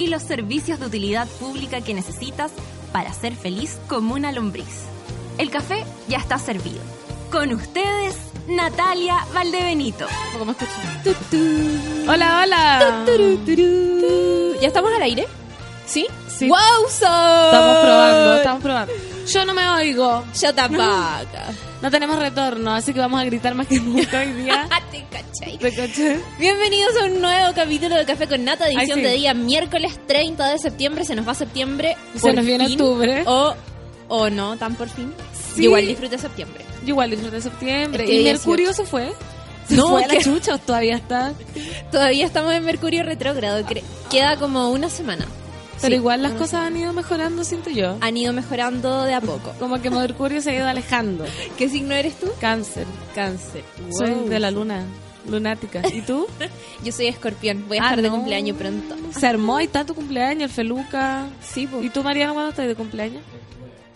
y los servicios de utilidad pública que necesitas para ser feliz como una lombriz. El café ya está servido. Con ustedes, Natalia Valdebenito. ¿Cómo Hola, hola. ¿Ya estamos al aire? ¿Sí? Sí. ¡Wow! Estamos probando, estamos probando. Yo no me oigo. Yo tampoco. No tenemos retorno, así que vamos a gritar más que nunca hoy día. Te cachai. ¿Te caché? Bienvenidos a un nuevo capítulo de Café con Nata, edición Ay, sí. de día miércoles 30 de septiembre. Se nos va septiembre. Se nos viene fin, octubre. O, o no, tan por fin. Sí. Igual disfrute septiembre. Igual disfruté septiembre. Es que ¿Y 18. Mercurio se fue? ¿Se No, fue a la que- chucha o todavía está? Todavía estamos en Mercurio retrógrado. Queda como una semana. Pero Sí, igual las cosas han ido mejorando, siento yo. Han ido mejorando de a poco. Como que Mercurio se ha ido alejando. ¿Qué signo eres tú? Cáncer. Cáncer. Soy de la luna. Lunática. ¿Y tú? Yo soy escorpión. Voy a Ah, estar de cumpleaños pronto. Se armó y está tu cumpleaños, el Feluca. Sí, po. ¿Y tú, Mariana, cuándo estás de cumpleaños?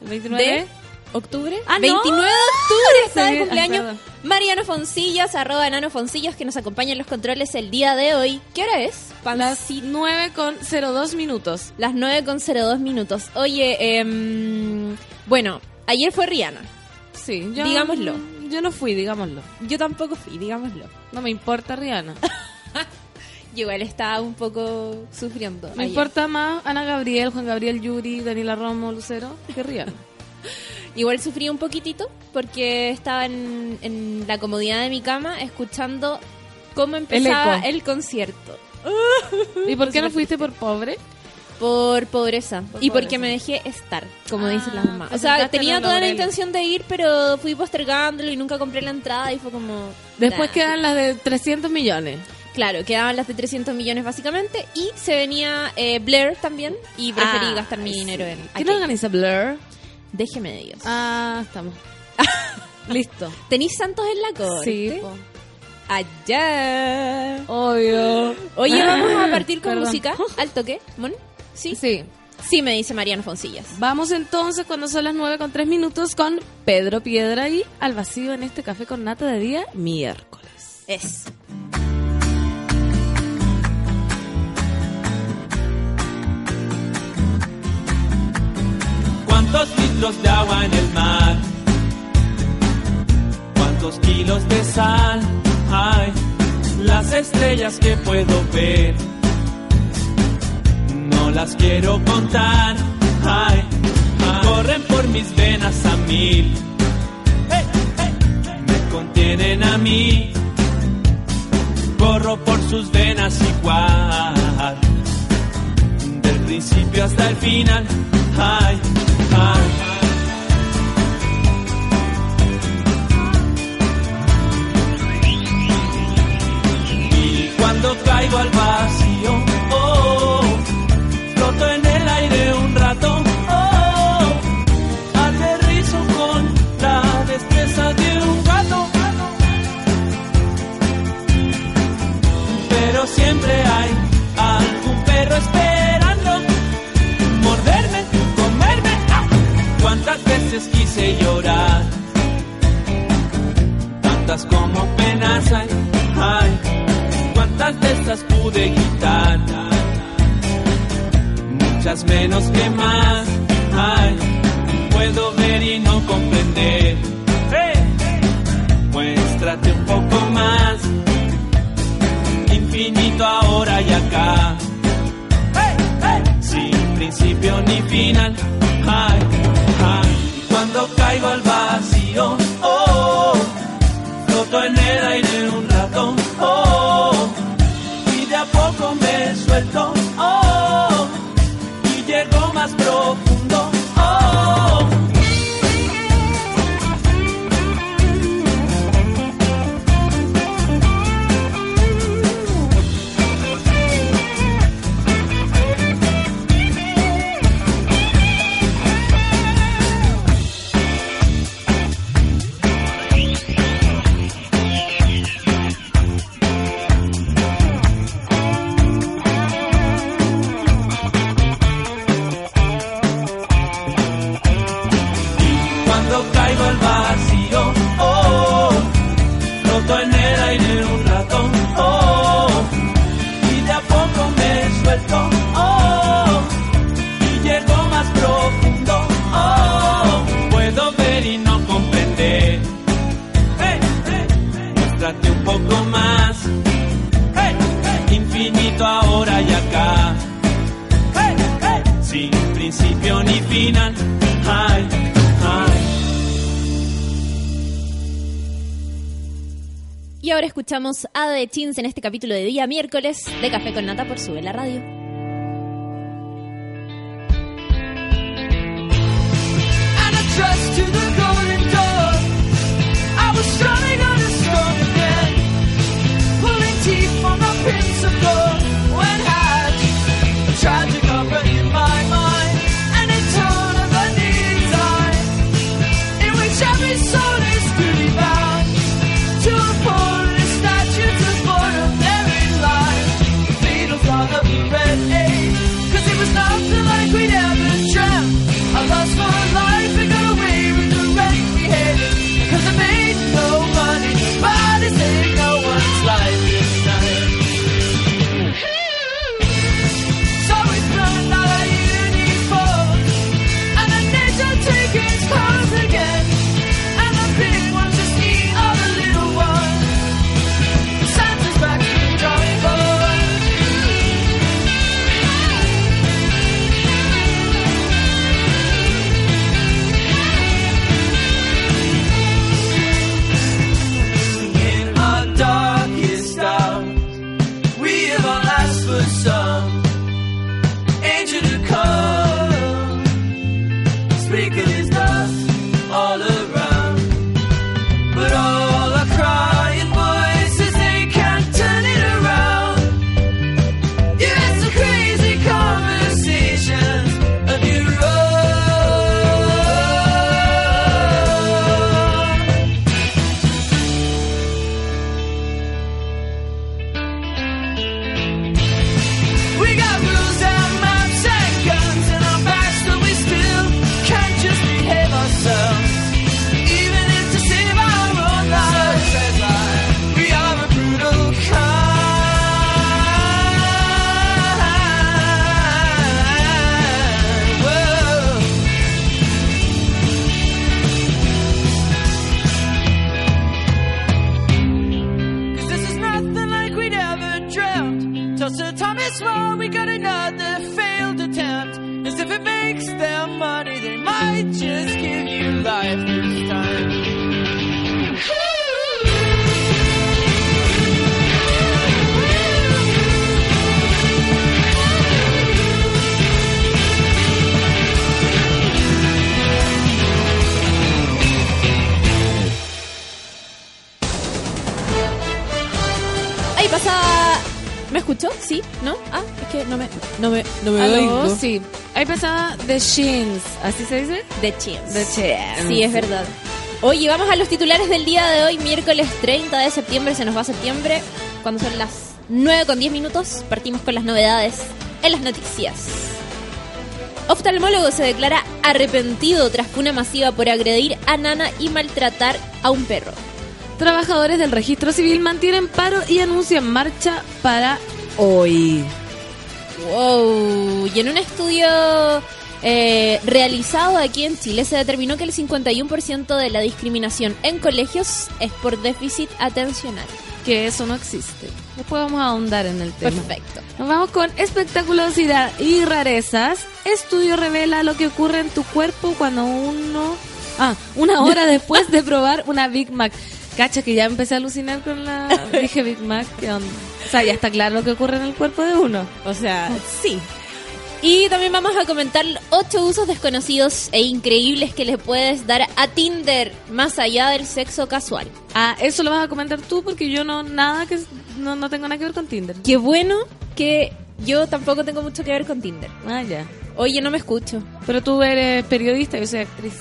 ¿El 29? ¿De? ¿Octubre? Ah, no. 29 de octubre está de cumpleaños. Mariano Foncillas, arroba Nano Foncillas, que nos acompaña en los controles el día de hoy. ¿Qué hora es? Las 9 con 02 minutos. Las 9 con 02 minutos. Oye, em, bueno, ayer fue Rihanna. Sí, yo, Digámoslo. Yo no fui, digámoslo. Yo tampoco fui, digámoslo. No me importa Rihanna. Yo igual estaba un poco sufriendo. Me ayer. importa más Ana Gabriel, Juan Gabriel Yuri, Daniela Romo, Lucero que Rihanna. Igual sufrí un poquitito porque estaba en, en la comodidad de mi cama escuchando cómo empezaba el, concierto. ¿Y por qué no fuiste por pobre? Por pobreza. Por y porque me dejé estar, como Ah, dicen las mamás. te O sea, tenía en toda la intención de ir, pero fui postergándolo y nunca compré la entrada y fue como... Después nah. quedan las de 300 millones. Claro, quedaban las de 300 millones básicamente y se venía eh, Blair también y preferí Ah, gastar mi sí. dinero en... ¿Quién organiza Blur? Déjeme de Dios. Ah, estamos. Listo. ¿Tenéis santos en la corte? Sí, po. Allá. obvio. Oye, vamos a partir con Perdón. música. ¿Al toque? ¿Mon? ¿Sí? Sí. Sí, me dice Mariano Foncillas. Vamos entonces cuando son las 9 con 3 minutos con Pedro Piedra y al vacío en este café con nata de día miércoles. Es. ¿Cuántos litros de agua en el mar? ¿Cuántos kilos de sal? Hay las estrellas que puedo ver. No las quiero contar. Corren por mis venas a mil. Me contienen a mí. Corro por sus venas igual del principio hasta el final. Ay. Cuando caigo al vacío, oh, floto en el aire un rato, Chins en este capítulo de día miércoles de Café con Nata por Sube la Radio. The Shins. ¿Así se dice? The Chins. The Chins. Sí, es verdad. Oye, vamos a los titulares del día de hoy, miércoles 30 de septiembre, se nos va septiembre, cuando son las 9 con 10 minutos, partimos con las novedades en las noticias. Oftalmólogo se declara arrepentido tras una masiva por agredir a nana y maltratar a un perro. Trabajadores del registro civil mantienen paro y anuncian marcha para hoy. Wow. Y en un estudio eh, realizado aquí en Chile se determinó que el 51% de la discriminación en colegios es por déficit atencional. Que eso no existe. Después vamos a ahondar en el tema. Perfecto. Nos vamos con espectaculosidad y rarezas. Estudio revela lo que ocurre en tu cuerpo cuando uno... Ah, una hora después de probar una Big Mac. Cacha que ya empecé a alucinar con la... Dije Big Mac, ¿qué onda? O sea, ya está claro lo que ocurre en el cuerpo de uno. O sea, sí. Y también vamos a comentar ocho usos desconocidos e increíbles que le puedes dar a Tinder más allá del sexo casual. Ah, eso lo vas a comentar tú porque yo no nada que no, no tengo nada que ver con Tinder. Qué bueno que yo tampoco tengo mucho que ver con Tinder. Ah, ya. Oye, no me escucho. Pero tú eres periodista, yo soy actriz.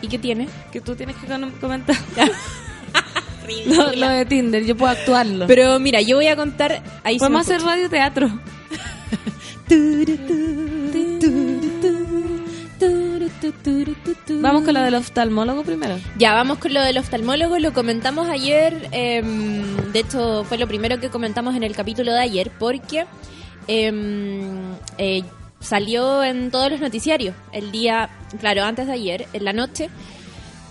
¿Y qué tiene? Que tú tienes que comentar. lo, lo de Tinder, yo puedo actuarlo. Pero mira, yo voy a contar. Ahí Podemos hacer radioteatro. Vamos con la del oftalmólogo primero. Ya, vamos con lo del oftalmólogo. Lo comentamos ayer. em, de hecho, fue lo primero que comentamos en el capítulo de ayer. Porque em, eh, salió en todos los noticiarios el día, claro, antes de ayer, en la noche,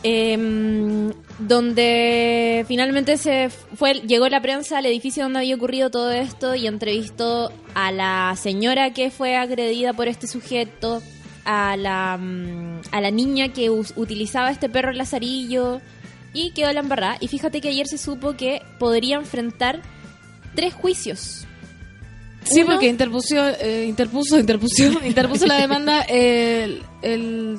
em, donde finalmente se fue, llegó la prensa al edificio donde había ocurrido todo esto y entrevistó a la señora que fue agredida por este sujeto, a la, mm, a la niña que utilizaba este perro lazarillo y quedó la embarrada. Y fíjate que ayer se supo que podría enfrentar tres juicios. Sí, Uno- porque interpuso, eh, interpuso, interpuso, interpuso la demanda el, el-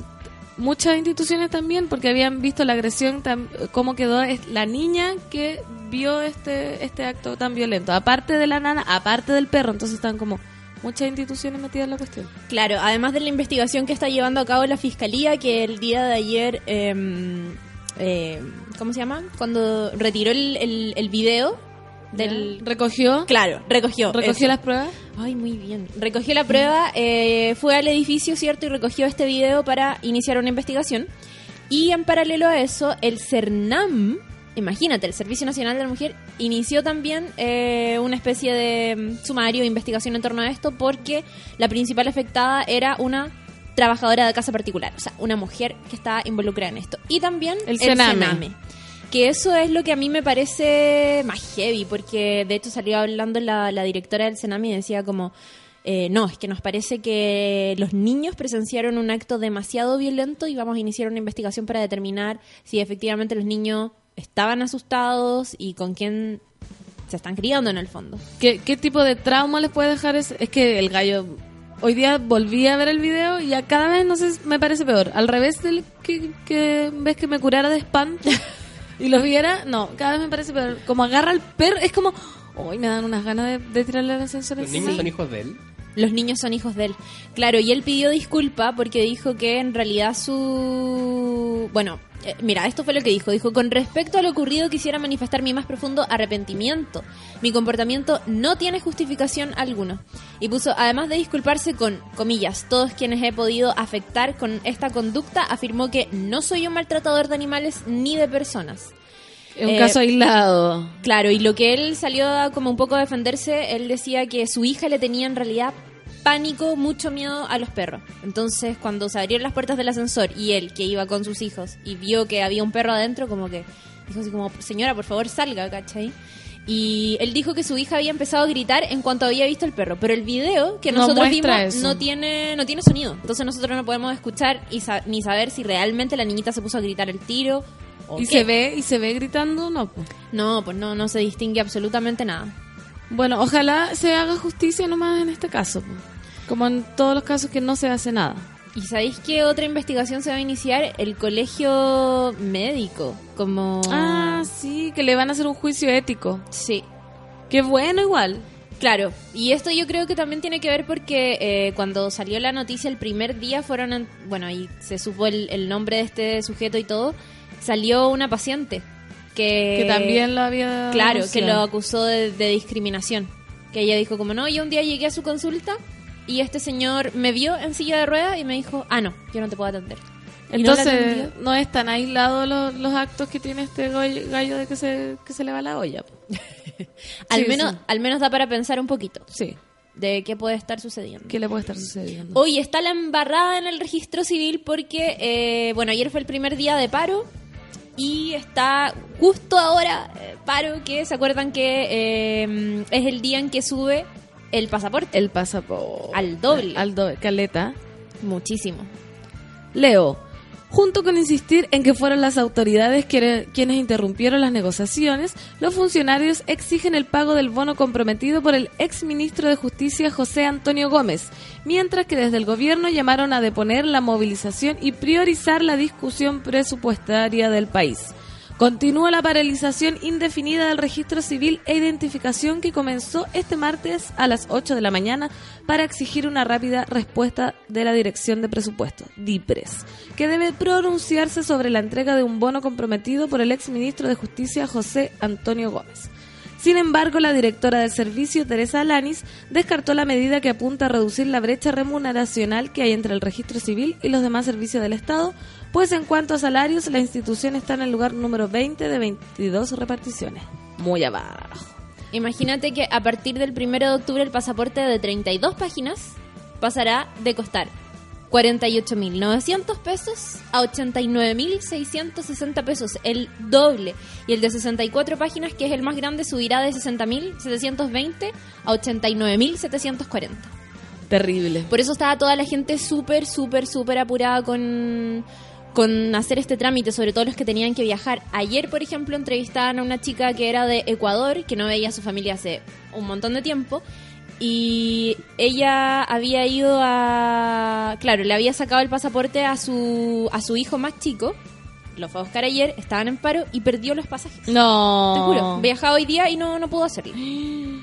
muchas instituciones también, porque habían visto la agresión, tam- cómo quedó es- la niña que vio este, este acto tan violento. Aparte de la nana, aparte del perro, entonces están como muchas instituciones metidas en la cuestión. Claro, además de la investigación que está llevando a cabo la fiscalía, que el día de ayer, eh, ¿cómo se llama? Cuando retiró el, el, el video del... Recogió, Claro, recogió. recogió eso. las pruebas. Ay, muy bien. Recogió la prueba, eh, fue al edificio, ¿cierto? Y recogió este video para iniciar una investigación. Y en paralelo a eso, el CERNAM, imagínate, el Servicio Nacional de la Mujer, inició también eh, una especie de mm, sumario de investigación en torno a esto porque la principal afectada era una trabajadora de casa particular, o sea, una mujer que estaba involucrada en esto. Y también El Sename. Que eso es lo que a mí me parece más heavy, porque de hecho salió hablando la, la directora del Senami y decía como, eh, no, es que nos parece que los niños presenciaron un acto demasiado violento y vamos a iniciar una investigación para determinar si efectivamente los niños estaban asustados y con quién se están criando en el fondo. ¿Qué, qué tipo de trauma les puede dejar? ese- Es que el gallo. Hoy día volví a ver el video y ya cada vez, no sé, me parece peor. Al revés del que, que ves que me curara de espanto y lo viera, no, cada vez me parece peor. Como agarra al perro, es como. Hoy me dan unas ganas de, de tirarle el ascensor Los niños son hijos de él. Los niños son hijos de él. Claro, y él pidió disculpa porque dijo que en realidad su... Bueno, eh, mira, esto fue lo que dijo. Dijo, con respecto a lo ocurrido quisiera manifestar mi más profundo arrepentimiento. Mi comportamiento no tiene justificación alguna. Y puso, además de disculparse con, comillas, todos quienes he podido afectar con esta conducta, afirmó que no soy un maltratador de animales ni de personas. Es un Eh, caso aislado. Claro, y lo que él salió a como un poco a defenderse, él decía que su hija le tenía en realidad pánico, mucho miedo a los perros. Entonces, cuando se abrieron las puertas del ascensor y él, que iba con sus hijos, y vio que había un perro adentro, como que dijo así como, señora, por favor salga, ¿cachai? Y él dijo que su hija había empezado a gritar en cuanto había visto el perro, pero el video que No nosotros muestra vimos eso. no tiene no tiene sonido, entonces nosotros no podemos escuchar y sa- ni saber si realmente la niñita se puso a gritar el tiro o Y qué. se ve, y se ve gritando, no. pues. No, pues no, no se distingue absolutamente nada. Bueno, ojalá se haga justicia nomás en este caso. pues. Como en todos los casos que no se hace nada. ¿Y sabéis qué otra investigación se va a iniciar? El colegio médico. Como. Ah, sí, que le van a hacer un juicio ético. sí. Qué bueno igual. Claro, y esto yo creo que también tiene que ver porque eh, cuando salió la noticia el primer día fueron, en- bueno, y se supo el, el nombre de este sujeto y todo, salió una paciente que... Que también lo había Claro, que lo acusó de, de discriminación. Que ella dijo como, no, yo un día llegué a su consulta y este señor me vio en silla de ruedas y me dijo, ah, no, yo no te puedo atender. No Entonces, no, es tan aislado los, los actos que tiene este gallo, gallo de que se, que se le va la olla. Al, Sí, menos, sí. al menos da para pensar un poquito Sí, de qué puede estar sucediendo. ¿qué le puede estar sucediendo? Hoy está la embarrada en el registro civil porque, eh, bueno, ayer fue el primer día de paro y está justo ahora eh, paro que se acuerdan que eh, es el día en que sube el pasaporte. El pasaporte. Al doble. Al doble. Caleta. Muchísimo. Leo. Junto con insistir en que fueron las autoridades quienes interrumpieron las negociaciones, los funcionarios exigen el pago del bono comprometido por el ex ministro de Justicia José Antonio Gómez, mientras que desde el gobierno llamaron a deponer la movilización y priorizar la discusión presupuestaria del país. Continúa la paralización indefinida del registro civil e identificación que comenzó este martes a las 8 de la mañana para exigir una rápida respuesta de la Dirección de Presupuestos, DIPRES, que debe pronunciarse sobre la entrega de un bono comprometido por el exministro de Justicia José Antonio Gómez. Sin embargo, la directora del servicio, Teresa Alanis, descartó la medida que apunta a reducir la brecha remuneracional que hay entre el registro civil y los demás servicios del Estado, pues en cuanto a salarios, la institución está en el lugar número 20 de 22 reparticiones. Muy abajo. Imagínate que a partir del 1 de octubre el pasaporte de 32 páginas pasará de costar 48.900 pesos a 89.660 pesos, el doble. Y el de 64 páginas, que es el más grande, subirá de 60.720 a 89.740. Terrible. Por eso estaba toda la gente súper, súper, súper apurada con, con hacer este trámite, sobre todo los que tenían que viajar. Ayer, por ejemplo, entrevistaban a una chica que era de Ecuador, que no veía a su familia hace un montón de tiempo. Y ella había ido a... Claro, le había sacado el pasaporte a su, a su hijo más chico. Lo fue a buscar ayer, estaban en paro y perdió los pasajes. No. Te juro. Viajaba hoy día y no, no pudo hacerlo.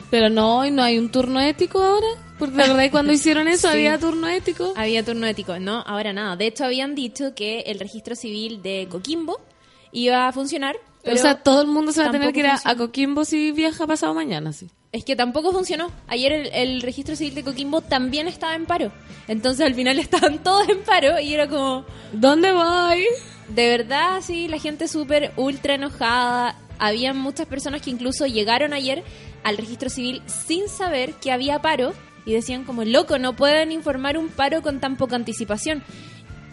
Pero no, ¿y no hay un turno ético ahora? Porque verdad cuando hicieron eso Sí. había turno ético. Había turno ético, no, ahora nada. De hecho, habían dicho que el registro civil de Coquimbo iba a funcionar. Pero o sea, todo el mundo se va a tener que ir a, Coquimbo si viaja pasado mañana, sí. Es que tampoco funcionó. Ayer el, el registro civil de Coquimbo también estaba en paro. Entonces al final estaban todos en paro y era como, ¿Dónde voy? de verdad, sí, la gente súper ultra enojada. Había muchas personas que incluso llegaron ayer al registro civil sin saber que había paro y decían como, loco, no pueden informar un paro con tan poca anticipación.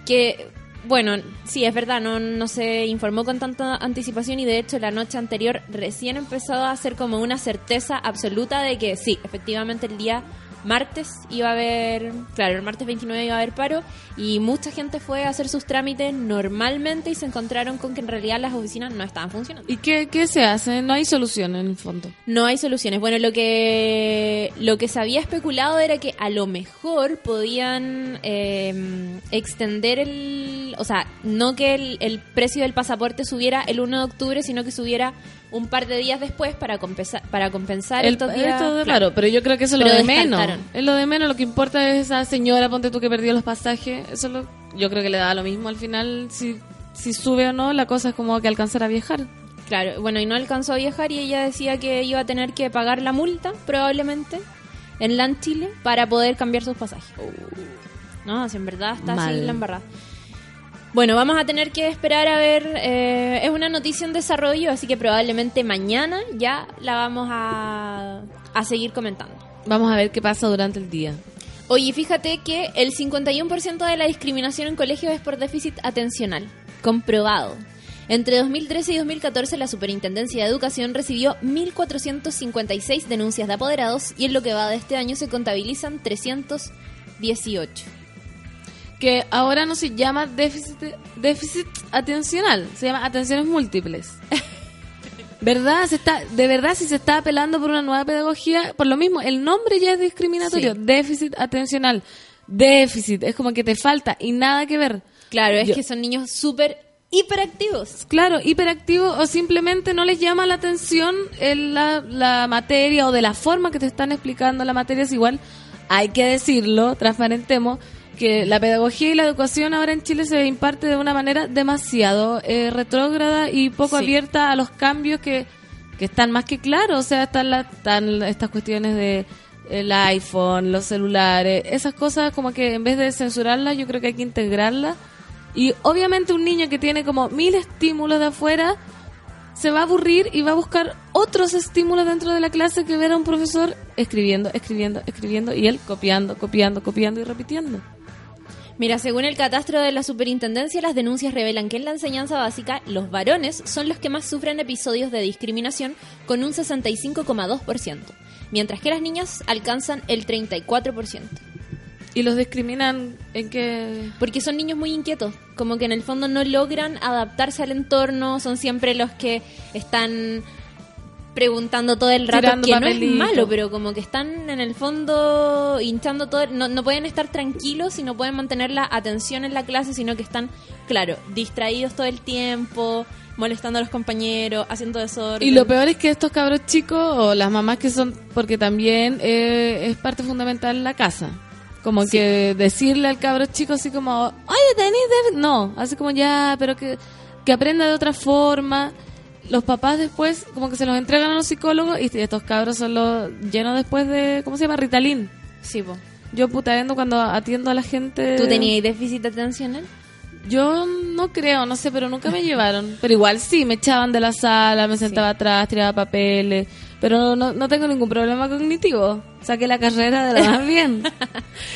Que, bueno, sí, es verdad, no, no se informó con tanta anticipación y de hecho la noche anterior recién empezó a hacer como una certeza absoluta de que sí, efectivamente el día martes iba a haber, claro, el martes 29 iba a haber paro y mucha gente fue a hacer sus trámites normalmente y se encontraron con que en realidad las oficinas no estaban funcionando. ¿Y qué, qué se hace? No hay solución en el fondo. No hay soluciones. Bueno, lo que lo que se había especulado era que a lo mejor podían eh, extender el, o sea, no que el, el precio del pasaporte subiera el 1 de octubre, sino que subiera un par de días después para compensar para compensar El- estos días. esto de- claro. claro, pero yo creo que eso es lo de menos. Es lo de menos, lo que importa es esa señora, ponte tú que perdió los pasajes. Eso es lo, yo creo que le da lo mismo al final si, si sube o no, la cosa es como que alcanzar a viajar. Claro, bueno, y no alcanzó a viajar y ella decía que iba a tener que pagar la multa, probablemente, en LAN Chile para poder cambiar sus pasajes. No, si en verdad está así Mal. la embarrada. Bueno, vamos a tener que esperar a ver. eh, es una noticia en desarrollo, así que probablemente mañana ya la vamos a, a seguir comentando. Vamos a ver qué pasa durante el día. Oye, fíjate que el 51% de la discriminación en colegios es por déficit atencional. Comprobado. Entre 2013 y 2014, la Superintendencia de Educación recibió 1.456 denuncias de apoderados y en lo que va de este año se contabilizan 318. Que ahora no se llama déficit, déficit atencional, se llama atenciones múltiples. ¿Verdad? Se está, de verdad, si se está apelando por una nueva pedagogía, por lo mismo, el nombre ya es discriminatorio. Sí. Déficit atencional. Déficit, es como que te falta y nada que ver. Claro, es Yo- que son niños súper hiperactivos. Claro, hiperactivo o simplemente no les llama la atención el- la, la materia o de la forma que te están explicando la materia. Es igual, hay que decirlo, transparentemos, que la pedagogía y la educación ahora en Chile se imparte de una manera demasiado eh, retrógrada y poco Sí. abierta a los cambios que, que están más que claros. O sea, están, la- están estas cuestiones de el iPhone, los celulares, esas cosas como que en vez de censurarlas, yo creo que hay que integrarlas. Y obviamente un niño que tiene como mil estímulos de afuera se va a aburrir y va a buscar otros estímulos dentro de la clase que ver a un profesor escribiendo, escribiendo, escribiendo y él copiando, copiando, copiando y repitiendo. Mira, según el catastro de la superintendencia, las denuncias revelan que en la enseñanza básica los varones son los que más sufren episodios de discriminación con un 65,2%, mientras que las niñas alcanzan el 34%. Y los discriminan en que... Porque son niños muy inquietos, como que en el fondo no logran adaptarse al entorno, son siempre los que están preguntando todo el rato, Tirando que no es malo, pero como que están en el fondo hinchando todo, no, no pueden estar tranquilos y no pueden mantener la atención en la clase, sino que están, claro, distraídos todo el tiempo, molestando a los compañeros, haciendo desorden. Y lo peor es que estos cabros chicos o las mamás que son, porque también eh, es parte fundamental la casa. Como que decirle al cabro chico así como, oye, tenés déficit". No, así como ya, pero que, que aprenda de otra forma. Los papás después como que se los entregan a los psicólogos y estos cabros son los llenos después de, ¿cómo se llama? Ritalin. Sí, po. Yo puta vendo cuando atiendo a la gente. ¿Tú tenías déficit atencional? Yo no creo, no sé, pero nunca me llevaron. Pero igual sí, me echaban de la sala, me sentaba atrás, tiraba papeles. pero no, no tengo ningún problema cognitivo. Saqué la carrera de la más bien.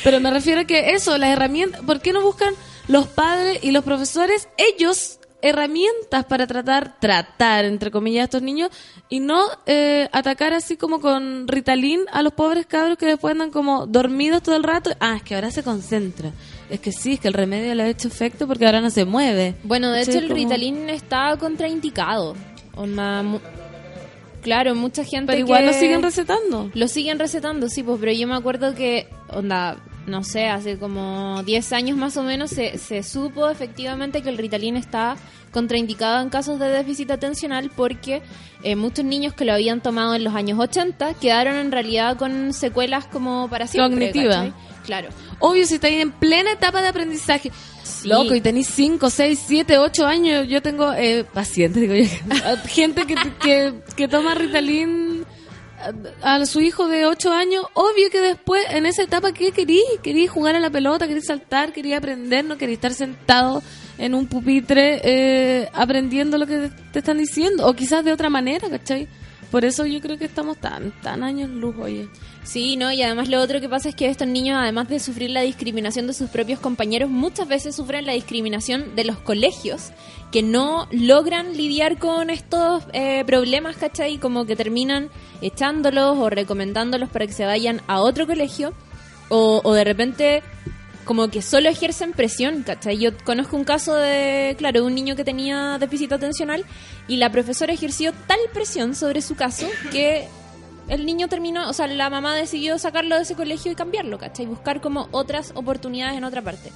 Pero me refiero a que eso, las herramientas, ¿por qué no buscan los padres y los profesores, ellos, herramientas para tratar, tratar, entre comillas, a estos niños y no eh, atacar así como con Ritalin a los pobres cabros que después andan como dormidos todo el rato? Ah, es que ahora se concentra. Es que sí, es que el remedio le ha hecho efecto porque ahora no se mueve. Bueno, de hecho el como- Ritalin está contraindicado. Mu- claro, mucha gente Pero igual que- lo siguen recetando. Lo siguen recetando, sí, pues, pero yo me acuerdo que, onda, no sé, hace como 10 años más o menos se, se supo efectivamente que el Ritalin está contraindicado en casos de déficit atencional porque eh, muchos niños que lo habían tomado en los años 80 quedaron en realidad con secuelas como para siempre. Cognitiva. Claro. Obvio, si estáis en plena etapa de aprendizaje. Loco, y tenéis 5, 6, 7, 8 años. Yo tengo eh, pacientes, digo yo. gente que, que, que toma Ritalin a, su hijo de 8 años. Obvio que después, en esa etapa, ¿qué querí? Querí jugar a la pelota, querí saltar, quería aprender, no quería estar sentado en un pupitre eh, aprendiendo lo que te están diciendo. O quizás de otra manera, ¿cachai? Por eso yo creo que estamos tan, tan años luz, oye. Sí, ¿no? Y además lo otro que pasa es que estos niños, además de sufrir la discriminación de sus propios compañeros, muchas veces sufren la discriminación de los colegios que no logran lidiar con estos eh, problemas, ¿cachai? Como que terminan echándolos o recomendándolos para que se vayan a otro colegio o, de repente como que solo ejercen presión, ¿cachai? Yo conozco un caso de, claro, un niño que tenía déficit atencional y la profesora ejerció tal presión sobre su caso que el niño terminó, o sea, la mamá decidió sacarlo de ese colegio y cambiarlo, ¿cachai? Buscar como otras oportunidades en otra parte.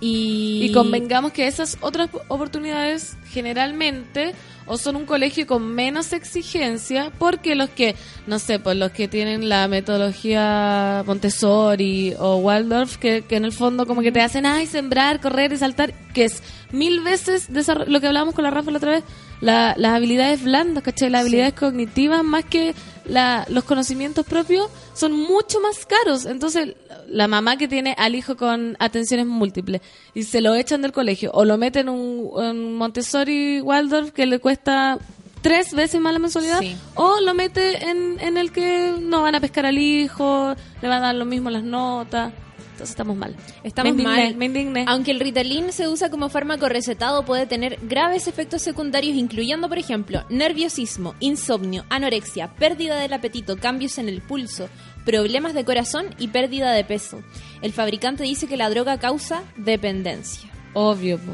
Y, Y convengamos que esas otras oportunidades generalmente o son un colegio con menos exigencia porque los que, no sé, pues los que tienen la metodología Montessori o Waldorf, que, que en el fondo como que te hacen, ay, sembrar, correr y saltar, que es mil veces lo que hablábamos con la Rafa la otra vez, la- las habilidades blandas, ¿cachai? Las habilidades cognitivas más que la- los conocimientos propios son mucho más caros. Entonces, la mamá que tiene al hijo con atenciones múltiples y se lo echan del colegio o lo meten en un, en Montessori Waldorf que le cuesta tres veces más la mensualidad Sí. o lo mete en, en el que no van a pescar al hijo, le van a dar lo mismo las notas. Entonces estamos mal. Estamos me indigné, mal. Me indigné. Aunque el Ritalin se usa como fármaco recetado, puede tener graves efectos secundarios, incluyendo, por ejemplo, nerviosismo, insomnio, anorexia, pérdida del apetito, cambios en el pulso, problemas de corazón y pérdida de peso. El fabricante dice que la droga causa dependencia. Obvio, po.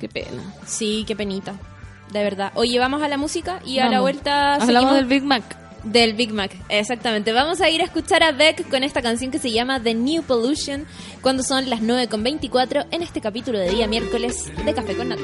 qué pena. Sí, qué penita. De verdad. Oye, vamos a la música y a la vuelta Hablamos seguimos- del Big Mac. Del Big Mac, exactamente. Vamos a ir a escuchar a Beck con esta canción que se llama The New Pollution cuando son las 9.24 en este capítulo de día miércoles de Café con Nata.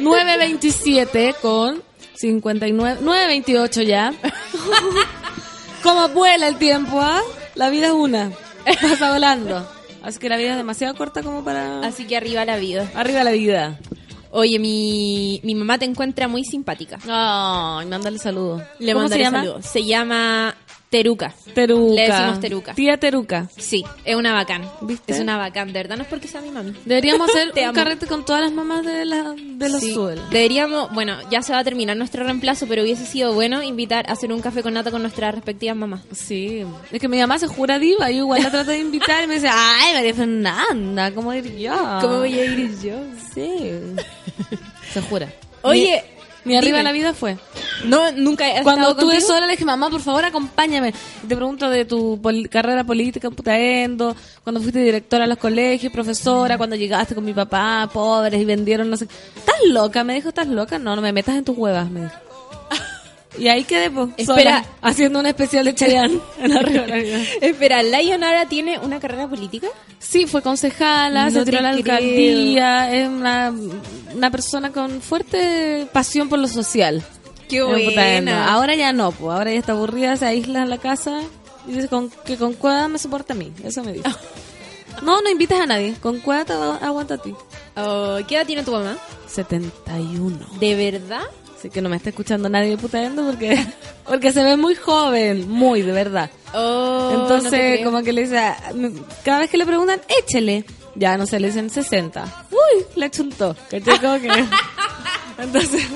9.27 con 59, 9.28 ya. Como vuela el tiempo, ¿ah? La vida es una. Pasa volando. Así que la vida es demasiado corta como para... Así que arriba la vida. Arriba la vida. Oye, mi, mi mamá te encuentra muy simpática. Ay, mándale saludos. Le ¿Cómo mandaré se llama? saludos. Se llama Teruca. Teruca. Le decimos Teruca. Tía Teruca. Sí, es una bacán. ¿Viste? Es una bacán. De verdad no es porque sea mi mami. Deberíamos hacer un amo. carrete con todas las mamás de, la, de los Sí. Sudel. Deberíamos, bueno, ya se va a terminar nuestro reemplazo, pero hubiese sido bueno invitar a hacer un café con nata con nuestras respectivas mamás. Sí, es que mi mamá se jura diva, yo igual la trato de invitar y me dice, ay, María Fernanda, ¿cómo ir yo? ¿Cómo voy a ir yo? Sí. Se jura. Oye, Mi, arriba dime. la vida fue. no, nunca he Cuando estuve contigo? sola le dije, mamá, por favor, acompáñame. Y te pregunto de tu pol- carrera política en Putaendo, cuando fuiste directora de los colegios, profesora, cuando llegaste con mi papá, pobres, y vendieron, no sé. ¿Estás loca? Me dijo, ¿estás loca? No, no me metas en tus huevas, me dijo. Y ahí quedé, pues, Espera. sola, haciendo un especial de Chayanne en la. Espera, ¿Lionara tiene una carrera política? Sí, fue concejala, se No tiró te a la creo. alcaldía, es una, una persona con fuerte pasión por lo social. Qué buena. Ahora ya no, pues ahora ya está aburrida, se aísla en la casa y dice con, que con cueva me soporta a mí. Eso me dice. No, no invitas a nadie. Con cueva te agu- aguanta a ti. Oh, ¿Qué edad tiene tu mamá? 71. ¿De verdad? Así que no me está escuchando nadie de putaendo porque, porque se ve muy joven, muy de verdad. Oh, Entonces, como que le dice, cada vez que le preguntan, échele. Ya, no sé, le dicen 60. Uy, le chuntó. ¿Cachai? Como que... Entonces,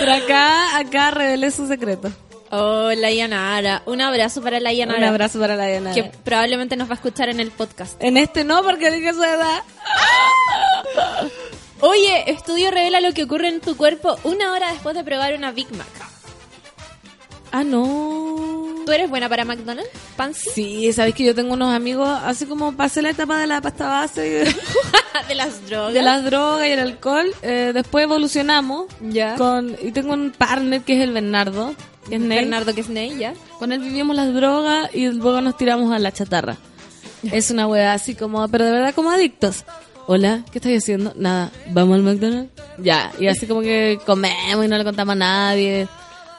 pero acá, acá revelé su secreto. Oh, Lionara. Un abrazo para Lionara. Un abrazo para la Diana. Que probablemente nos va a escuchar en el podcast. En este no, porque dije su edad. Oye, estudio revela lo que ocurre en tu cuerpo una hora después de probar una Big Mac. Ah, no. ¿Tú eres buena para McDonald's? ¿Pansy? Sí, sabéis que yo tengo unos amigos, así como pasé la etapa de la pasta base y de, las drogas. de las drogas y el alcohol, eh, después evolucionamos. Ya. Con, y tengo un partner que es el Bernardo, que es Ney. Bernardo Kesney, ¿ya? Con él vivimos las drogas y luego nos tiramos a la chatarra. Es una wea así como, pero de verdad como adictos. Hola, ¿qué estás haciendo? Nada, ¿vamos al McDonald's? Ya, y así como que comemos y no le contamos a nadie.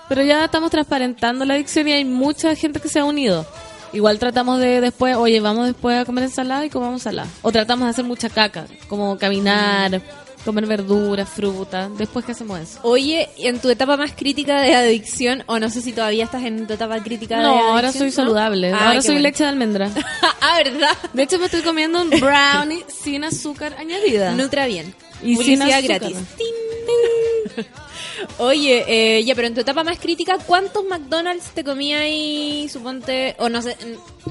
Pero ya estamos transparentando la adicción y hay mucha gente que se ha unido. Igual tratamos de después, oye, vamos después a comer ensalada y comamos ensalada. O tratamos de hacer mucha caca, como caminar, comer verduras, fruta. Después que hacemos eso. Oye, en tu etapa más crítica de adicción, o no sé si todavía estás en tu etapa crítica de No, adicción. ahora soy ¿no? saludable. Ah, ahora soy bueno. leche de almendra. ah, ¿verdad? De hecho, me estoy comiendo un brownie sin azúcar añadida. Nutra bien. Y Publicidad gratis. Oye, eh, ya, pero en tu etapa más crítica, ¿cuántos McDonald's te comía ahí, suponte, o no sé,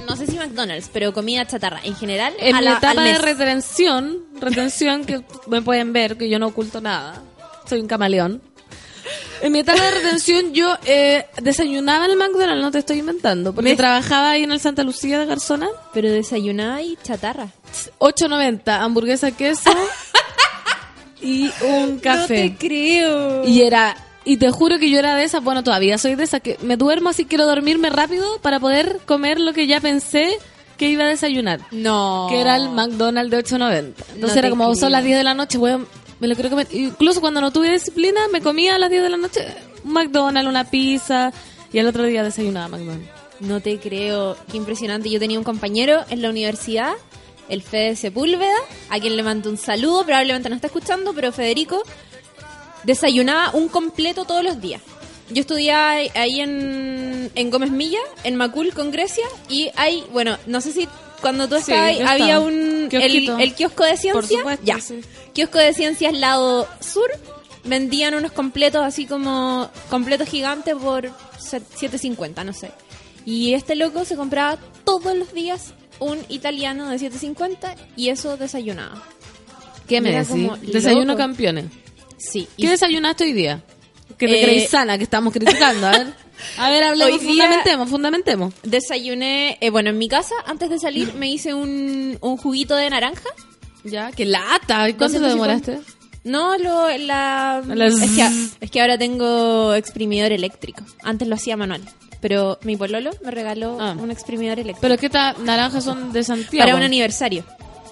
no sé si McDonald's, pero comida chatarra en general? En a mi la- etapa de retención, retención que me pueden ver, que yo no oculto nada. Soy un camaleón. En mi etapa de retención yo eh, desayunaba en el McDonald's, no te estoy inventando, porque trabajaba ahí en el Santa Lucía de Garzona. Pero desayunaba y chatarra. 8.90, hamburguesa, queso y un café. No te creo. Y era, y te juro que yo era de esas, bueno, todavía soy de esas, que me duermo así, quiero dormirme rápido para poder comer lo que ya pensé que iba a desayunar. No. Que era el McDonald's de 8.90. Entonces No era como, son creo. las 10 de la noche, weón. Me lo creo que me- Incluso cuando no tuve disciplina, me comía a las 10 de la noche un McDonald's, una pizza. Y al otro día desayunaba McDonald's. No te creo. Qué impresionante. Yo tenía un compañero en la universidad, el Fede Sepúlveda, a quien le mando un saludo. Probablemente no está escuchando, pero Federico desayunaba un completo todos los días. Yo estudiaba ahí en, en Gómez Milla, en Macul con Grecia, y hay, bueno, no sé si cuando tú Sí, estabas ahí yo había un. El, kiosco de ciencia. supuesto, ya. sí. Kiosco de ciencias lado sur. Vendían unos completos así como completos gigantes por se- 7.50, no sé. Y este loco se compraba todos los días un italiano de 7.50 y eso desayunaba. Que me como Desayuno loco. campeones. Sí. ¿Qué y- desayunaste hoy día? Que te Eh, creéis sana, que estamos criticando. A ver, a ver hablemos, Hoy día- fundamentemos, fundamentemos. Desayuné, eh, bueno, en mi casa, antes de salir, me hice un, un juguito de naranja. Ya, qué lata. ¿Y cuánto te 250. demoraste? No, lo, la... La Es, que, es que ahora tengo exprimidor eléctrico. Antes lo hacía manual. Pero mi pololo me regaló Ah. un exprimidor eléctrico. Pero qué tal, naranjas son de Santiago. Para un aniversario.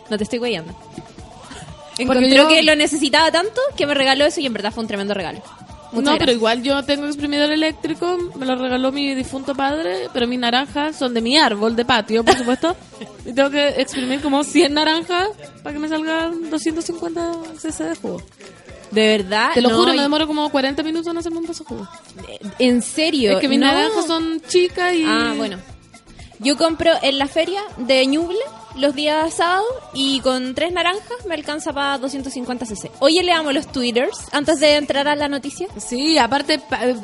No te estoy guayando. Porque Encontró yo- que lo necesitaba tanto que me regaló eso y en verdad fue un tremendo regalo. Muchas no, pero igual yo tengo exprimidor eléctrico, me lo regaló mi difunto padre, pero mis naranjas son de mi árbol de patio, por supuesto. y tengo que exprimir como 100 naranjas para que me salgan 250 cc de jugo. De verdad. Te lo no, juro, y- me demoro como 40 minutos en hacerme un vaso de jugo. En serio. Es que mis no. naranjas son chicas y... Ah, bueno. Yo compro en la feria de Ñuble los días sábados y con tres naranjas me alcanza para 250 cc. Oye, leamos los twitters antes de entrar a la noticia. Sí, aparte, pa- eh,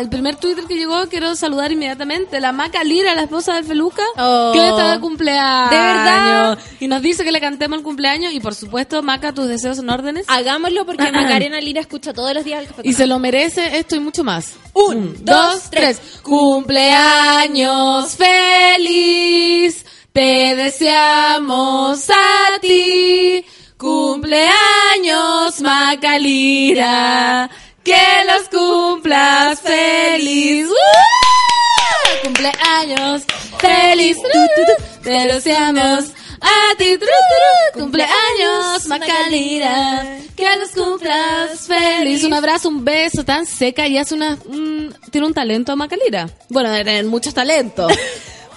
el primer Twitter que llegó, quiero saludar inmediatamente. La Maca Lira, la esposa de Feluca, Oh. que hoy está de cumpleaños. ¿De verdad? Y nos dice que le cantemos el cumpleaños. Y por supuesto, Maca, tus deseos son órdenes. Hagámoslo porque Macarena Lira escucha todos los días el café Y se lo merece esto y mucho más. Un, dos, tres. Cumpleaños feliz. Te deseamos a ti. Cumpleaños Macalira. Que los cumplas feliz. ¡Uh! Cumpleaños feliz. Te deseamos a ti. Cumpleaños Macalira. Que los cumplas feliz. Un abrazo, un beso tan seca y hace una. un- tiene un talento Macalira. Bueno, tener muchos talentos.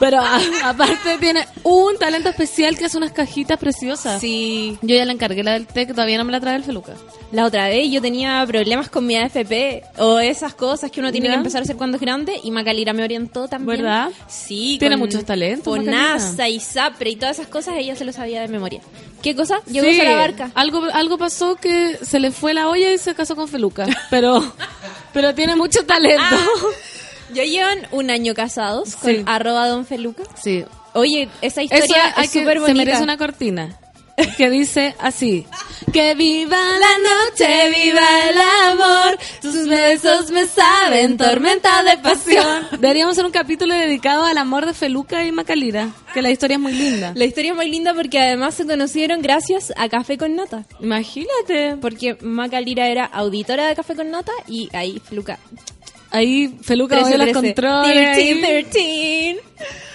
Pero a- aparte tiene un talento especial que hace unas cajitas preciosas. Sí. Yo ya le encargué la del té que todavía no me la trae el Feluca. La otra vez yo tenía problemas con mi AFP o esas cosas que uno tiene ¿Ya? que empezar a hacer cuando es grande y Macalira me orientó también. ¿Verdad? Sí. Tiene con muchos talentos, FONASA y SAPRE y todas esas cosas ella se lo sabía de memoria. ¿Qué cosa? Llegó Sí, a la barca. Algo, algo pasó que se le fue la olla y se casó con Feluca. Pero, pero tiene mucho talento. Ya llevan un año casados con Sí. arroba don Feluca. Sí. Oye, esa Eso historia hay es que, súper se bonita. merece una cortina. Que dice así. Que viva la noche, viva el amor. Tus besos me saben tormenta de pasión. Deberíamos hacer un capítulo dedicado al amor de Feluca y Macalira. Que la historia es muy linda. La historia es muy linda porque además se conocieron gracias a Café con Nata. Imagínate. Porque Macalira era auditora de Café con Nata y ahí Feluca. Ahí Feluca 13, movió los 13. controles. 13, ahí. 13.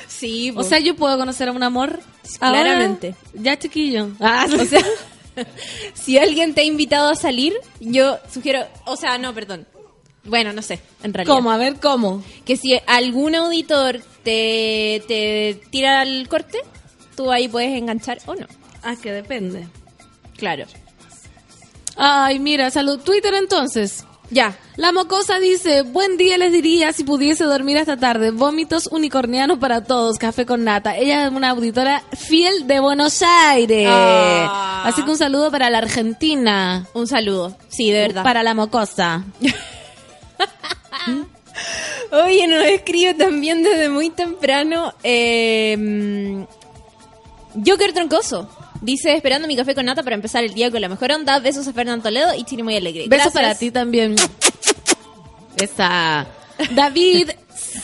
Sí, O sea, yo puedo conocer a un amor. ahora? Claramente. Ya chiquillo. Ah, O sea, si alguien te ha invitado a salir, yo sugiero, o sea, no, perdón. Bueno, no sé, en realidad. ¿Cómo? A ver, ¿cómo? Que si algún auditor te, te tira al corte, tú ahí puedes enganchar o no. Ah, que depende. Claro. Ay, mira, salud. Twitter entonces. Ya. La mocosa dice, buen día les diría si pudiese dormir hasta tarde. Vómitos unicornianos para todos, café con nata. Ella es una auditora fiel de Buenos Aires. Ah. Así que un saludo para la Argentina. Un saludo. Sí, de verdad. Para la mocosa. Oye, nos escribe también desde muy temprano eh, Joker Troncoso. Dice, esperando mi café con nata para empezar el día con la mejor onda. Besos a Fernando Toledo y Chini muy alegre. Besos Gracias. para ti también. Esa. David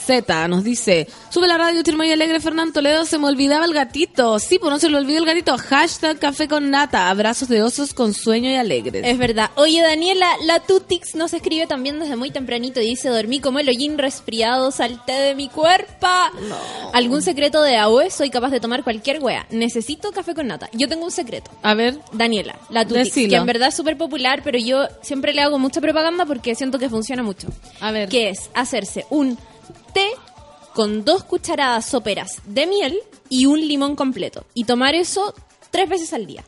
Z nos dice, sube la radio Chirmoy Alegre Fernando Toledo, se me olvidaba el gatito. Sí, pues no se le olvidó el gatito. Hashtag café con nata, abrazos de osos con sueño y alegres. Es verdad. Oye, Daniela, la Tutix nos escribe también desde muy tempranito y dice, dormí como el hollín resfriado, salté de mi cuerpo. ¿Algún secreto de AOE? Soy capaz de tomar cualquier wea. Necesito café con nata. Yo tengo un secreto. A ver, Daniela, la Tutix, Decilo. que en verdad es súper popular, pero yo siempre le hago mucha propaganda porque siento que funciona mucho. a ver. Que es hacerse un té con dos cucharadas soperas de miel y un limón completo. Y tomar eso tres veces al día.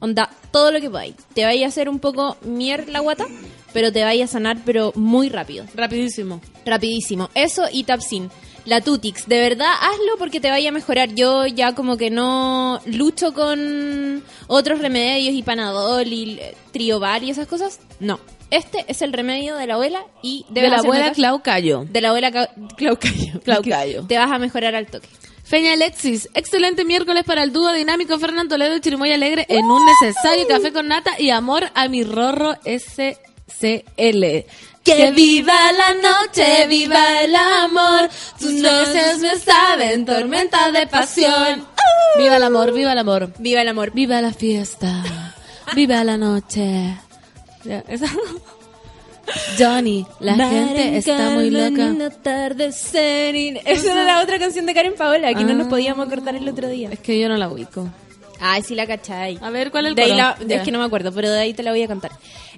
Onda, todo lo que podáis. Te vaya a hacer un poco mier la guata, pero te vaya a sanar, pero muy rápido. Rapidísimo. Rapidísimo. Eso y Tapsin. La Tutix, de verdad hazlo porque te vaya a mejorar. Yo ya como que no lucho con otros remedios y panadol y eh, triobar y esas cosas. No. Este es el remedio de la abuela y De la abuela. Clau Cayo. De la abuela Clau- Claucayo. Claucayo. Te vas a mejorar al toque. Feña Alexis, excelente miércoles para el dúo dinámico Fernando Toledo y Chirimoy Alegre en un necesario café con nata y amor a mi rorro SCL. Que viva la noche, viva el amor, tus noches me saben tormenta de pasión. Viva el amor, viva el amor, Viva el amor. viva la fiesta, viva la noche. Ya, esa- Johnny, la gente está muy loca. Esa era la otra canción de Karen Paola que no nos podíamos cortar el otro día. Es que yo no la ubico. Ay, sí la cachai. A ver, ¿cuál es el De ahí la-. Es que no me acuerdo, pero de ahí te la voy a cantar.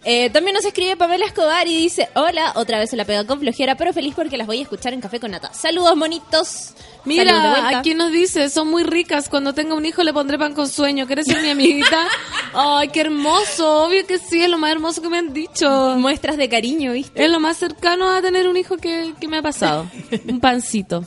Eh, también nos escribe Pamela Escobar y dice, hola, otra vez se la pega con flojera, pero feliz porque las voy a escuchar en Café con Nata. Saludos, monitos. Mira, aquí nos dice, son muy ricas, cuando tenga un hijo le pondré pan con sueño, ¿quieres ser mi amiguita? Ay, qué hermoso, obvio que sí, es lo más hermoso que me han dicho. Muestras de cariño, ¿viste? Es lo más cercano a tener un hijo que, que me ha pasado. Un pancito.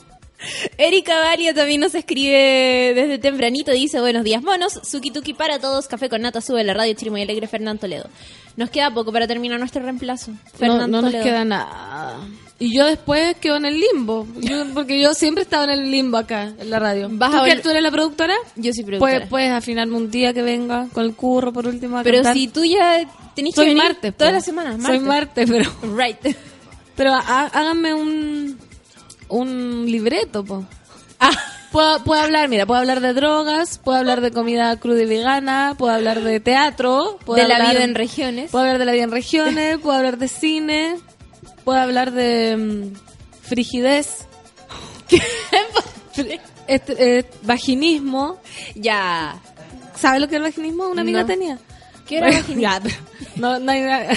Erika Valia también nos escribe desde tempranito. Dice, buenos días, monos. Suki tuki para todos. Café con nata sube la radio Chirimo y Alegre Fernando Toledo. Nos queda poco para terminar nuestro reemplazo. No, Fernando no nos Toledo. queda nada. Y yo después quedo en el limbo, Yo- porque yo siempre he estado en el limbo acá, en la radio. Vas ¿Tú, a vol- tú eres la productora? Yo soy productora. Puedes, puedes afinarme un día que venga con el curro por último a Pero cantar. si tú ya tenés que venir martes. todas las semanas. Soy martes, pero... Right. Pero há- háganme un, un libreto, po. Ah, Puedo, puedo hablar, mira, puedo hablar de drogas, puedo hablar de comida cruda y vegana, puedo hablar de teatro, puedo de la hablar- vida en regiones. Puedo hablar de la vida en regiones, puedo hablar de cine, puedo hablar de mm, frigidez, este, eh, vaginismo. Ya. ¿Sabes lo que es el vaginismo? Una amiga No. tenía. ¿Qué era vaginismo? No, no hay nada.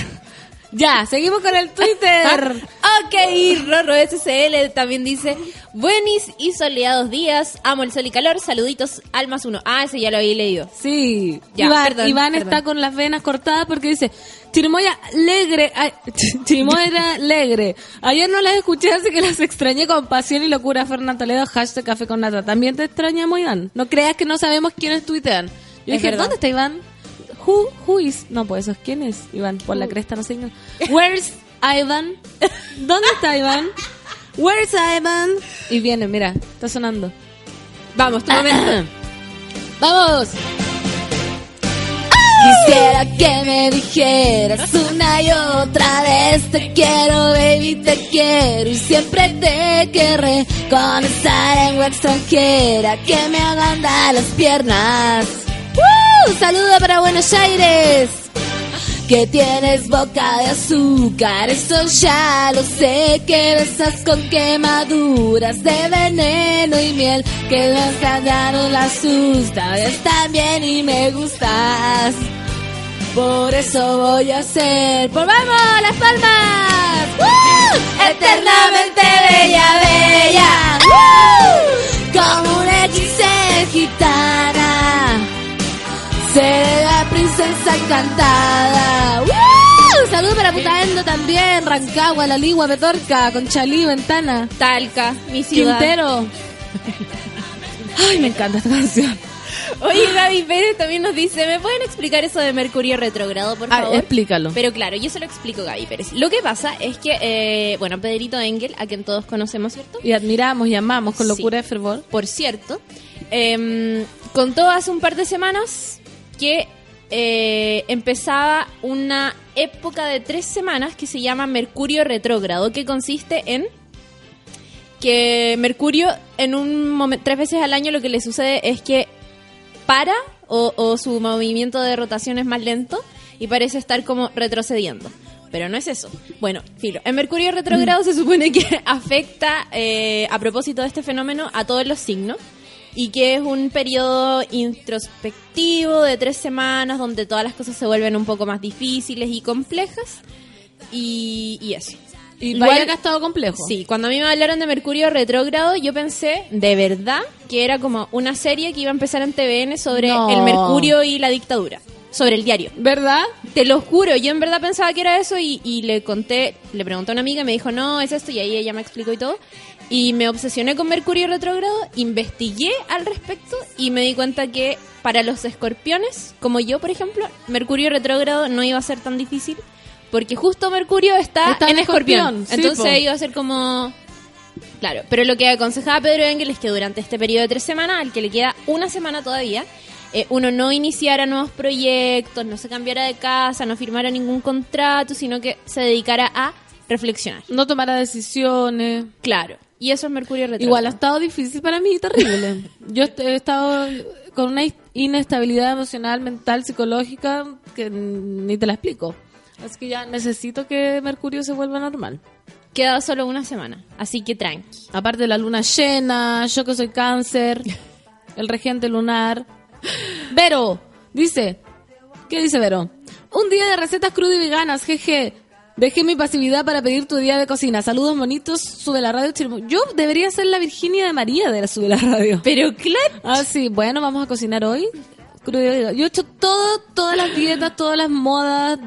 Ya, seguimos con el Twitter. ok, Rorro SCL también dice, buenis y soleados días, amo el sol y calor, saluditos, almas uno. Ah, ese ya lo había leído. Sí, Ya, Iván, perdón, Iván perdón. está con las venas cortadas porque dice, Chirimoya alegre, Chirimoya alegre. Ayer no las escuché, así que las extrañé con pasión y locura. Fernando Toledo, hashtag café con nata. También te extrañamos, Iván. No creas que no sabemos quiénes tuitean. Yo Es dije, verdad. ¿dónde está Iván? Who, who is? No, pues eso es quién es, Iván. Por la cresta, no sé. Where's Ivan? ¿Dónde está Iván? Where's Ivan? Y viene, mira, está sonando. Vamos, tu momento. ¡Vamos! Quisiera que me dijeras una y otra vez Te quiero, baby, te quiero Y siempre te querré Con esa lengua extranjera Que me agranda las piernas ¡Woo! Saludo para Buenos Aires que tienes boca de azúcar, eso ya lo sé, que besas con quemaduras de veneno y miel, que las no la asusta, bien y me gustas. Por eso voy a hacer, por vamos, las palmas, eternamente bella, bella, ¡Woo! como una hechicera. Seré la princesa encantada. ¡Woo! Salud para Putaendo también. Rancagua, La Ligua, Petorca, Conchalí, Ventana. Talca, mi ciudad. Quintero. Ay, me encanta esta canción. Oye, Gaby Pérez también nos dice, ¿me pueden explicar eso de Mercurio retrógrado, por Ah, favor? explícalo. Pero claro, yo se lo explico, Gaby Pérez. Lo que pasa es que, eh, bueno, Pedrito Engel, a quien todos conocemos, ¿cierto? Y admiramos y amamos con Sí. locura y fervor. Por cierto, em, contó hace un par de semanas que eh, empezaba una época de tres semanas que se llama Mercurio retrógrado, que consiste en que Mercurio en un momento, tres veces al año lo que le sucede es que para o, o su movimiento de rotación es más lento y parece estar como retrocediendo. Pero no es eso. Bueno, filo. En Mercurio retrógrado se supone que afecta, eh, a propósito de este fenómeno, a todos los signos. Y que es un periodo introspectivo de tres semanas donde todas las cosas se vuelven un poco más difíciles y complejas. Y, y eso. Y Igual- vaya que ha estado complejo. Sí, cuando a mí me hablaron de Mercurio retrógrado, yo pensé de verdad que era como una serie que iba a empezar en TVN sobre No. el Mercurio y la dictadura, sobre el diario. ¿Verdad? Te lo juro, yo en verdad pensaba que era eso y, y le conté, le pregunté a una amiga y me dijo, no, es esto, y ahí ella me explicó y todo. Y me obsesioné con Mercurio retrógrado, investigué al respecto y me di cuenta que para los escorpiones, como yo por ejemplo, Mercurio retrógrado no iba a ser tan difícil porque justo Mercurio está, Está en escorpión. Entonces iba a ser como... Claro, pero lo que aconsejaba Pedro Engel es que durante este periodo de tres semanas, al que le queda una semana todavía, eh, uno no iniciara nuevos proyectos, no se cambiara de casa, no firmara ningún contrato, sino que se dedicara a reflexionar. No tomará decisiones. Claro. Y eso es Mercurio retrógrado. Igual ha estado difícil para mí, terrible. Yo he estado con una inestabilidad emocional, mental, psicológica que ni te la explico. Así que ya necesito que Mercurio se vuelva normal. Queda solo una semana, así que tranqui. Aparte de la luna llena, yo que soy cáncer, el regente lunar. Vero, dice, ¿qué dice Vero? Un día de recetas crudas y veganas, jeje. Dejé mi pasividad para pedir tu día de cocina. Saludos bonitos, sube la radio. Yo debería ser la Virginia de María de la sube la radio. Pero claro. Ah, sí, bueno, vamos a cocinar hoy. Yo he hecho todo, todas las dietas, todas las modas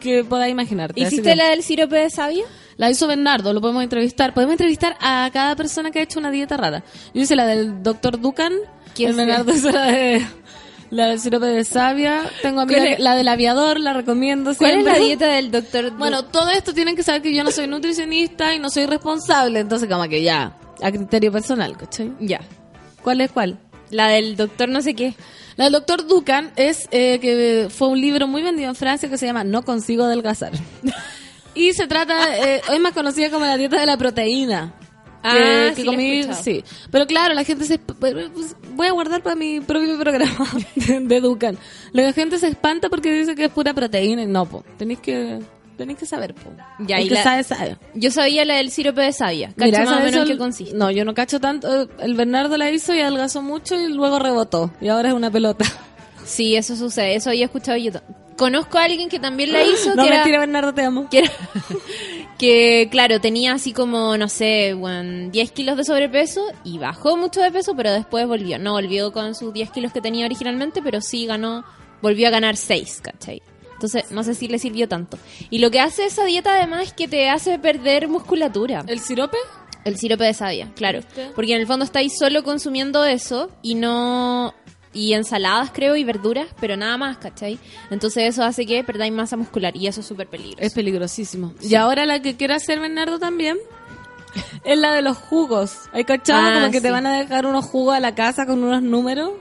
que puedas imaginarte. ¿Hiciste que- la del sirope de sabia? la hizo Bernardo, lo podemos entrevistar. Podemos entrevistar a cada persona que ha hecho una dieta rara. Yo hice la del doctor Ducan. ¿Quién? Bernardo hizo la de la del sirope de savia. Tengo amiga la del aviador, la recomiendo ¿Cuál es la dieta del doctor? Bueno, todo esto tienen que saber que yo no soy nutricionista y no soy responsable, entonces como que ya, a criterio personal, ¿cachai? ya. ¿Cuál es cuál? La del doctor no sé qué. La del doctor Ducan es eh, que fue un libro muy vendido en Francia que se llama No consigo adelgazar. y se trata, eh, es más conocida como la dieta de la proteína. Ah, que sí, comí, sí. Pero claro, la gente se... esp- pues, Voy a guardar para mi propio programa de, de Ducan. La gente se espanta porque dice que es pura proteína y no, po. Tenéis que, tenéis que saber, po. Ya, El y que la- sabe, sabe. Yo sabía la del sirope de savia. Cacho más o menos en el- qué consiste. No, yo no cacho tanto. El Bernardo la hizo y adelgazó mucho y luego rebotó. Y ahora es una pelota. Sí, eso sucede. Eso había escuchado yo. Conozco a alguien que también la hizo. No, que era- mentira, Bernardo, te amo. que, era- que, claro, tenía así como, no sé, bueno, 10 kilos de sobrepeso y bajó mucho de peso, pero después volvió. No volvió con sus 10 kilos que tenía originalmente, pero sí ganó, volvió a ganar 6, ¿cachai? Entonces, no sé si le sirvió tanto. Y lo que hace esa dieta además es que te hace perder musculatura. ¿El sirope? El sirope de savia, claro. Porque en el fondo estáis solo consumiendo eso y no... Y ensaladas, creo, y verduras, pero nada más, ¿cachai? Entonces eso hace que perdáis masa muscular y eso es súper peligroso. Es peligrosísimo. Y ahora la que quiere hacer Bernardo también es la de los jugos. ¿Hay cachado? Ah, como que te van a dejar unos jugos a la casa con unos números.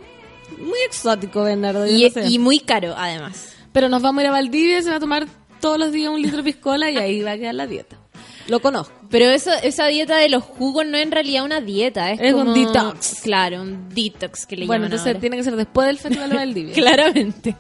Muy exótico, Bernardo. yo Y, no sé. y muy caro, además. Pero nos vamos a ir a Valdivia, se va a tomar todos los días un litro de piscola y ahí va a quedar la dieta. Lo conozco. Pero eso, esa dieta de los jugos no es en realidad una dieta, es, Es un como- detox. Claro, un detox que le Bueno, llaman entonces ahora. tiene que ser después del Festival de Valdivia. Claramente.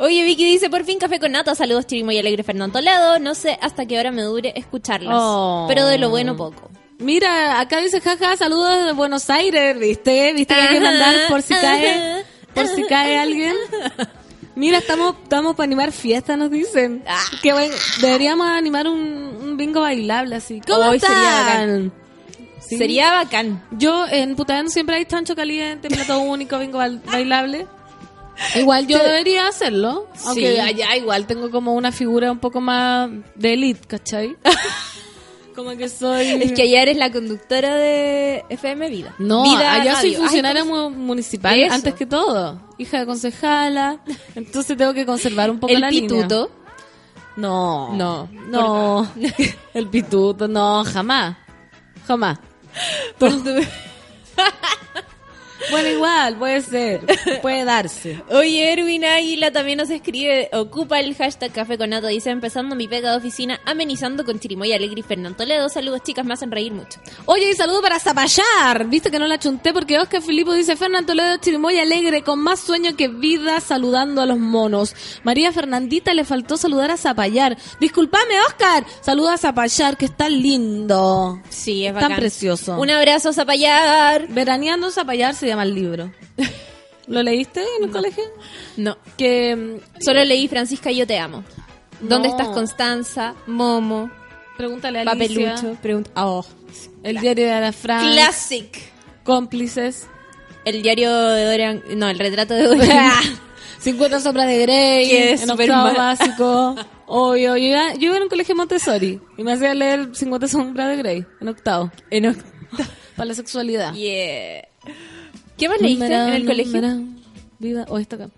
Oye, Vicky dice, por fin café con nata, saludos Chirimo y Alegre Fernando Toledo, no sé hasta qué hora me dure escucharlas, Oh. pero de lo bueno poco. Mira, acá dice jaja, saludos desde Buenos Aires, ¿viste? ¿Viste que hay que mandar por si cae? Por si cae alguien. Mira, estamos estamos para animar fiestas, nos dicen. Ah. Qué bueno. Deberíamos animar un, un bingo bailable así. ¿Cómo Hoy sería? Sí. Sería bacán. Yo en Putaén siempre hay chancho caliente, plato único, bingo ba- bailable. Igual yo debería hacerlo. Aunque Sí. allá igual tengo como una figura un poco más de elite, ¿cachai? como que soy... Es que allá eres la conductora de FM Vida. No, Vida allá soy funcionaria Ay, municipal Eso. antes que todo. Hija de concejala. Entonces tengo que conservar un poco el la línea. pituto. No. No. No. El pituto, no, jamás. Jamás. Por tu- Bueno, igual, puede ser. Puede darse. Oye, Erwin Águila también nos escribe, ocupa el hashtag Café con dice, empezando mi pega de oficina, amenizando con Chirimoya Alegre y Fernando Toledo. Saludos, chicas, me hacen reír mucho. Oye, y saludo para Zapallar. Viste que no la chunté porque Oscar Filipo dice Fernando Toledo Chirimoya alegre, con más sueño que vida, saludando a los monos. María Fernandita le faltó saludar a Zapallar. Disculpame, Oscar. Saluda a Zapallar, que está lindo. Sí, es Tan bacán. precioso. Un abrazo, Zapallar. Veraneando Zapallar se llama el libro. ¿Lo leíste en el colegio? No, Que mm, solo leí Francisca, yo te amo. ¿Dónde estás, Constanza? Momo, pregúntale a Alicia. Papelucho. Pregunta. Oh. El diario de Ana Frank. Classic. Cómplices. El diario de Dorian. No, el retrato de Dorian. 50 sombras de Grey. Que es en octavo básico. Obvio. Yo iba, yo iba en un colegio Montessori. Y me hacía leer 50 sombras de Grey. En octavo. En oct- Para la sexualidad. Yeah. ¿Qué más leíste en el colegio? Vida. O está acá.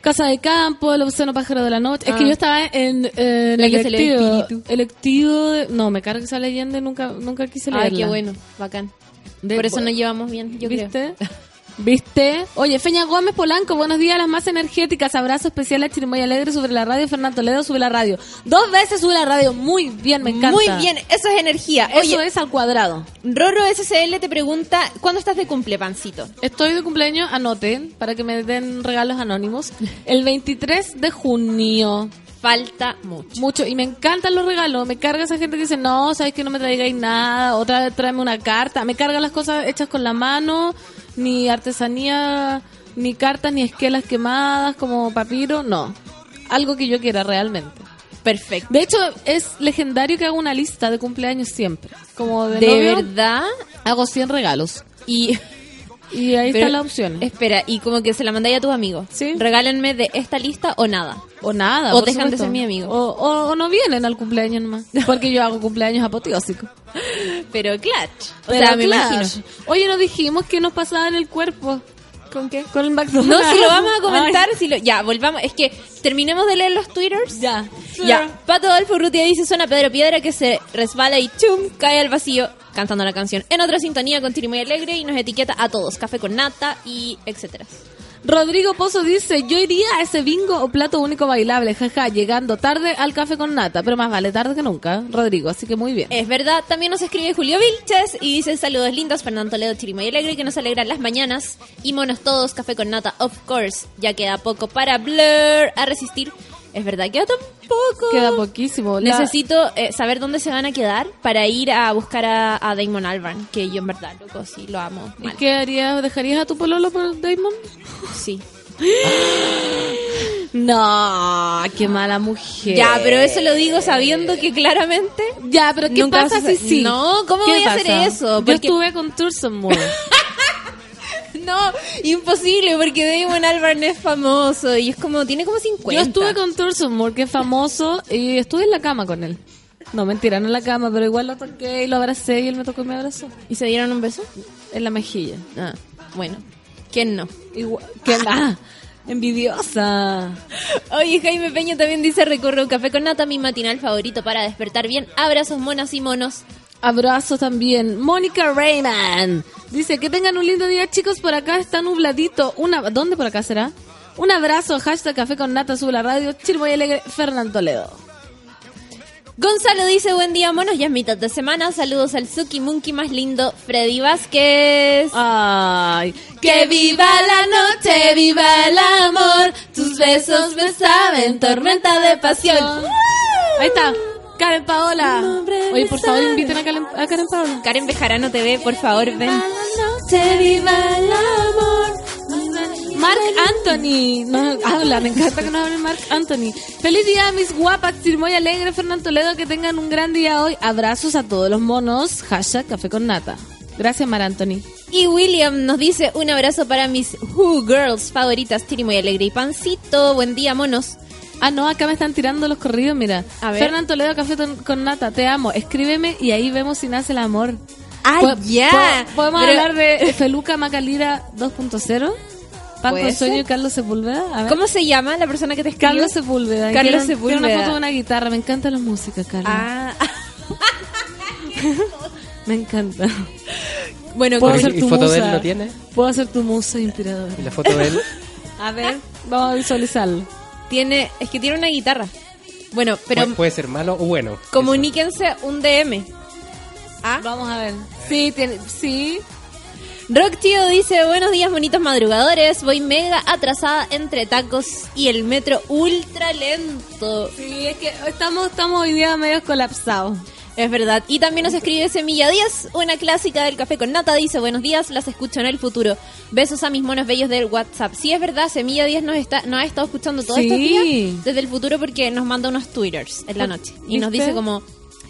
Casa de campo, el océano pájaro de la noche. Es que Ah. yo estaba en, eh, en La el que se lee electivo. espíritu. electivo de- no, me carga esa leyenda y nunca, nunca quise leerla. Ay, qué bueno. Bacán. De- Por eso nos llevamos bien, yo creo. ¿Viste? Oye, Feña Gómez Polanco, buenos días, las más energéticas. Abrazo especial a Chirimoya Alegre sobre la radio. Fernando Toledo sube la radio. Dos veces sube la radio. Muy bien, me encanta. Muy bien, eso es energía. Eso es al cuadrado. Rorro SCL te pregunta, ¿cuándo estás de cumple, pancito? Estoy de cumpleaños, anoten, para que me den regalos anónimos. El 23 de junio. Falta mucho. Mucho. Y me encantan los regalos. Me carga esa gente que dice, no, sabes que no me traigáis nada. Otra vez tráeme una carta. Me cargan las cosas hechas con la mano. Ni artesanía, ni cartas, ni esquelas quemadas como papiro. No. Algo que yo quiera realmente. Perfecto. De hecho, es legendario que haga una lista de cumpleaños siempre. Como de, De novio, verdad. hago 100 regalos. Y Y ahí Pero- están las opciones. espera, y como que se la mandáis a tus amigos. Sí. Regálenme de esta lista o nada. O nada. O dejan de ser mi amigo. O, o- o no vienen al cumpleaños nomás. Porque yo hago cumpleaños apoteósicos. Pero clutch. O Pero sea, me imagino. Oye, nos dijimos que nos pasaba en el cuerpo. ¿Con qué? Con el No, McDonald's. si lo vamos a comentar, Ay, si lo... Ya, volvamos. Es que terminemos de leer los twitters. ya. Ya, Pato Adolfo Urrutia dice, suena Pedro Piedra que se resbala y chum, cae al vacío cantando la canción. En otra sintonía con Tiri muy alegre y nos etiqueta a todos, café con nata y etcétera. Rodrigo Pozo dice, yo iría a ese bingo o plato único bailable, jaja, llegando tarde al café con nata, pero más vale tarde que nunca, Rodrigo, así que muy bien. Es verdad, también nos escribe Julio Vilches y dice saludos lindos, Fernando Toledo, Chiri muy alegre que nos alegran las mañanas y monos todos, café con nata, of course, ya queda poco para Blur a resistir. Es verdad, queda tan poco. Queda poquísimo. La- Necesito eh, saber dónde se van a quedar para ir a buscar a, a Damon Albarn, que yo en verdad, loco, sí lo amo. ¿Y mal. qué harías? ¿Dejarías a tu pololo por Damon? Sí. No, qué mala mujer. Ya, pero eso lo digo sabiendo que claramente. Ya, pero ¿qué Nunca pasa si sí? No, ¿cómo ¿Qué voy a hacer eso? Yo estuve con Thurston Moore. No, imposible, porque Damon Albarn es famoso y es como, tiene como 50. Yo estuve con Thurston Moore, que es famoso, y estuve en la cama con él. No, mentira, no en la cama, pero igual lo toqué y lo abracé y él me tocó y me abrazó. ¿Y se dieron un beso? En la mejilla. Ah, bueno. ¿Quién no? Igual, que ah, envidiosa. Oye, Jaime Peña también dice, recorre un café con nata, mi matinal favorito para despertar bien. Abrazos, monas y monos. Abrazo también. Mónica Rayman. Dice que tengan un lindo día, chicos. Por acá está nubladito. Una, ¿Dónde por acá será? Un abrazo. Hashtag Café con Nata. Sube la radio. Chirmoy Alegre. Fernando Toledo. Gonzalo dice, buen día, monos, ya es mitad de semana. Saludos al Suki Monkey más lindo, Freddy Vázquez. Ay. Que viva la noche, viva el amor. Tus besos me saben tormenta de pasión. Ahí está. Karen Paola. Oye, por favor, inviten a Karen, a Karen Paola. Karen Bejarano TV, por favor, ven. noche, viva el amor. Mark Anthony. No, habla, me encanta que nos hable Mark Anthony. Feliz día, mis guapas. Muy alegre, Fernando Toledo. Que tengan un gran día hoy. Abrazos a todos los monos. Hashtag Café con Nata. Gracias, Mar Anthony. Y William nos dice un abrazo para mis Who Girls favoritas, Tiri muy alegre y Pancito. Buen día, monos. Ah, no, acá me están tirando los corridos, mira. A ver. Fernando Toledo, Café con- Nata, te amo. Escríbeme y ahí vemos si nace el amor. ¡Ah, ya! po- ¿Podemos Pero- hablar de Feluca Macalira 2.0? Pan ¿Puede con sueño y Carlos Sepúlveda. A ver. ¿Cómo se llama la persona que te escribió? Carlos Sepúlveda. Carlos un- Tiene Sepúlveda. una foto de una guitarra. Me encanta la música, Carlos. Ah, Me encanta. Bueno, Puedo ser ¿Y tu foto de él musa. no tiene? Puedo ser tu musa inspiradora. ¿Y la foto de él? A ver, vamos a visualizarlo. Tiene, es que tiene una guitarra. Bueno, pero Pu- puede ser malo o bueno. comuníquense un DM. ¿Ah? Vamos a ver. Sí, tiene, sí. Rock Tío dice, buenos días bonitos madrugadores, voy mega atrasada entre tacos y el metro ultra lento. Sí, es que estamos, estamos hoy día medio colapsados. Es verdad. Y también nos escribe Semilla 10, una clásica del café con nata. Dice, buenos días, las escucho en el futuro. Besos a mis monos bellos del WhatsApp. Sí, es verdad, Semilla 10 nos, está, nos ha estado escuchando todos Sí. estos días desde el futuro porque nos manda unos twitters en la noche. Y nos dice como,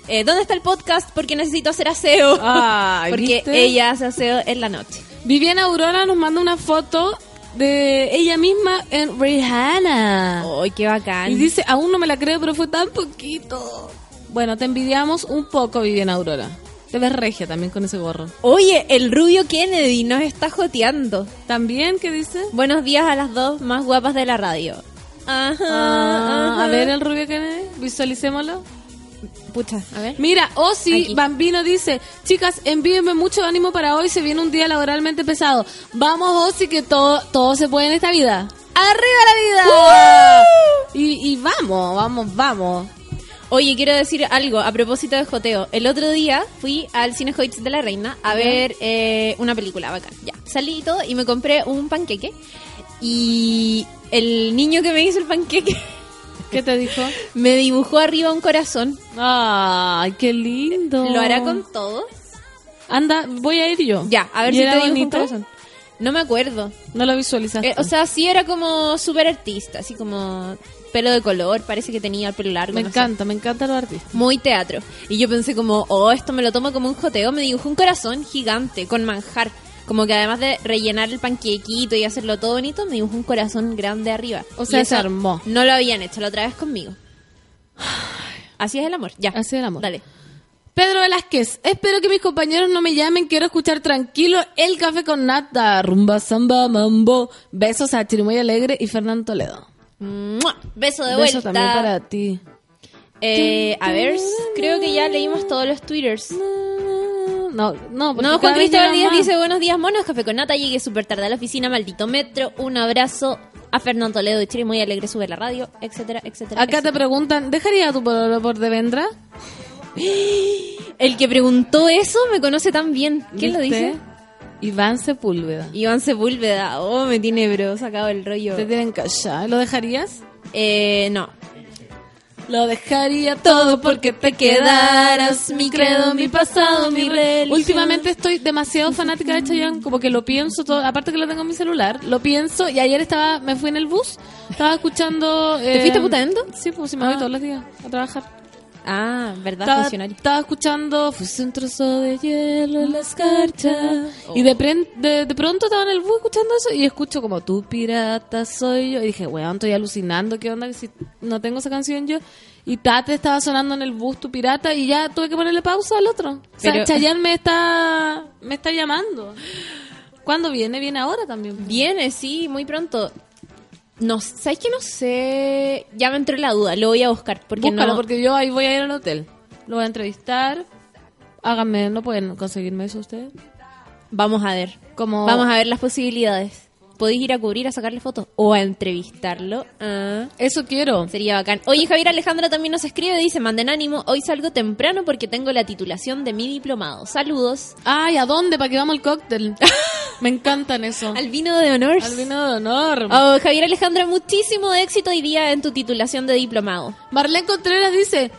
eh, ¿dónde está el podcast? Porque necesito hacer aseo. Ay, porque ¿viste? ella hace aseo en la noche. Viviana Aurora nos manda una foto de ella misma en Rihanna. ¡Ay, qué bacán! Y dice, aún no me la creo, pero fue tan poquito. Bueno, te envidiamos un poco, Viviana Aurora. Te ves regia también con ese gorro. Oye, el rubio Kennedy nos está joteando. ¿También qué dice? Buenos días a las dos más guapas de la radio. Ajá, Ah, ajá. a ver el rubio Kennedy, visualicémoslo. Pucha, a ver. Mira, Osi. Bambino dice, chicas, envíenme mucho ánimo para hoy, se viene un día laboralmente pesado. Vamos, Osi, que todo, todo se puede en esta vida. ¡Arriba la vida! Y, y vamos, vamos, vamos. Oye, quiero decir algo a propósito de joteo. El otro día fui al Cine Hoyts de la Reina a ver eh, una película bacán. Ya, salí y todo y me compré un panqueque. Y el niño que me hizo el panqueque ¿Qué te dijo? me dibujó arriba un corazón. Ay, qué lindo. ¿Lo hará con todo? Anda, voy a ir yo. Ya, a ver ¿Y si era te dibujo un bonito? corazón. No me acuerdo. No lo visualizaste. Eh, o sea, sí era como súper artista, así como pelo de color, parece que tenía el pelo largo. me no sé. encanta, me encanta los artistas. Muy teatro. Y yo pensé como, oh, esto me lo tomo como un joteo. Me dibujó un corazón gigante con manjar. Como que además de rellenar el panquequito y hacerlo todo bonito, me dibujó un corazón grande arriba. O sea, se armó. No lo habían hecho la otra vez conmigo. Así es el amor. Ya. Así es el amor. Dale. Pedro Velázquez, espero que mis compañeros no me llamen, quiero escuchar tranquilo el café con nata, rumba, samba, mambo. Besos a Chirimoy Alegre y Fernando Toledo. ¡Mua! Beso de vuelta. también para ti. Eh, a ver, creo que ya leímos todos los twitters. No, no, porque No, Juan Cristóbal Díaz más. dice buenos días monos, café con nata, llegué súper tarde a la oficina, maldito metro, un abrazo a Fernando Toledo de Chile, muy alegre, sube la radio, etcétera, etcétera. Acá te preguntan, ¿dejaría tu pololo por Devendra? El que preguntó eso me conoce tan bien. ¿Quién lo dice? Iván Sepúlveda. Iván Sepúlveda. Oh, me tiene bro, sacado el rollo. Te tienen callado. ¿Lo dejarías? Eh, no. Lo dejaría todo porque te quedaras mi credo, mi pasado, mi religión. Últimamente estoy demasiado fanática de Chayanne, como que lo pienso todo, aparte que lo tengo en mi celular, lo pienso y ayer estaba, me fui en el bus, estaba escuchando... ¿Te fuiste a Putaendo? Sí, pues sí me voy Ah. todos los días a trabajar. Ah, verdad, Estaba, funcionario. estaba escuchando Fuiste un trozo de hielo en la escarcha. Y de, pren- de, de pronto estaba en el bus escuchando eso Y escucho como Tu pirata soy yo Y dije, weón, estoy alucinando ¿Qué onda que si no tengo esa canción yo? Y Tate estaba sonando en el bus Tu pirata Y ya tuve que ponerle pausa al otro. O sea, Chayanne me está, me está llamando. ¿Cuándo viene? Viene ahora también. Viene, sí, muy pronto. No, ¿sabes que no sé? Ya me entró la duda, lo voy a buscar. Porque Búscalo, no... porque yo ahí voy a ir al hotel Lo voy a entrevistar Háganme, ¿no pueden conseguirme eso ustedes? Vamos a ver. Como... Vamos a ver las posibilidades. Podéis ir a cubrir, a sacarle fotos o a entrevistarlo. Ah, Eso quiero. sería bacán. Oye, Javier Alejandra también nos escribe, dice, manden ánimo, hoy salgo temprano porque tengo la titulación de mi diplomado. Saludos. Ay, ¿a dónde? ¿Para que vamos al cóctel? Me encantan eso. Al vino de honor. Al vino de honor. Oh, Javier Alejandra, muchísimo éxito hoy día en tu titulación de diplomado. Marlene Contreras dice,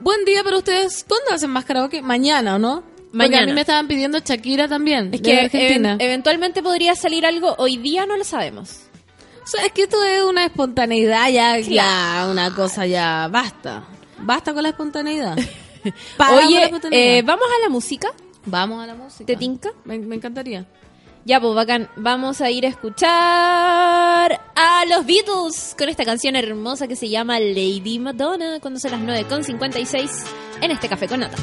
buen día para ustedes. ¿Cuándo hacen más karaoke? Mañana, ¿o no? Porque Mañana. a mí me estaban pidiendo Shakira también, Es de que Argentina. even- eventualmente podría salir algo, hoy día no lo sabemos. O sea, es que esto es una espontaneidad ya, ya una cosa ya, basta. Basta con la espontaneidad. La Oye, espontaneidad. eh, ¿vamos a la música? Vamos a la música. ¿Te tinca? Me, me encantaría. Ya, pues bacán. Vamos a ir a escuchar a los Beatles con esta canción hermosa que se llama Lady Madonna cuando son las 9.56 en este café con nata.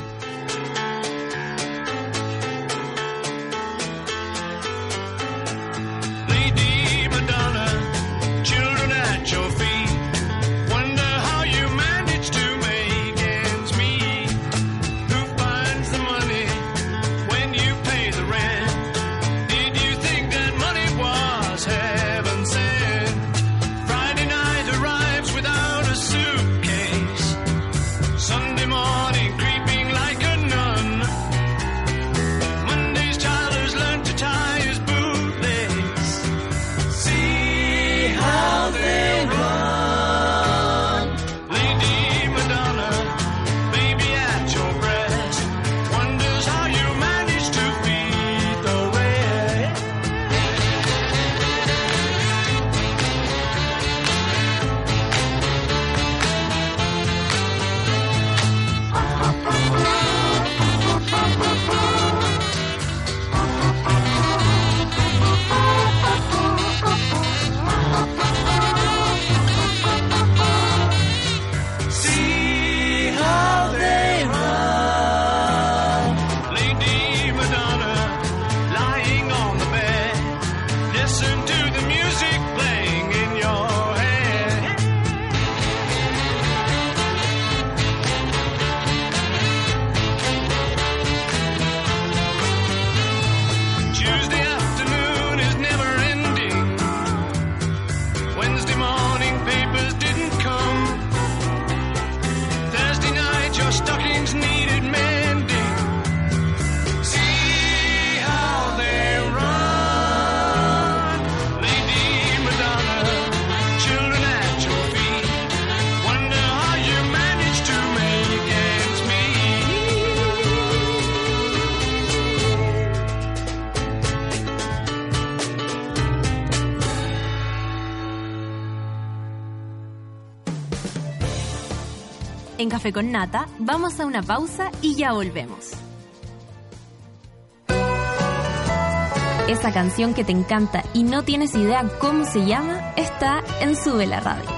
Con Nata vamos a una pausa y ya volvemos. Esa canción que te encanta y no tienes idea cómo se llama está en Sube la Radio.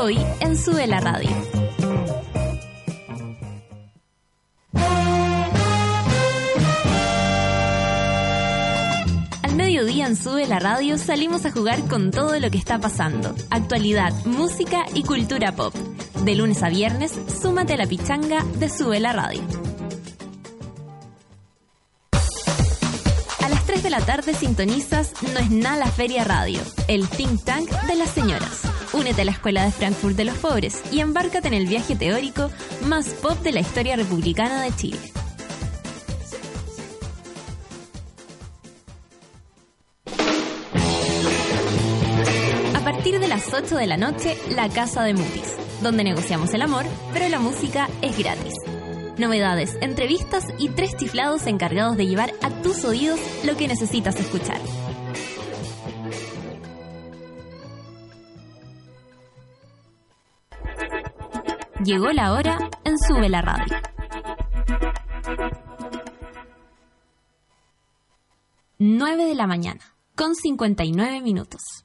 Hoy en Sube la Radio. En Sube la Radio salimos a jugar con todo lo que está pasando. Actualidad, música y cultura pop. De lunes a viernes, súmate a la pichanga de Sube la Radio. A las 3 de la tarde sintonizas No es nada la Feria Radio, el think tank de las señoras. Únete a la Escuela de Frankfurt de los Pobres y embárcate en el viaje teórico más pop de la historia republicana de Chile. Las 8 de la noche, La Casa de Mutis, donde negociamos el amor, pero la música es gratis. Novedades, entrevistas y tres chiflados encargados de llevar a tus oídos lo que necesitas escuchar. Llegó la hora en Sube la Radio. Nueve de la mañana, con 59 minutos.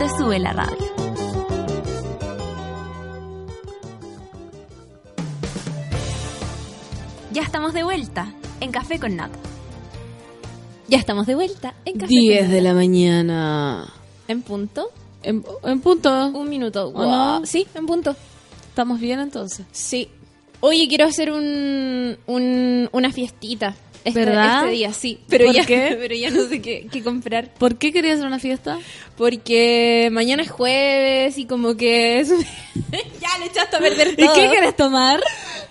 de Sube la Radio. Ya estamos de vuelta en Café con Nata. Ya estamos de vuelta en Café 10 con de Nata. la mañana. En punto. En, en punto. Un minuto. ¿O no? Sí, en punto. ¿Estamos bien entonces? Sí. Oye, quiero hacer un, un- una fiestita. Este, ¿Verdad? Este día, sí. Pero ¿Por ya, qué? pero ya no sé qué, qué comprar. ¿Por qué querías hacer una fiesta? Porque mañana es jueves y como que es... ya le echaste a perder ¿Y todo. qué quieres tomar?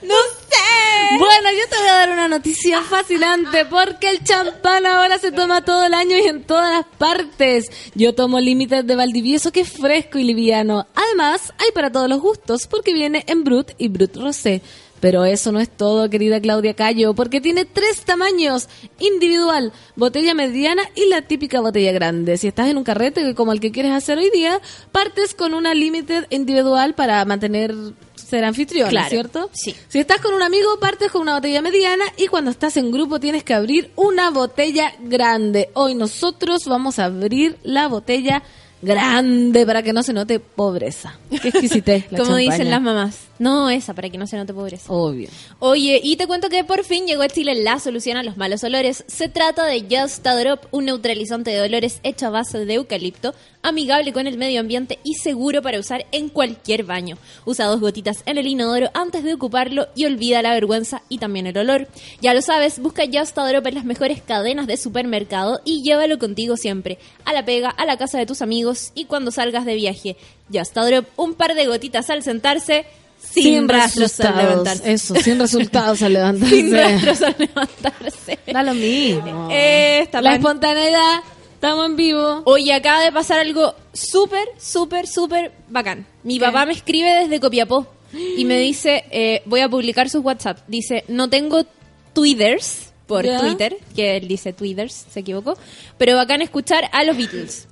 No sé. Bueno, yo te voy a dar una noticia fascinante porque el champán ahora se toma todo el año y en todas las partes. Yo tomo límites de Valdivieso que es fresco y liviano. Además, hay para todos los gustos porque viene en Brut y Brut Rosé. Pero eso no es todo, querida Claudia Cayo, porque tiene tres tamaños. Individual, botella mediana y la típica botella grande. Si estás en un carrete como el que quieres hacer hoy día, partes con una limited individual para mantener ser anfitrión, Claro, ¿cierto? sí. Si estás con un amigo, partes con una botella mediana y cuando estás en grupo tienes que abrir una botella grande. Hoy nosotros vamos a abrir la botella grande para que no se note pobreza. Qué exquisitez. la Como dicen las mamás. No esa, para que no se note pobreza. Obvio. Oye, y te cuento que por fin llegó a Chile la solución a los malos olores. Se trata de Just a Drop, un neutralizante de olores hecho a base de eucalipto, amigable con el medio ambiente y seguro para usar en cualquier baño. Usa dos gotitas en el inodoro antes de ocuparlo y olvida la vergüenza y también el olor. Ya lo sabes, busca Just a Drop en las mejores cadenas de supermercado y llévalo contigo siempre, a la pega, a la casa de tus amigos y cuando salgas de viaje. Just a Drop, un par de gotitas al sentarse. Sin, rastros al levantarse. Eso, sin resultados al levantarse. Sin rastros al levantarse. Da lo mismo. Eh, está la espontaneidad. Estamos en vivo. Oye, acaba de pasar algo súper, súper, súper bacán. Mi papá me escribe desde Copiapó y me dice, eh, voy a publicar sus WhatsApp. Dice, no tengo twitters por ¿Ya? Twitter, que él dice twitters, se equivocó, pero bacán escuchar a los Beatles.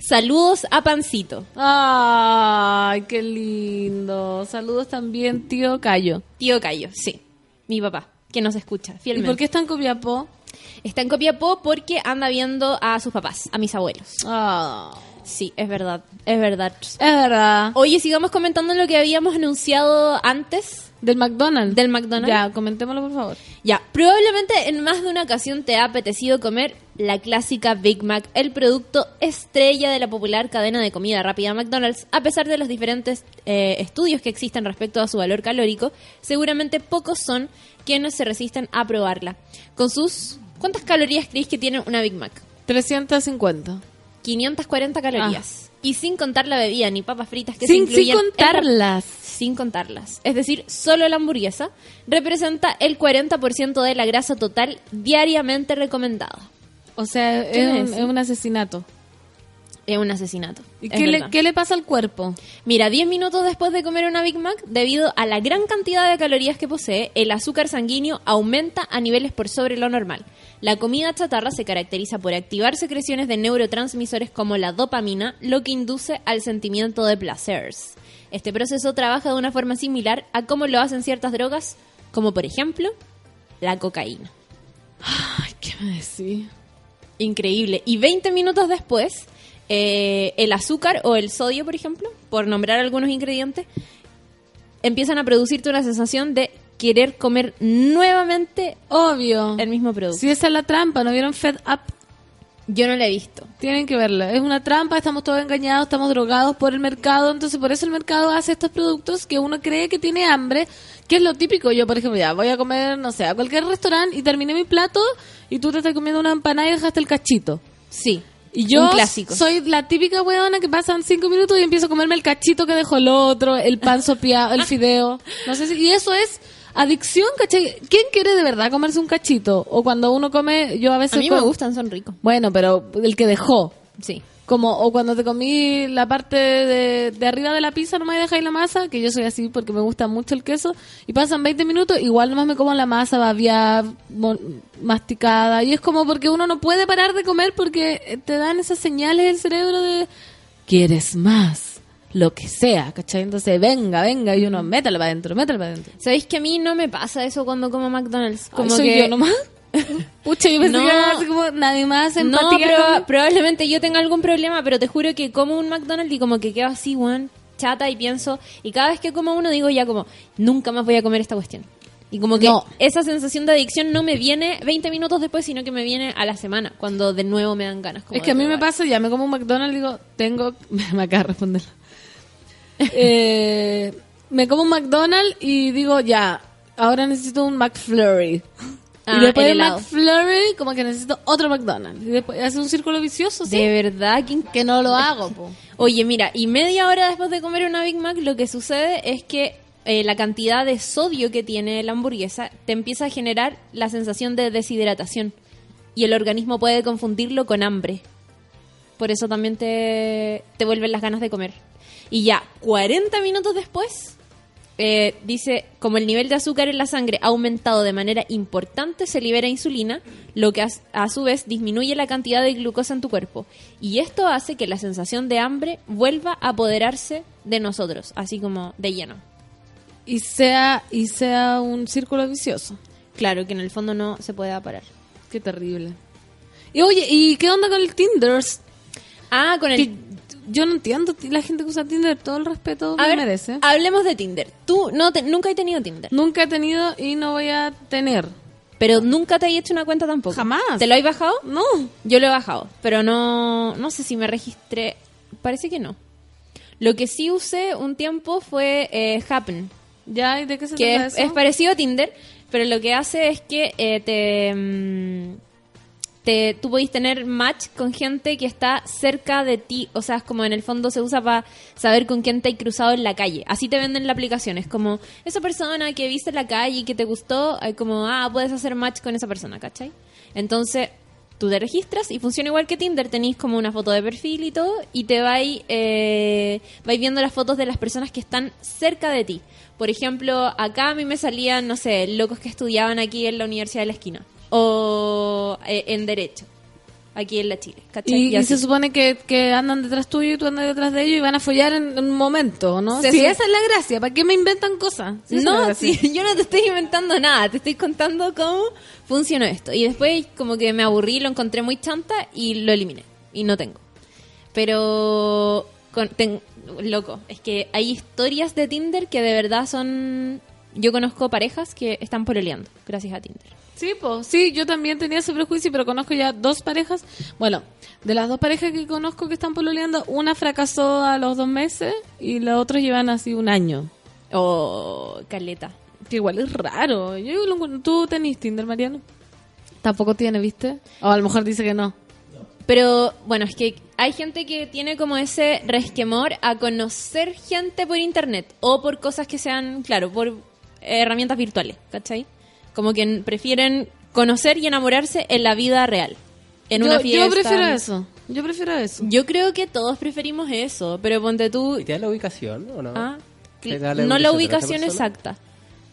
Saludos a Pancito. Ay, qué lindo. Saludos también, tío Cayo. Tío Cayo, sí, mi papá, que nos escucha ¿Y fielmente. por qué está en Copiapó? Está en Copiapó porque anda viendo a sus papás, a mis abuelos. Ah, Sí, es verdad, es verdad. es verdad. Oye, sigamos comentando lo que habíamos anunciado antes Del McDonald's. del McDonald's. Ya, comentémoslo por favor. Ya, probablemente en más de una ocasión te ha apetecido comer la clásica Big Mac, el producto estrella de la popular cadena de comida rápida McDonald's. A pesar de los diferentes eh, estudios que existen respecto a su valor calórico, seguramente pocos son quienes se resisten a probarla. Con sus... ¿Cuántas calorías creéis que tiene una Big Mac? 350. 540 calorías. Y sin contar la bebida ni papas fritas que Ah. Sin, se sin incluyen en la- contarlas. sin contarlas. Es decir, solo la hamburguesa representa el 40% de la grasa total diariamente recomendada. O sea, ¿Qué es un, es un asesinato. Es un asesinato. ¿Y qué le, verdad. qué le pasa al cuerpo? Mira, 10 minutos después de comer una Big Mac, debido a la gran cantidad de calorías que posee, el azúcar sanguíneo aumenta a niveles por sobre lo normal. La comida chatarra se caracteriza por activar secreciones de neurotransmisores como la dopamina, lo que induce al sentimiento de placeres. Este proceso trabaja de una forma similar a cómo lo hacen ciertas drogas, como por ejemplo la cocaína. Ay, ¿qué me decís? Increíble. Y 20 minutos después, eh, el azúcar o el sodio, por ejemplo, por nombrar algunos ingredientes, empiezan a producirte una sensación de querer comer nuevamente Obvio. el mismo producto. Si esa es la trampa, ¿no vieron Fed Up? Yo no la he visto. Tienen que verla. Es una trampa, estamos todos engañados, estamos drogados por el mercado, entonces por eso el mercado hace estos productos que uno cree que tiene hambre, que es lo típico. Yo, por ejemplo, ya voy a comer, no sé, a cualquier restaurante y terminé mi plato y tú te estás comiendo una empanada y dejaste el cachito. Sí. Y yo Un clásico. soy la típica weona que pasan cinco minutos y empiezo a comerme el cachito que dejó el otro, el pan sopeado, el fideo. No sé si, y eso es adicción, ¿cachai? ¿Quién quiere de verdad comerse un cachito? O cuando uno come, yo a veces... A mí me gustan, son ricos. Bueno, pero el que dejó. Sí. Como, o cuando te comí la parte de, de arriba de la pizza, nomás dejáis la masa, que yo soy así porque me gusta mucho el queso, y pasan 20 minutos, igual nomás me como la masa babiada, mo- masticada, y es como porque uno no puede parar de comer porque eh, te dan esas señales del cerebro de quieres más, lo que sea, ¿cachai? Entonces, venga, venga, y uno, métalo para adentro, métalo para adentro. ¿Sabéis que a mí no me pasa eso cuando como McDonald's? Como Como soy que yo nomás. Pucha, yo pensé No. que era así como nadie más No, empatía pero con- probablemente yo tenga algún problema, pero te juro que como un McDonald's y como que quedo así, weón, chata y pienso, y cada vez que como uno digo ya como, nunca más voy a comer esta cuestión. Y como que No. esa sensación de adicción no me viene 20 minutos después, sino que me viene a la semana, cuando de nuevo me dan ganas. como Es que a mí me pasa, ya me como un McDonald's y digo, tengo... Me acaba de responder. Eh, me como un McDonald's y digo, ya, ahora necesito un McFlurry. Ah, y después helado. McFlurry, como que necesito otro McDonald's. Y después hace un círculo vicioso, ¿sí? De verdad, que Que no lo hago, po. Oye, mira, y media hora después de comer una Big Mac, lo que sucede es que eh, la cantidad de sodio que tiene la hamburguesa te empieza a generar la sensación de deshidratación. Y el organismo puede confundirlo con hambre. Por eso también te, te vuelven las ganas de comer. Y ya, 40 minutos después, eh, dice, como el nivel de azúcar en la sangre ha aumentado de manera importante, se libera insulina, lo que a, a su vez disminuye la cantidad de glucosa en tu cuerpo. Y esto hace que la sensación de hambre vuelva a apoderarse de nosotros, así como de lleno. Y sea, y sea un círculo vicioso. Claro, que en el fondo no se puede parar. Qué terrible. Y oye, ¿y qué onda con el Tinder? Ah, con el... Yo no entiendo la gente que usa Tinder, todo el respeto A me ver, merece. hablemos de Tinder. Tú no te- nunca has tenido Tinder, Nunca he tenido y no voy a tener. pero nunca te has hecho una cuenta tampoco. Jamás. ¿Te lo has bajado? No. Yo lo he bajado, pero no, no sé si me registré. Parece que no. Lo que sí usé un tiempo fue eh, Happen, ¿Ya? ¿Y de qué se que trata es, eso? es parecido a Tinder, pero lo que hace es que eh, te, mm, te, tú podéis tener match con gente que está cerca de ti. O sea, es como en el fondo se usa para saber con quién te hay cruzado en la calle. Así te venden la aplicación. Es como esa persona que viste en la calle y que te gustó, hay como, ah, puedes hacer match con esa persona, ¿cachai? Entonces, tú te registras y funciona igual que Tinder. Tenéis como una foto de perfil y todo, y te vais, eh, vais viendo las fotos de las personas que están cerca de ti. Por ejemplo, acá a mí me salían, no sé, locos que estudiaban aquí en la Universidad de la Esquina o eh, en Derecho. aquí en la Chile. ¿cachai? Y, Y se supone que, que andan detrás tuyo y tú andas detrás de ellos y van a follar en, en un momento, ¿no? Sí, su- esa es la gracia. ¿Para qué me inventan cosas? No, sí, yo no te estoy inventando nada, te estoy contando cómo funcionó esto. Y después como que me aburrí, lo encontré muy chanta y lo eliminé. Y no tengo. Pero, con, ten- loco, es que hay historias de Tinder que de verdad son... Yo conozco parejas que están pololeando gracias a Tinder. Sí, pues, sí, yo también tenía ese prejuicio, pero conozco ya dos parejas. Bueno, de las dos parejas que conozco que están pololeando, una fracasó a los dos meses y los otros llevan así un año. Oh, caleta. Que igual es raro. Yo ¿Tú tenés Tinder, Mariano? Tampoco tiene, ¿viste? O a lo mejor dice que no. Pero bueno, es que hay gente que tiene como ese resquemor a conocer gente por internet o por cosas que sean, claro, por herramientas virtuales, ¿cachai? Como que prefieren conocer y enamorarse en la vida real. En yo, una yo fiesta. prefiero eso. Yo prefiero eso. Yo creo que todos preferimos eso, pero ponte tú... ¿Y te da la ubicación o no? Ah, ¿Te cl- da la no la ubicación ubicación la persona? exacta.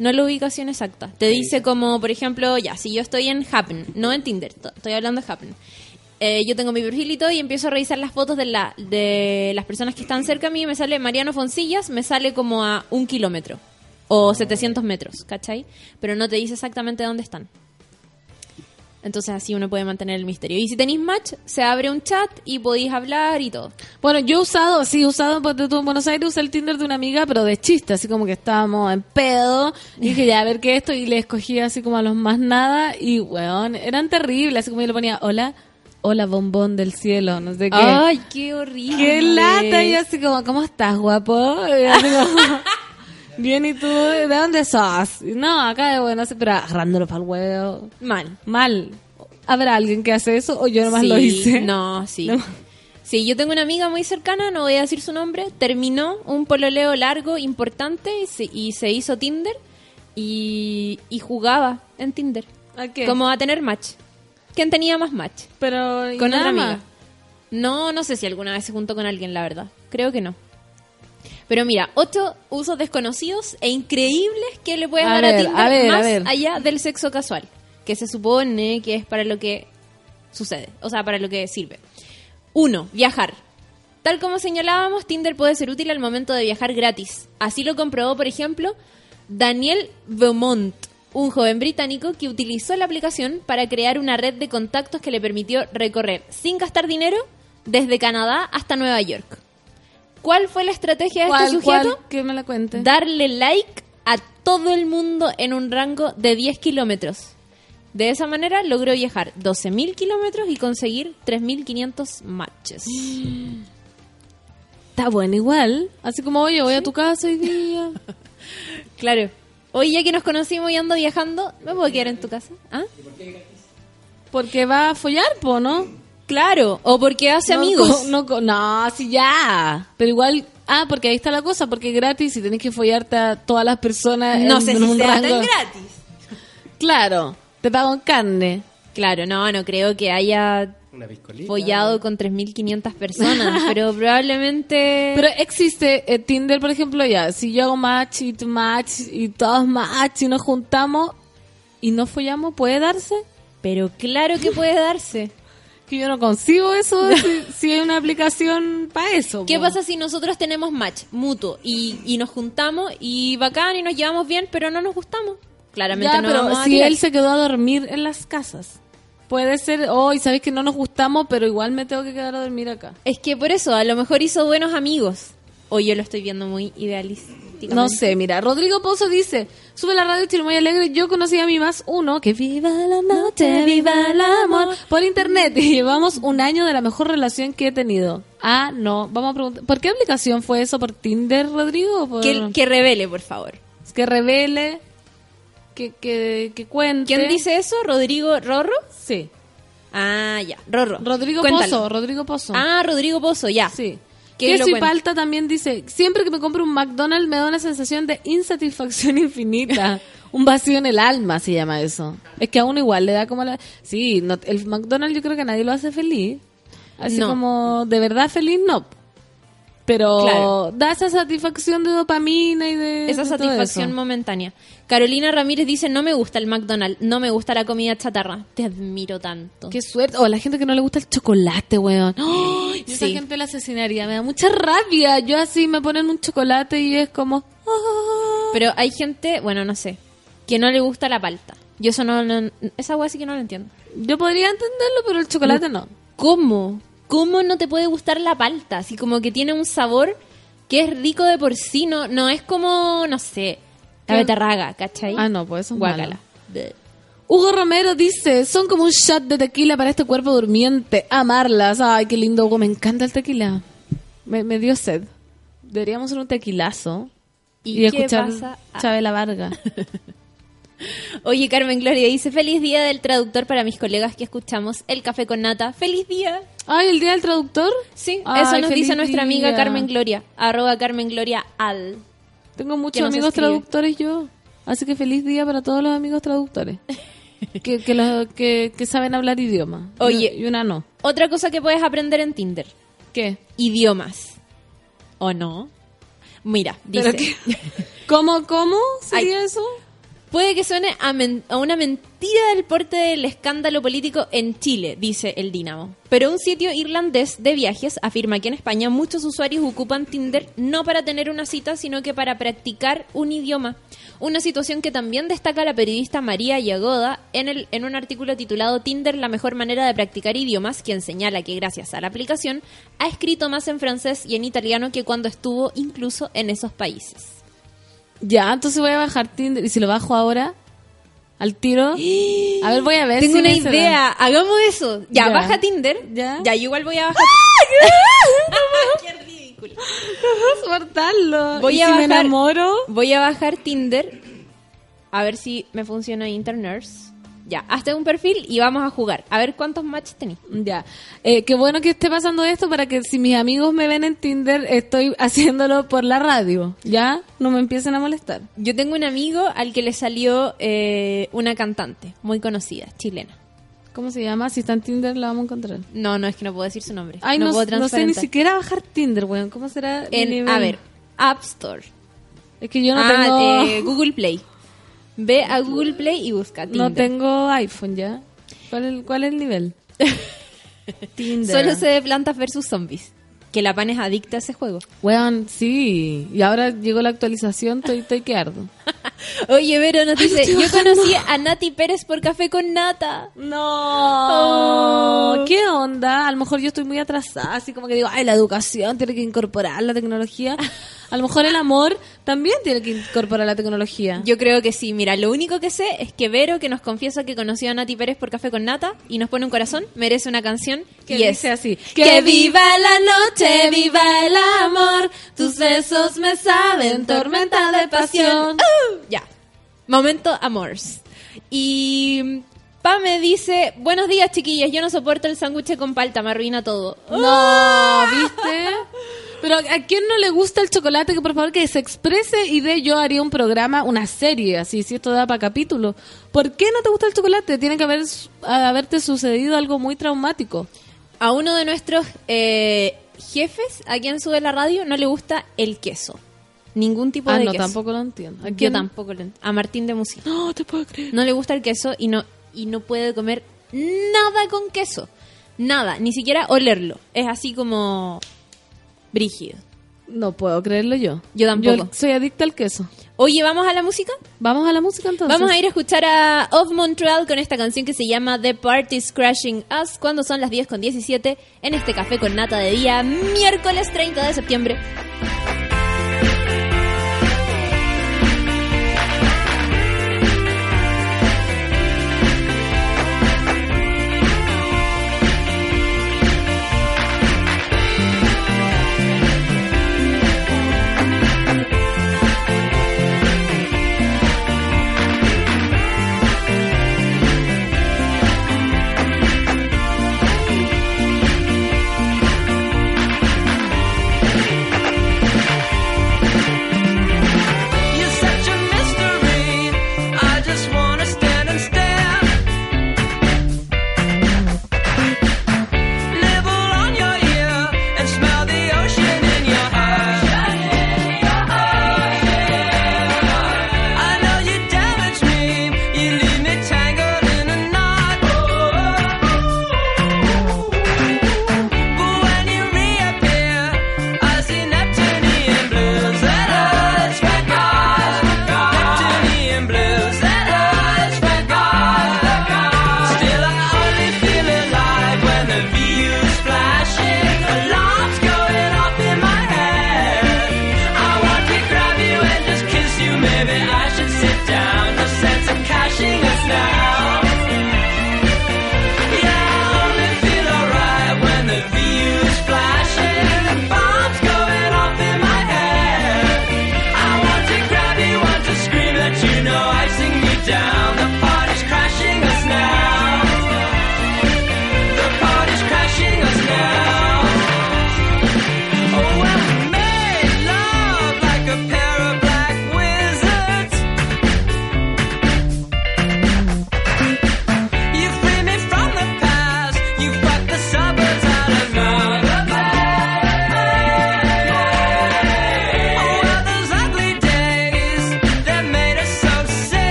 No la ubicación exacta. Te dice como, por ejemplo, ya, si yo estoy en Happen, no en Tinder, to- estoy hablando de Happen. Eh, yo tengo mi perfil y todo y empiezo a revisar las fotos de, la, de las personas que están cerca a mí y me sale Mariano Foncillas, me sale como a un kilómetro o 700 metros, ¿cachai? Pero no te dice exactamente dónde están. Entonces así uno puede mantener el misterio. Y si tenéis match, se abre un chat y podéis hablar y todo. Bueno, yo he usado, sí, he usado tú, en Buenos Aires, usé el Tinder de una amiga, pero de chiste, así como que estábamos en pedo. Y dije, ya, a ver qué es esto, y le escogí así como a los más nada, y weón, eran terribles, así como yo le ponía, hola, hola bombón del cielo, no sé qué. ¡Ay, qué horrible! ¡Qué lata! Y así como, ¿cómo estás, guapo? Y así como, Bien, ¿y tú? ¿De dónde sos? No, acá de Buenos Aires, pero agarrándolo para el huevo. Mal. Mal. ¿Habrá alguien que hace eso o yo nomás Sí, lo hice? No, sí. No. Sí, yo tengo una amiga muy cercana, no voy a decir su nombre, terminó un pololeo largo, importante, y se, y se hizo Tinder y, y jugaba en Tinder. ¿A qué? Como a tener match. ¿Quién tenía más match? Pero, ¿y Con nada otra más? amiga. No, no sé si alguna vez se juntó con alguien, la verdad. Creo que no. Pero mira, ocho usos desconocidos e increíbles que le puedes A dar a Tinder a ver, más allá del sexo casual, que se supone que es para lo que sucede, o sea, para lo que sirve. Uno, viajar. Tal como señalábamos, Tinder puede ser útil al momento de viajar gratis. Así lo comprobó, por ejemplo, Daniel Beaumont, un joven británico que utilizó la aplicación para crear una red de contactos que le permitió recorrer sin gastar dinero desde Canadá hasta Nueva York. ¿Cuál fue la estrategia de ¿Cuál, este sujeto? cuál? Que me la cuente. Darle like a todo el mundo en un rango de 10 kilómetros. De esa manera logró viajar 12.000 kilómetros y conseguir 3.500 matches. Está bueno igual. Así como, oye, voy a tu casa hoy día. Claro. Hoy ya que nos conocimos y ando viajando, ¿me puedo quedar en tu casa? ¿Ah? Porque va a follar, po, ¿no? Claro. O porque hace No, amigos. No, co- no, sí, ya. Pero igual, ah, porque ahí está la cosa, porque es gratis y tenés que follarte a todas las personas. No en- sé en si un sea rango. tan gratis. Claro, te pago en carne. Claro, no, no creo que haya Una follado con 3.500 personas, pero probablemente... Pero existe eh, Tinder, por ejemplo, ya, si yo hago match y tú match y todos match y nos juntamos y no follamos, ¿puede darse? Pero claro que puede darse. Que yo no consigo eso si, si hay una aplicación para eso. ¿Qué po. pasa si nosotros tenemos match mutuo y, y nos juntamos y bacán y nos llevamos bien, pero no nos gustamos? Claramente Ya, no pero vamos a si tirar. él se quedó a dormir en las casas. Puede ser, hoy sabéis que no nos gustamos, pero igual me tengo que quedar a dormir acá. Es que por eso, a lo mejor hizo buenos amigos. O yo lo estoy viendo muy No sé, mira, Rodrigo Pozo dice, sube la radio Chile muy alegre, yo conocí a mi más uno, que viva la noche, viva el amor, por internet, y llevamos un año de la mejor relación que he tenido. Ah, no, vamos a preguntar, ¿por qué aplicación fue eso? ¿Por Tinder, Rodrigo? por- Que, que revele, por favor. que revele, que, que, que cuente. ¿Quién dice eso? ¿Rodrigo Rorro? Sí. Ah, ya. Rorro. Rodrigo. Pozo, Rodrigo Pozo. Ah, Rodrigo Pozo, ya. Sí. Que Queso y palta también dice, siempre que me compro un McDonald's me da una sensación de insatisfacción infinita. un vacío en el alma se llama eso. Es que a uno igual le da como la... Sí, no- el McDonald's yo creo que a nadie lo hace feliz. Así No. como de verdad feliz, no. Pero Claro. da esa satisfacción de dopamina y de. Esa de satisfacción momentánea. Carolina Ramírez dice, no me gusta el McDonald's, no me gusta la comida chatarra. Te admiro tanto. Qué suerte. O la gente que no le gusta el chocolate, weón. Yo Esa gente la asesinaría. Me da mucha rabia. Yo así me ponen un chocolate y es como. ah. Pero hay gente, bueno, no sé, que no le gusta la palta. Yo eso no, no- esa hueá sí que no lo entiendo. Yo podría entenderlo, pero el chocolate no. ¿Cómo? ¿Cómo no te puede gustar la palta? Así como que tiene un sabor que es rico de por sí, no, no es como, no sé, la ¿Qué? beterraga, ¿cachai? Ah, no, pues eso es Guácala. malo. Hugo Romero dice, son como un shot de tequila para este cuerpo durmiente. Amarlas. Ay, qué lindo, Hugo. Me encanta el tequila. Me, me dio sed. Deberíamos hacer un tequilazo. ¿Y Y, escuchar? Ah. Chabela Varga. Oye, Carmen Gloria dice, feliz día del traductor para mis colegas que escuchamos El Café con Nata. ¡Feliz día! Ay, el día del traductor. Sí, Ay, eso nos dice nuestra amiga día. Carmen Gloria, arroba Carmen Gloria al. Tengo muchos amigos escribe. traductores yo. Así que feliz día para todos los amigos traductores. que, que, los- que, que saben hablar idioma. Oye. Y una no. Otra cosa que puedes aprender en Tinder, ¿Qué? idiomas. ¿O no? Mira, ¿Pero dice? ¿Cómo, cómo sería eso? Puede que suene a, men- a una mentira del porte del escándalo político en Chile, dice el Dinamo. Pero un sitio irlandés de viajes afirma que en España muchos usuarios ocupan Tinder no para tener una cita, sino que para practicar un idioma. Una situación que también destaca la periodista María Yagoda en, el, en un artículo titulado Tinder, la mejor manera de practicar idiomas, quien señala que gracias a la aplicación ha escrito más en francés y en italiano que cuando estuvo incluso en esos países. Ya, entonces voy a bajar Tinder. ¿Y si lo bajo ahora? ¿Al tiro? A ver, voy a ver. Tengo si una me será. idea, hagamos eso. Ya, Ya. baja Tinder. Ya. Ya, yo igual voy a bajar. Qué ridículo. soportarlo. Voy ¿Y a si me bajar- enamoro? Voy a bajar Tinder. A ver si me funciona Interners. Ya, hazte un perfil y vamos a jugar. A ver cuántos matches tenés. Ya. Eh, qué bueno que esté pasando esto para que si mis amigos me ven en Tinder, estoy haciéndolo por la radio. ¿Ya? No me empiecen a molestar. Yo tengo un amigo al que le salió eh, una cantante muy conocida, chilena. ¿Cómo se llama? Si está en Tinder, la vamos a encontrar. No, no es que no puedo decir su nombre. Ay, no, no, puedo no sé ni siquiera bajar Tinder, weón. ¿Cómo será? mi En, nivel? a ver, App Store. Es que yo no ah, tengo... de Google Play. Ve a Google Play y busca Tinder. No tengo iPhone, ¿ya? ¿Cuál es, cuál es el nivel? Tinder. Solo sé de plantas versus zombies. Que la pan es adicta a ese juego. Weón, sí. Y ahora llegó la actualización, estoy, estoy que ardo. Oye, Vero nos dice, yo bajando". conocí a Nati Pérez por café con nata. No. Oh. ¿Qué onda? A lo mejor yo estoy muy atrasada, así como que digo, ay, la educación tiene que incorporar la tecnología. A lo mejor el amor también tiene que incorporar la tecnología. Yo creo que sí. Mira, lo único que sé es que Vero, que nos confiesa que conoció a Nati Pérez por café con nata y nos pone un corazón, merece una canción que y es dice así. Que viva la noche, viva el amor, tus besos me saben tormenta de pasión. ¡Uh! Ya, momento amors. Y Pame dice, buenos días chiquillas, yo no soporto el sándwich con palta, me arruina todo. No, ¿viste? Pero a quién no le gusta el chocolate, que por favor que se exprese y de yo haría un programa, una serie, así, si esto da para capítulo. ¿Por qué no te gusta el chocolate? Tiene que haber haberte sucedido algo muy traumático. A uno de nuestros eh, jefes, aquí en Sube la Radio, no le gusta el queso. Ningún tipo Ah, de no, queso. tampoco lo entiendo. ¿A Yo quién? tampoco lo ent- A Martín de Musi. No, te puedo creer. No le gusta el queso y no, y no puede comer nada con queso. Nada, ni siquiera olerlo. Es así como brígido. No puedo creerlo yo. Yo tampoco. Yo soy adicta al queso. Oye, ¿vamos a la música? Vamos a la música entonces. Vamos a ir a escuchar a Of Montreal con esta canción que se llama The Party's Crashing Us cuando son las 10 con 17 en este café con nata de día miércoles 30 de septiembre.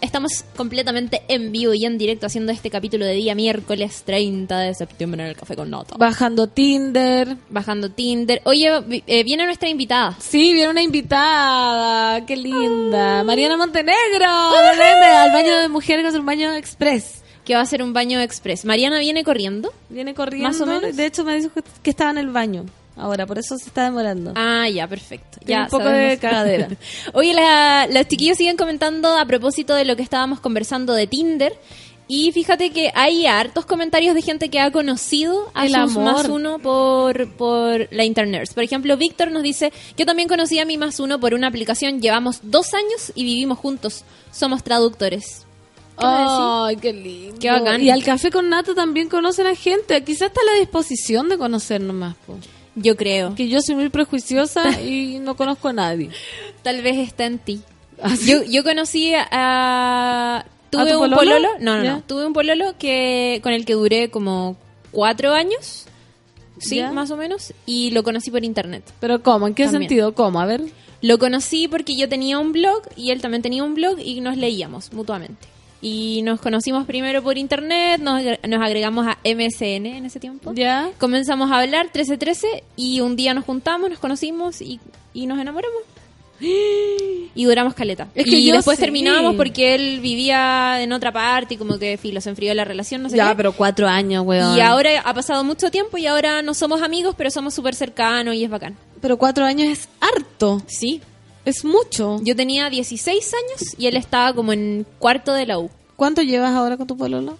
Estamos completamente en vivo y en directo haciendo este capítulo de día miércoles 30 de septiembre en el Café con Nota. Bajando Tinder. Bajando Tinder. Oye, eh, viene nuestra invitada. Sí, viene una invitada. Qué linda. Mariana Montenegro. Al baño de mujeres que es un baño express. Que va a ser un baño express. Mariana viene corriendo. Viene corriendo. Más o menos. De hecho, me dijo que estaba en el baño. Ahora, por eso se está demorando. Ah, ya, perfecto. Ya un poco sabemos. de cagadera. Oye, la- los chiquillos siguen comentando a propósito de lo que estábamos conversando de Tinder. Y fíjate que hay hartos comentarios de gente que ha conocido a El sus amor. más uno por, por la internet. Por ejemplo, Víctor nos dice, yo también conocí a mi más uno por una aplicación, llevamos dos años y vivimos juntos, somos traductores. Ay, qué lindo. Qué bacán. Y al café con nata también conocen a gente. Quizás está a la disposición de conocer nomás. po. Yo creo. Que yo soy muy prejuiciosa y no conozco a nadie. Tal vez está en ti. ¿Ah? Yo, yo conocí a... Tuve tu un pololo? pololo, no, no, no, tuve un pololo que con el que duré como cuatro años, sí, más o menos, y lo conocí por internet. Pero ¿cómo? ¿En qué También. sentido? ¿Cómo? A ver. Lo conocí porque yo tenía un blog y él también tenía un blog y nos leíamos mutuamente. Y nos conocimos primero por internet, nos, nos agregamos a MSN en ese tiempo. ¿Ya? Comenzamos a hablar 1313 y un día nos juntamos, nos conocimos y, y nos enamoramos. Y duramos caleta. Es que y después terminamos porque él vivía en otra parte y como que filo, se enfrió la relación, no sé Ya, qué. pero cuatro años, weón. Y ahora ha pasado mucho tiempo y ahora no somos amigos, pero somos súper cercanos y es bacán. Pero cuatro años es harto. Sí. Es mucho. Yo tenía 16 años y él estaba como en cuarto de la U. ¿Cuánto llevas ahora con tu pololo?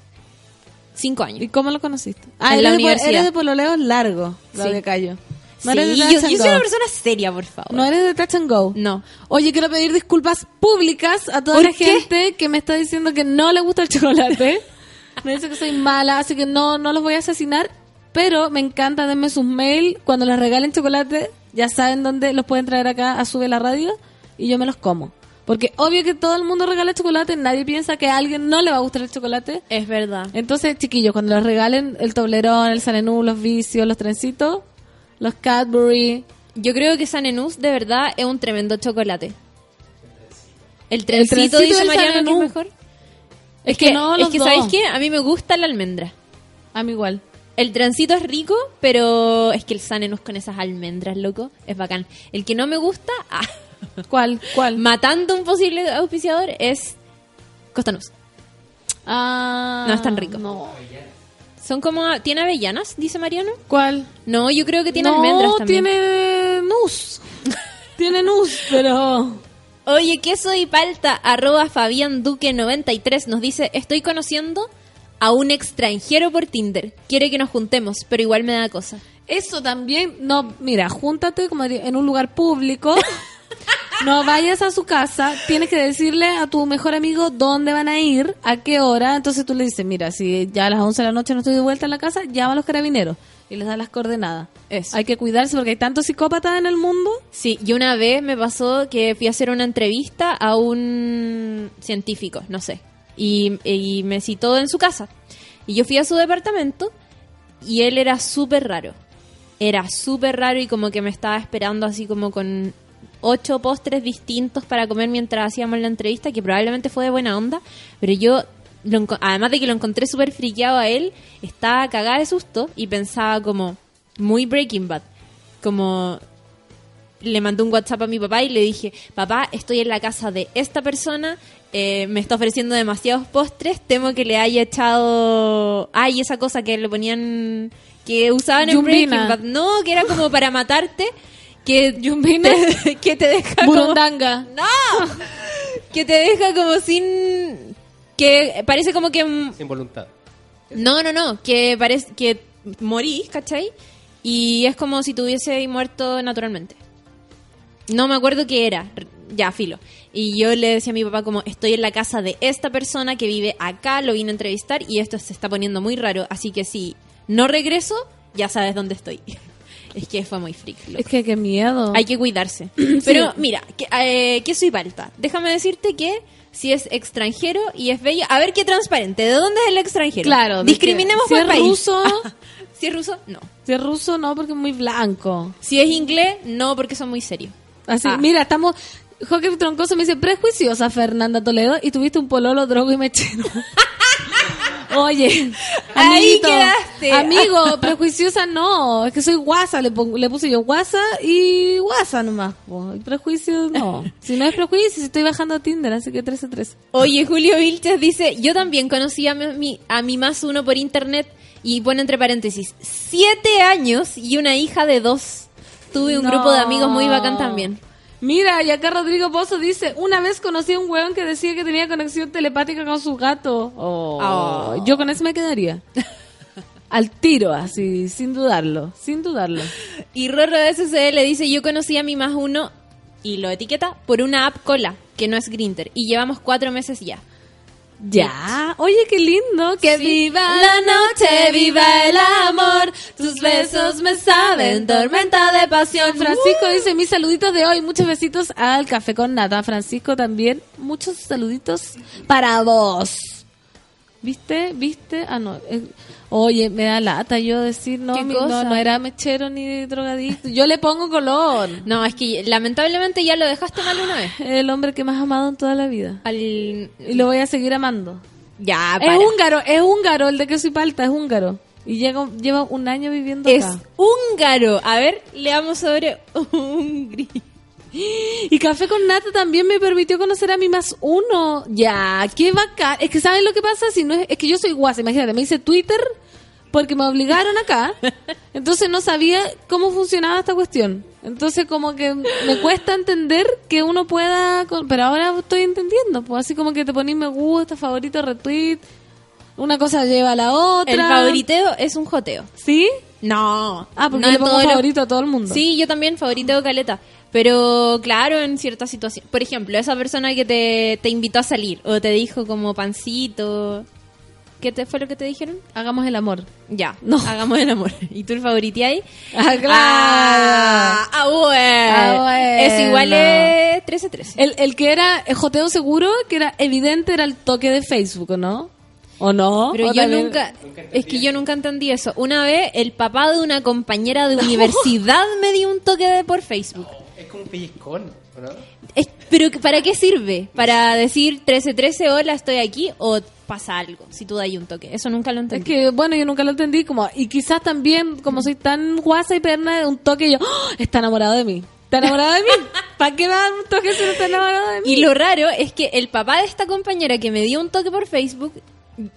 Cinco años. ¿Y cómo lo conociste? En eres la de universidad. Eres de pololeos largos, Sí. Claudia Cayo. Sí, No eres de yo, yo soy una persona seria, por favor. No eres de touch and go. No. Oye, quiero pedir disculpas públicas a toda ¿Por la qué? gente que me está diciendo que no le gusta el chocolate. me dice que soy mala, así que no, no los voy a asesinar. Pero me encanta, denme sus mail. Cuando les regalen chocolate, ya saben dónde los pueden traer acá a Sube la Radio y yo me los como. Porque obvio que todo el mundo regala chocolate, nadie piensa que a alguien no le va a gustar el chocolate. Es verdad. Entonces, chiquillos, cuando les regalen el toblerón, el sanenú, los vicios, los trencitos, los Cadbury, Yo creo que Sanenús de verdad es un tremendo chocolate. El trencito, trencito dice Mariano que es mejor. Es que no, es los que dos. ¿sabéis qué? A mí me gusta la almendra. a mí igual. El trencito es rico, pero es que el Sanenús con esas almendras, loco, es bacán. El que no me gusta, ah, ¿Cuál? ¿Cuál? matando un posible auspiciador, es Costanús. Ah, No es tan rico. No. Son como... ¿Tiene avellanas? Dice Mariano. ¿Cuál? No, yo creo que tiene no, almendras también. tiene nus. tiene nus, pero... Oye, queso y palta, arroba Fabián Duque 93 nos dice, estoy conociendo a un extranjero por Tinder. Quiere que nos juntemos, pero igual me da cosa. Eso también, no, mira, júntate como en un lugar público. no vayas a su casa, tienes que decirle a tu mejor amigo dónde van a ir, a qué hora. Entonces tú le dices, mira, si ya a las 11 de la noche no estoy de vuelta en la casa, llama a los carabineros y les da las coordenadas. Eso. Hay que cuidarse porque hay tantos psicópatas en el mundo. Sí, y una vez me pasó que fui a hacer una entrevista a un científico, no sé, y, y me citó en su casa. Y yo fui a su departamento y él era súper raro. Era súper raro y como que me estaba esperando así como con ocho postres distintos para comer mientras hacíamos la entrevista, que probablemente fue de buena onda, pero yo, lo además de que lo encontré súper friqueado a él, estaba cagada de susto y pensaba como muy Breaking Bad. Como le mandé un WhatsApp a mi papá y le dije, papá, estoy en la casa de esta persona, eh, me está ofreciendo demasiados postres, temo que le haya echado, ay, esa cosa que le ponían, que usaban en Yumbina. Breaking Bad, no, que era como para matarte, que Yumbina. te, que te deja como, Burundanga. no, que te deja como sin, que parece como que Sin voluntad. no, no, no, que parece que morís, ¿cachai? Y es como si tuviese muerto naturalmente. No me acuerdo qué era, ya, filo. Y yo le decía a mi papá como, estoy en la casa de esta persona que vive acá, lo vine a entrevistar y esto se está poniendo muy raro, así que si no regreso, ya sabes dónde estoy. es que fue muy freak. loco. Es que qué miedo. Hay que cuidarse. Pero mira, que, eh, que soy palta. Déjame decirte que si es extranjero y es bello, a ver qué transparente. ¿De dónde es el extranjero? Claro. Discriminemos si por país. ruso, si es ruso, no. si es ruso no, porque es muy blanco. Si es inglés, no, porque son muy serios. Así, Ah. mira, estamos Joaquín Troncoso me dice, prejuiciosa Fernanda Toledo y tuviste un pololo, drogo y mechero. Oye, Ahí quedaste. amigo, prejuiciosa no, es que soy guasa, le, pongo- le puse yo guasa y guasa nomás. po. Prejuicio no. Si no es prejuicio, si estoy bajando a Tinder, así que 13 13. Oye, Julio Vilches dice, yo también conocí a mi, a mi más uno por internet y pone entre paréntesis, siete años y una hija de dos. Tuve un No. grupo de amigos muy bacán también. Mira, y acá Rodrigo Pozo dice, una vez conocí a un weón que decía que tenía conexión telepática con su gato. Oh, Oh. Yo con eso me quedaría. Al tiro, así, sin dudarlo, sin dudarlo. Y Rorro de SCL dice, yo conocí a mi más uno y lo etiqueta por una app cola, que no es Grinter, y llevamos cuatro meses ya. Ya, oye, qué lindo. Que viva la noche, viva el amor, tus besos me saben tormenta de pasión. Francisco dice mis saluditos de hoy, muchos besitos al café con nata. Francisco también, muchos saluditos para vos. ¿Viste? ¿Viste? Ah, no. Oye, me da lata yo decir, no, no, no era mechero ni drogadicto. Yo le pongo color. No, es que lamentablemente ya lo dejaste mal una vez. El hombre que más amado en toda la vida. Al... Y lo voy a seguir amando. Ya, Es para. húngaro, es húngaro, el de queso y palta, es húngaro. Y llega, lleva un año viviendo Es acá. húngaro. A ver, leamos sobre Hungría. Y Café con Nata también me permitió conocer a mi más uno. Ya, qué bacán. Es que ¿saben lo que pasa? Si no es, es que yo soy guasa, imagínate, me hice Twitter porque me obligaron acá. Entonces no sabía cómo funcionaba esta cuestión. Entonces como que me cuesta entender que uno pueda... Pero ahora estoy entendiendo. Pues así como que te ponís me gusta, favorito, retweet. Una cosa lleva a la otra. El favoriteo es un joteo. ¿Sí? No. Ah, porque no le pongo favorito a todo el mundo. Sí, yo también favoriteo caleta. Pero claro, en ciertas situaciones. Por ejemplo, esa persona que te, te invitó a salir o te dijo como pancito. ¿Qué te, fue lo que te dijeron? Hagamos el amor. Ya, No. hagamos el amor. ¿Y tú el favoriteáis? Ah, claro. Ah, ah, bueno. Ah, bueno. Es igual es 13-13. El, el que era el joteo seguro, que era evidente, era el toque de Facebook, ¿o no? ¿O no? Pero ¿O yo también- nunca, es que yo nunca entendí eso. Una vez el papá de una compañera de universidad me dio un toque de por Facebook. Es como un pellizcón, ¿o ¿no? Es- pero ¿para qué sirve? ¿Para decir 1313 hola estoy aquí o pasa algo? Si tú das un toque. Eso nunca lo Es entendí. que, bueno, yo nunca lo entendí, como, y quizás también, como soy tan guasa y perna, un toque y yo, ¡Oh! está enamorado de mí. ¿Está enamorado de mí? ¿Para qué me dar un toque si no está enamorado de mí? Y lo raro es que el papá de esta compañera que me dio un toque por Facebook,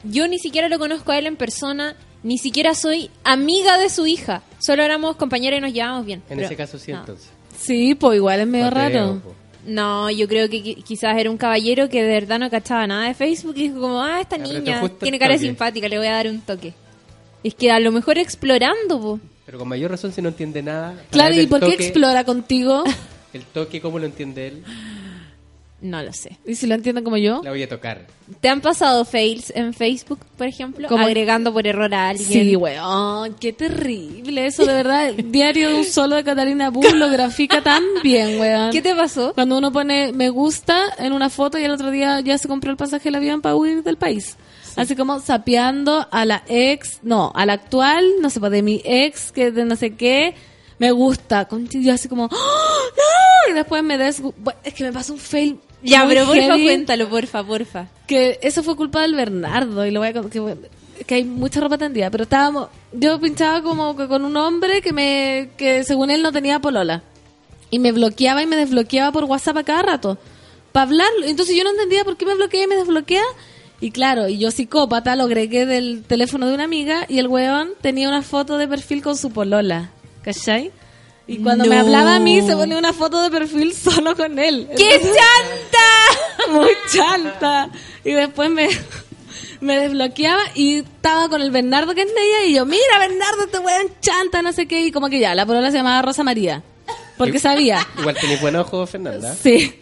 yo ni siquiera lo conozco a él en persona, ni siquiera soy amiga de su hija. Solo éramos compañeras y nos llevábamos bien. En Pero- ese caso sí, no. entonces. Sí, pues igual es medio raro. po. No, yo creo que qui- quizás era un caballero que de verdad no cachaba nada de Facebook y dijo como, ah, esta niña tiene cara toque. simpática, le voy a dar un toque. Es que a lo mejor explorando, po. Pero con mayor razón si no entiende nada. Claro, ¿y por qué explora contigo? El toque, ¿cómo lo entiende él? No lo sé. ¿Y si lo entiende como yo? La voy a tocar. ¿Te han pasado fails en Facebook, por ejemplo? ¿Cómo? Agregando por error a alguien. Sí, weón, qué terrible eso, de verdad. El diario de un solo de Catalina Bull lo grafica tan bien, weón. ¿Qué te pasó? Cuando uno pone me gusta en una foto y el otro día ya se compró el pasaje del avión para huir del país. Así como sapeando a la ex, no, a la actual, no sé, pues de mi ex, que de no sé qué, me gusta. Yo así como, ¡Oh, no, y después me des, es que me pasó un fail. Ya, pero porfa, heavy, cuéntalo, porfa, porfa. Que eso fue culpa del Bernardo y lo voy a que, que hay mucha ropa tendida, pero estábamos, yo pinchaba como que con un hombre que me, que según él no tenía polola y me bloqueaba y me desbloqueaba por WhatsApp a cada rato para hablarlo. Entonces yo no entendía por qué me bloquea y me desbloquea. Y claro, y yo psicópata lo agregué del teléfono de una amiga y el weón tenía una foto de perfil con su polola. ¿Cachai? Y cuando me hablaba a mí se ponía una foto de perfil solo con él. ¡Qué Entonces- chanta! muy chanta. Y después me, me desbloqueaba y estaba con el Bernardo que es de ella y yo, mira Bernardo, este weón chanta, no sé qué. Y como que ya, la polola se llamaba Rosa María. Porque sabía. Igual tenéis buen ojo, Fernanda. Sí.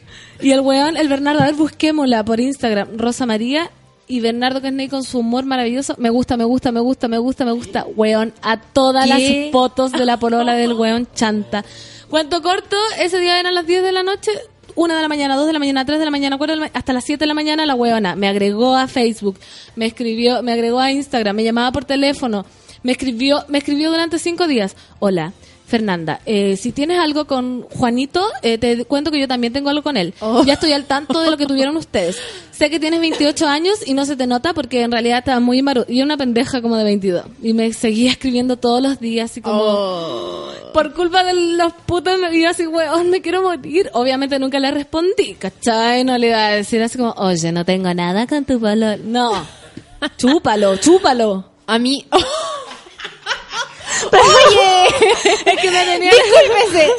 Y el weón, el Bernardo, a ver, busquémosla por Instagram. Rosa María y Bernardo Kesney con su humor maravilloso. Me gusta, me gusta, me gusta, me gusta, me gusta. Weón, a todas ¿Qué? las fotos de la polola del weón chanta. Cuento corto, ese día eran las 10 de la noche, 1 de la mañana, 2 de la mañana, 3 de la mañana, 4 de la ma- hasta las 7 de la mañana la weona me agregó a Facebook, me escribió, me agregó a Instagram, me llamaba por teléfono, me escribió, me escribió durante 5 días. Hola, Fernanda, eh, si tienes algo con Juanito, eh, te cuento que yo también tengo algo con él. Ya estoy al tanto de lo que tuvieron ustedes. Sé que tienes 28 años y no se te nota porque en realidad estaba muy maru y una pendeja como de 22. Y me seguía escribiendo todos los días así como... Por culpa de los putos y yo así, weón, me quiero morir. Obviamente nunca le respondí, ¿cachai? No le iba a decir así como, oye, no tengo nada con tu valor. No. Chúpalo, chúpalo. A mí... Oye, Es que me tenía... discúlpese.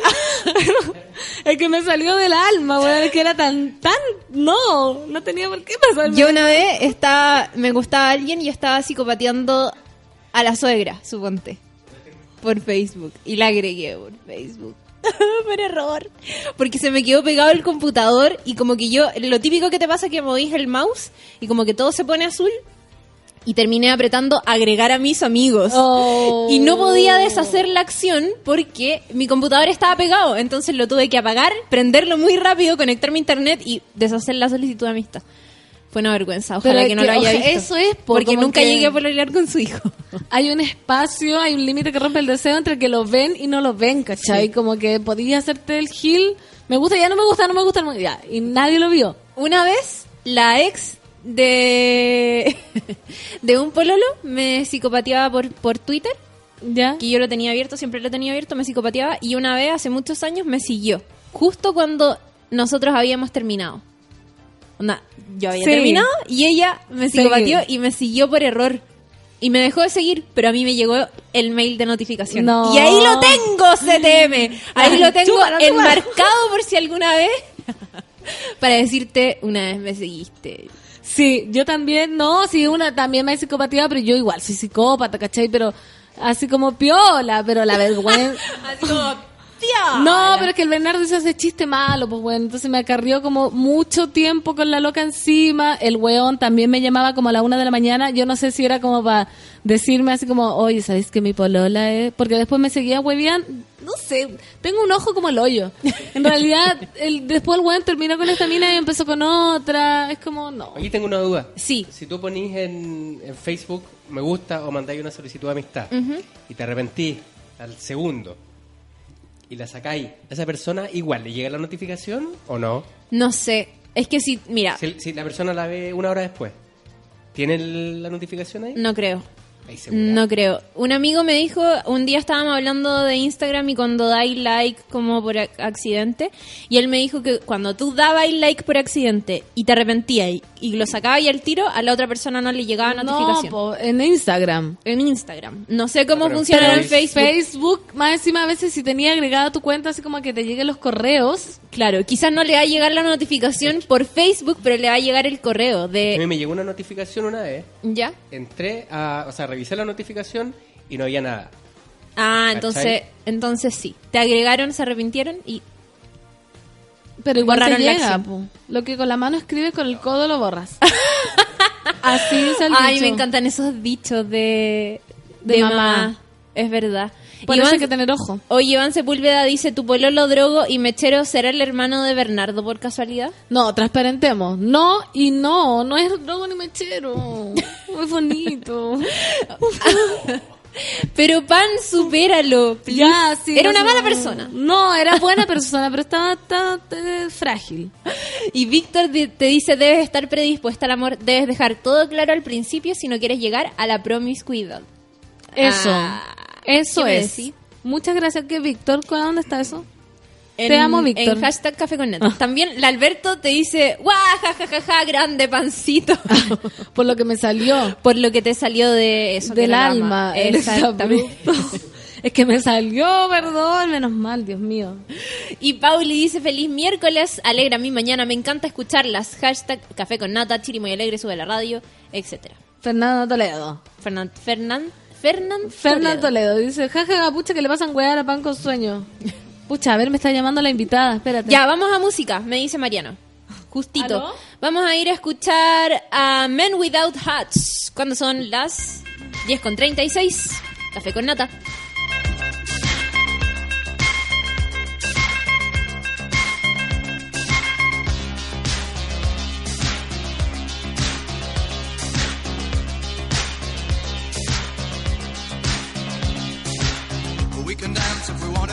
Es que me salió del alma, weón. Es que era tan, tan. No, no tenía por qué pasarme. Yo una vez estaba, me gustaba alguien y estaba psicopateando a la suegra, suponte, por Facebook. Y la agregué por Facebook. por error. Porque se me quedó pegado el computador y como que yo, lo típico que te pasa es que movís el mouse y como que todo se pone azul. Y terminé apretando agregar a mis amigos. Oh. Y no podía deshacer la acción porque mi computador estaba pegado. Entonces lo tuve que apagar, prenderlo muy rápido, conectarme a internet y deshacer la solicitud de amistad. Fue una vergüenza. Ojalá Pero que no que- lo haya visto. eso es, po, porque nunca que- llegué a pololear con su hijo. Hay un espacio, hay un límite que rompe el deseo entre que lo ven y no lo ven, ¿cachai? Como que podías hacerte el gil. Me gusta, ya no me gusta, no me gusta. no me- Ya, y nadie lo vio. Una vez, la ex de, de un pololo me psicopateaba por, por Twitter, ¿Ya? que yo lo tenía abierto, siempre lo tenía abierto, me psicopateaba, y una vez, hace muchos años, me siguió. Justo cuando nosotros habíamos terminado. Onda, yo había Sí. terminado y ella me psicopateó y me siguió por error. Y me dejó de seguir, pero a mí me llegó el mail de notificación. No. Y ahí lo tengo, CTM. Ahí lo tengo enmarcado por si alguna vez. Para decirte, una vez me seguiste. Sí, yo también, no, sí, una también me he psicopatía, pero yo igual soy psicópata, ¿cachai? Pero así como piola, pero la vergüenza. Así como, tía. No, pero es que el Bernardo hizo ese chiste malo, pues bueno, entonces me acarrió como mucho tiempo con la loca encima, el weón también me llamaba como a la una de la mañana, yo no sé si era como para decirme así como, oye, ¿sabéis que mi polola es? Porque después me seguía hueviando, no sé, tengo un ojo como el hoyo. En realidad, el, después el weón terminó con esta mina y empezó con otra, es como, no. Aquí tengo una duda. Sí. Si tú ponís en, en Facebook me gusta o mandáis una solicitud de amistad y te arrepentís al segundo y la sacáis, ¿a esa persona igual le llega la notificación o no? No sé. Es que si, mira, Si, si la persona la ve una hora después, ¿tiene la notificación ahí? no creo. No creo. Un amigo me dijo, un día estábamos hablando de Instagram y cuando dais like como por ac- accidente, y él me dijo que cuando tú dabas like por accidente y te arrepentías y, y lo sacabas y al tiro, a la otra persona no le llegaba No, notificación. po, en Instagram. en Instagram. No sé cómo Pero en funciona en Facebook- Facebook. Facebook, más encima a veces si tenía agregada tu cuenta, así como que te lleguen los correos. Claro, quizás no le va a llegar la notificación por Facebook, pero le va a llegar el correo A mí de... me llegó una notificación una vez, ¿Ya? entré a, o sea, revisé la notificación y no había nada. Ah, ¿Cachai? entonces, entonces sí. Te agregaron, se arrepintieron y Pero igual Borraron la llega. Lo que con la mano escribes, con el codo lo borras. Así es el Ay, dicho. me encantan esos dichos de, De de, mamá. mamá. Es verdad. Por eso Iván- hay que tener ojo. Oye, Iván Sepúlveda dice, ¿tu pololo drogo y mechero será el hermano de Bernardo por casualidad? No, transparentemos. No y no. No es drogo ni mechero. Muy bonito. Pero Pan, supéralo. please. ya, sí. Era una mala persona. No, era buena persona, pero estaba, eh, frágil. Y Víctor te dice, debes estar predispuesta al amor, debes dejar todo claro al principio si no quieres llegar a la promiscuidad. Eso. Ah, eso ¿qué me es. decís? Muchas gracias. ¿Qué, Víctor? ¿Cu- ¿Dónde está eso? En- Te amo, Víctor. Ah. En hashtag café con neta. También la Alberto te dice, ¡guau, ja, ja, ja, ja, grande pancito! Por lo que me salió. Por lo que te salió de eso. que del alma. Exactamente. es que me salió, perdón, menos mal, Dios mío. Y Pauli dice, feliz miércoles, alegra mi mañana, me encanta escucharlas. Hashtag café con nata, chiri muy alegre, sube la radio, etcétera. Fernando Toledo. Fernand, Fernand, Fernand, Fernando Toledo. Toledo dice, jaja, pucha, que le pasan weá a pan con sueño. Pucha, a ver, me está llamando la invitada, espérate. Ya, vamos a música, me dice Mariano. Justito. ¿Aló? Vamos a ir a escuchar a Men Without Hats. Cuando son las 10 con 36. Café con nata.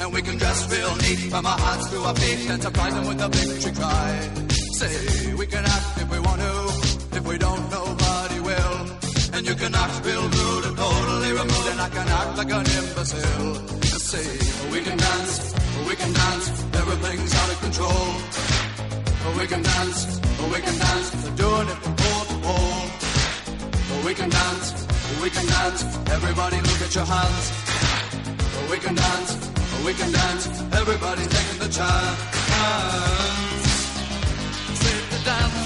And we can dress real neat from our hearts to our feet and surprise them with a victory cry. Say, we can act if we want to. If we don't, nobody will. And you can act real rude and totally removed, and I can act like an imbecile. Say, we can dance, we can dance, everything's out of control. We can dance, we can dance, doing it from pole to pole. We can dance, we can dance. Everybody look at your hands. We can dance, we can dance. Everybody's taking the chance. Safe to dance.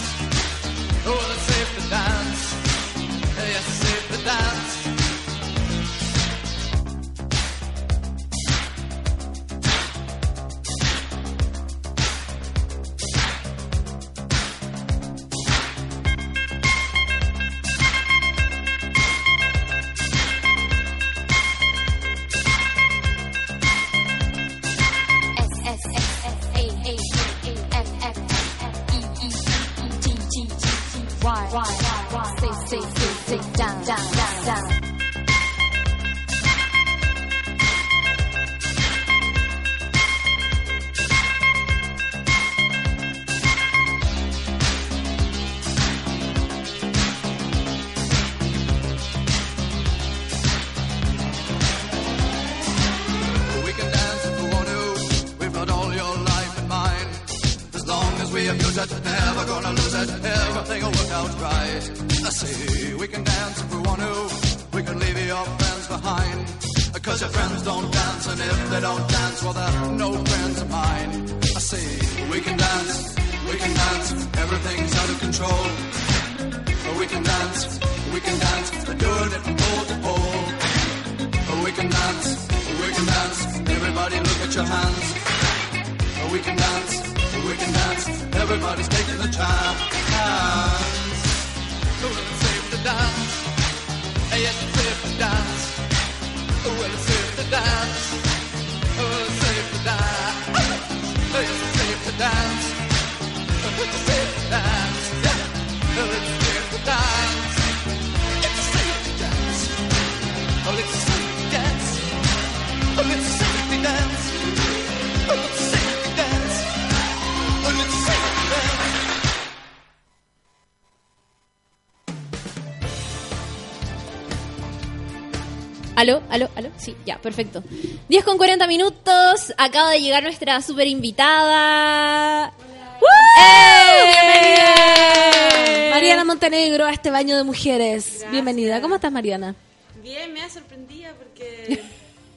¿Aló? ¿Aló? ¿Aló? Sí, ya, perfecto. 10 con 40 minutos. Acaba de llegar nuestra super invitada. ¡Eh! Mariana Montenegro a este baño de mujeres. Bienvenida. ¿Cómo estás, Mariana? Bien, me ha sorprendido porque...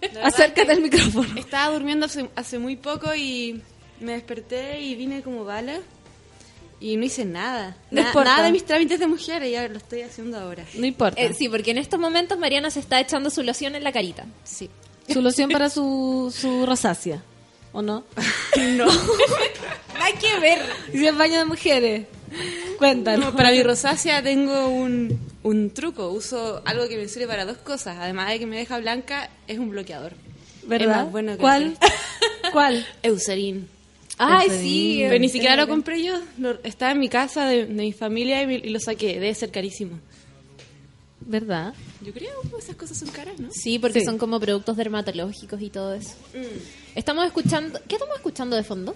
Acércate al micrófono. Estaba durmiendo hace, hace muy poco y me desperté y vine como bala y no hice nada. No Na- nada de mis trámites de mujer y ya lo estoy haciendo ahora. No importa. Eh, sí, porque en estos momentos Mariana se está echando su loción en la carita. Sí. Su loción para su, su rosácea. ¿O no? No. Hay que ver. Y si es baño de mujeres. Cuéntanos. No, para mi rosácea tengo un, un truco. Uso algo que me sirve para dos cosas. Además de que me deja blanca, es un bloqueador. ¿Verdad? Es más bueno que ¿Cuál? ¿Cuál? Eucerin. Ay, sí. Pero ni siquiera lo compré yo. Lo- estaba en mi casa de, de mi familia y, lo saqué. Debe ser carísimo. ¿Verdad? Yo creo que esas cosas son caras, ¿no? Sí, porque Sí. son como productos dermatológicos y todo eso. Estamos escuchando... ¿Qué estamos escuchando de fondo?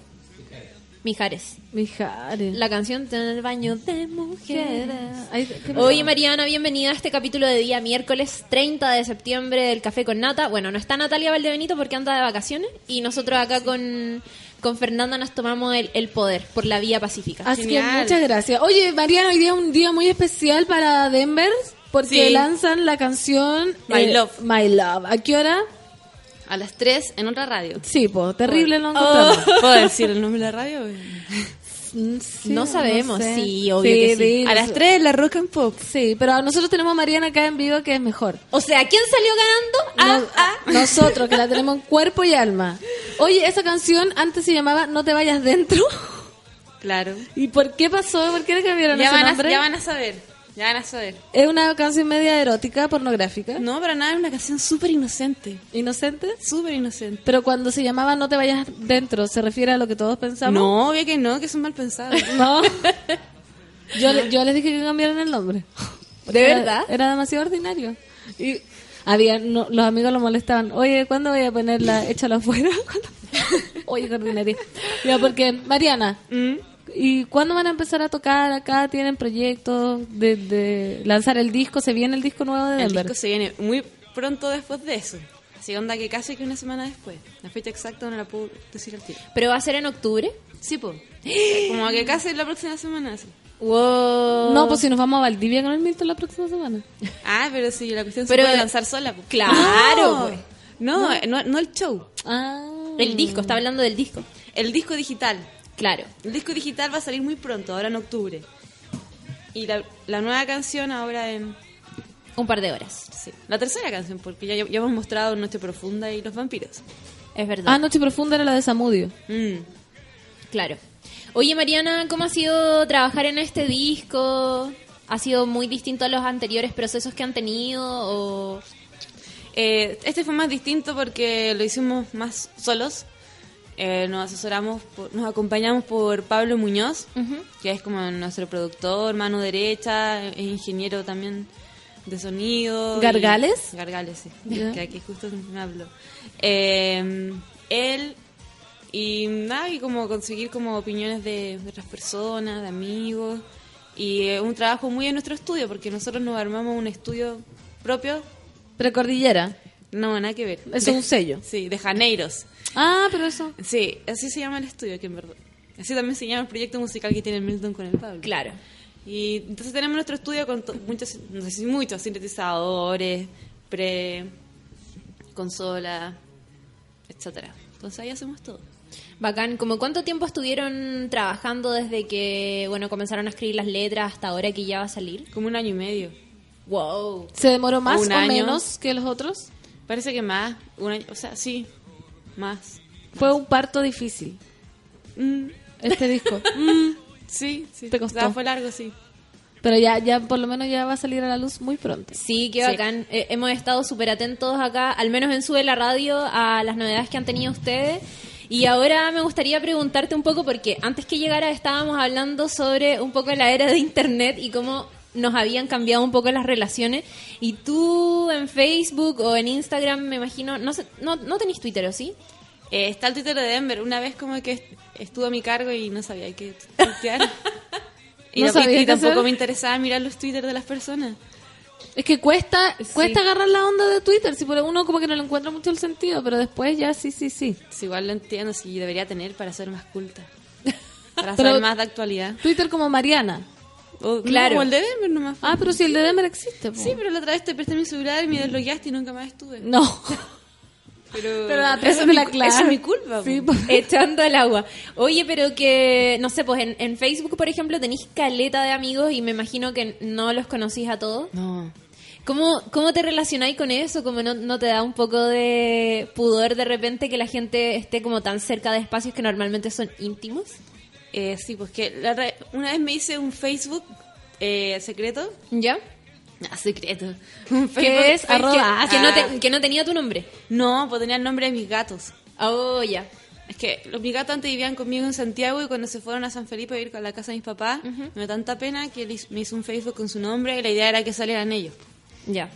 Mijares. Mijares. La canción en el baño de mujeres. Ay, ¿qué pasó? Oye, Mariana, bienvenida a este capítulo de día miércoles 30 de septiembre del Café con Nata. Bueno, no está Natalia Valdebenito porque anda de vacaciones y nosotros acá con, con Fernanda nos tomamos el, el poder por la vía pacífica. Así que muchas gracias. Oye, Mariana, hoy día es un día muy especial para Denver porque Sí. lanzan la canción My eh, Love. My Love. ¿A qué hora? A las 3 en otra radio. Sí, po, terrible lo encontramos. ¿Puedo decir el nombre de la radio? Sí, No sabemos, sé. sí, obvio que sí. A las 3 la Rock and Pop. Sí, pero nosotros tenemos a Mariana acá en vivo que es mejor. O sea, ¿quién salió ganando? No- Ah, ah. Nosotros, que la tenemos en cuerpo y alma. Oye, esa canción antes se llamaba No te vayas dentro. Claro. ¿Y por qué pasó? ¿Por qué le cambiaron Ya ese van, a, nombre? ya van a saber. Ya van a saber. Es una canción media erótica, pornográfica, No, para nada, es una canción súper inocente. inocente. Súper inocente. Pero cuando se llamaba No te vayas dentro, ¿se refiere a lo que todos pensamos? No, obvio que no, que son mal pensados. No. Yo, le- yo les dije que cambiaran el nombre. ¿De Era- verdad? Era demasiado ordinario. Y había, no, los amigos lo molestaban. Oye, ¿cuándo voy a ponerla? Échalo afuera. Oye, qué ordinaria. Ya, porque, Mariana, ¿y cuándo van a empezar a tocar acá? ¿Tienen proyectos de, de lanzar el disco? ¿Se viene el disco nuevo de El Denver? disco se viene muy pronto después de eso. Así onda que casi que una semana después. La fecha exacta no la puedo decir al tiro. ¿Pero va a ser en octubre? Sí, po. Como que casi la próxima semana, sí. Wow. No, pues si nos vamos a Valdivia con el Milton la próxima semana. Ah, pero sí, la cuestión Pero- se puede lanzar sola. Claro, pues. No, no, no el show. Ah. El disco, está hablando del disco. El disco digital. Claro. El disco digital va a salir muy pronto, ahora en octubre. Y la, la nueva canción ahora en... Un par de horas. Sí, la tercera canción, porque ya, ya hemos mostrado Noche Profunda y Los Vampiros. Es verdad. Ah, Noche Profunda era la de Samudio. Mm. Claro. Oye, Mariana, ¿cómo ha sido trabajar en este disco? ¿Ha sido muy distinto a los anteriores procesos que han tenido? O... Eh, este fue más distinto porque lo hicimos más solos. Eh, nos asesoramos, por- nos acompañamos por Pablo Muñoz, que es como nuestro productor, mano derecha, es ingeniero también de sonido. y- ¿Gargales? Gargales, sí. Ya. Que aquí justo me habló. Eh, él y nada, y como conseguir como opiniones de, de otras personas, de amigos. Y es un trabajo muy en nuestro estudio, porque nosotros nos armamos un estudio propio Precordillera. no, nada que ver. Es De- un sello. Sí, de Janeiros. Ah, pero eso. Sí, así se llama el estudio aquí en verdad. Así también se llama el proyecto musical que tiene Milton con el Pablo. Claro. Y entonces tenemos nuestro estudio con muchos, no sé si muchos sintetizadores, pre, consola, etcétera. Entonces ahí hacemos todo. Bacán. ¿Como cuánto tiempo estuvieron trabajando desde que, bueno, comenzaron a escribir las letras hasta ahora que ya va a salir? Como un año y medio. Wow. ¿Se demoró más Un o año. menos que los otros? Parece que más, un año, o sea, sí, más. Fue un parto difícil, Mm, este disco. Mm, sí, sí. Te costó. O sea, fue largo, sí. pero ya, ya por lo menos ya va a salir a la luz muy pronto. Sí, qué Sí. bacán. Eh, hemos estado súper atentos acá, al menos en Sube la Radio, a las novedades que han tenido ustedes. Y ahora me gustaría preguntarte un poco, porque antes que llegara estábamos hablando sobre un poco la era de Internet y cómo nos habían cambiado un poco las relaciones. Y tú en Facebook o en Instagram, me imagino, no sé, no, no tenés Twitter, ¿o sí? Eh, está el Twitter de Denver. Una vez como que est- estuvo a mi cargo y no sabía qué tuitear. y, No sabía y tampoco hacer. me interesaba mirar los Twitter de las personas. Es que cuesta, cuesta agarrar la onda de Twitter, si por uno como que no le encuentra mucho el sentido, pero después ya sí, sí, sí. Pues igual lo entiendo, si debería tener para ser más culta. Para saber más de actualidad. Twitter como Mariana. O, Claro. no, o el de Denver nomás. Ah, pero si el de Demer existe. po. Sí, pero la otra vez te presté mi celular y me deslogueaste y nunca más estuve. No. Pero, Pero la eso, es mi, eso es mi culpa. Sí. Echando el agua. Oye, pero que, no sé, pues en, en Facebook, por ejemplo, tenéis caleta de amigos y me imagino que no los conocís a todos. No. ¿Cómo, cómo te relacionáis con eso? ¿Cómo no, no te da un poco de pudor de repente que la gente esté como tan cerca de espacios que normalmente son íntimos? Eh, sí, pues que la re- una vez me hice un Facebook eh, secreto. ¿Ya? Ah, secreto. Un ¿Qué Facebook- es? Arroba. Ah, que, no Ah. te- que no tenía tu nombre. No, pues tenía el nombre de mis gatos. Oh, ya. Es que los mis gatos antes vivían conmigo en Santiago y cuando se fueron a San Felipe a ir a la casa de mis papás, me dio tanta pena que me hizo un Facebook con su nombre y la idea era que salieran ellos. Ya.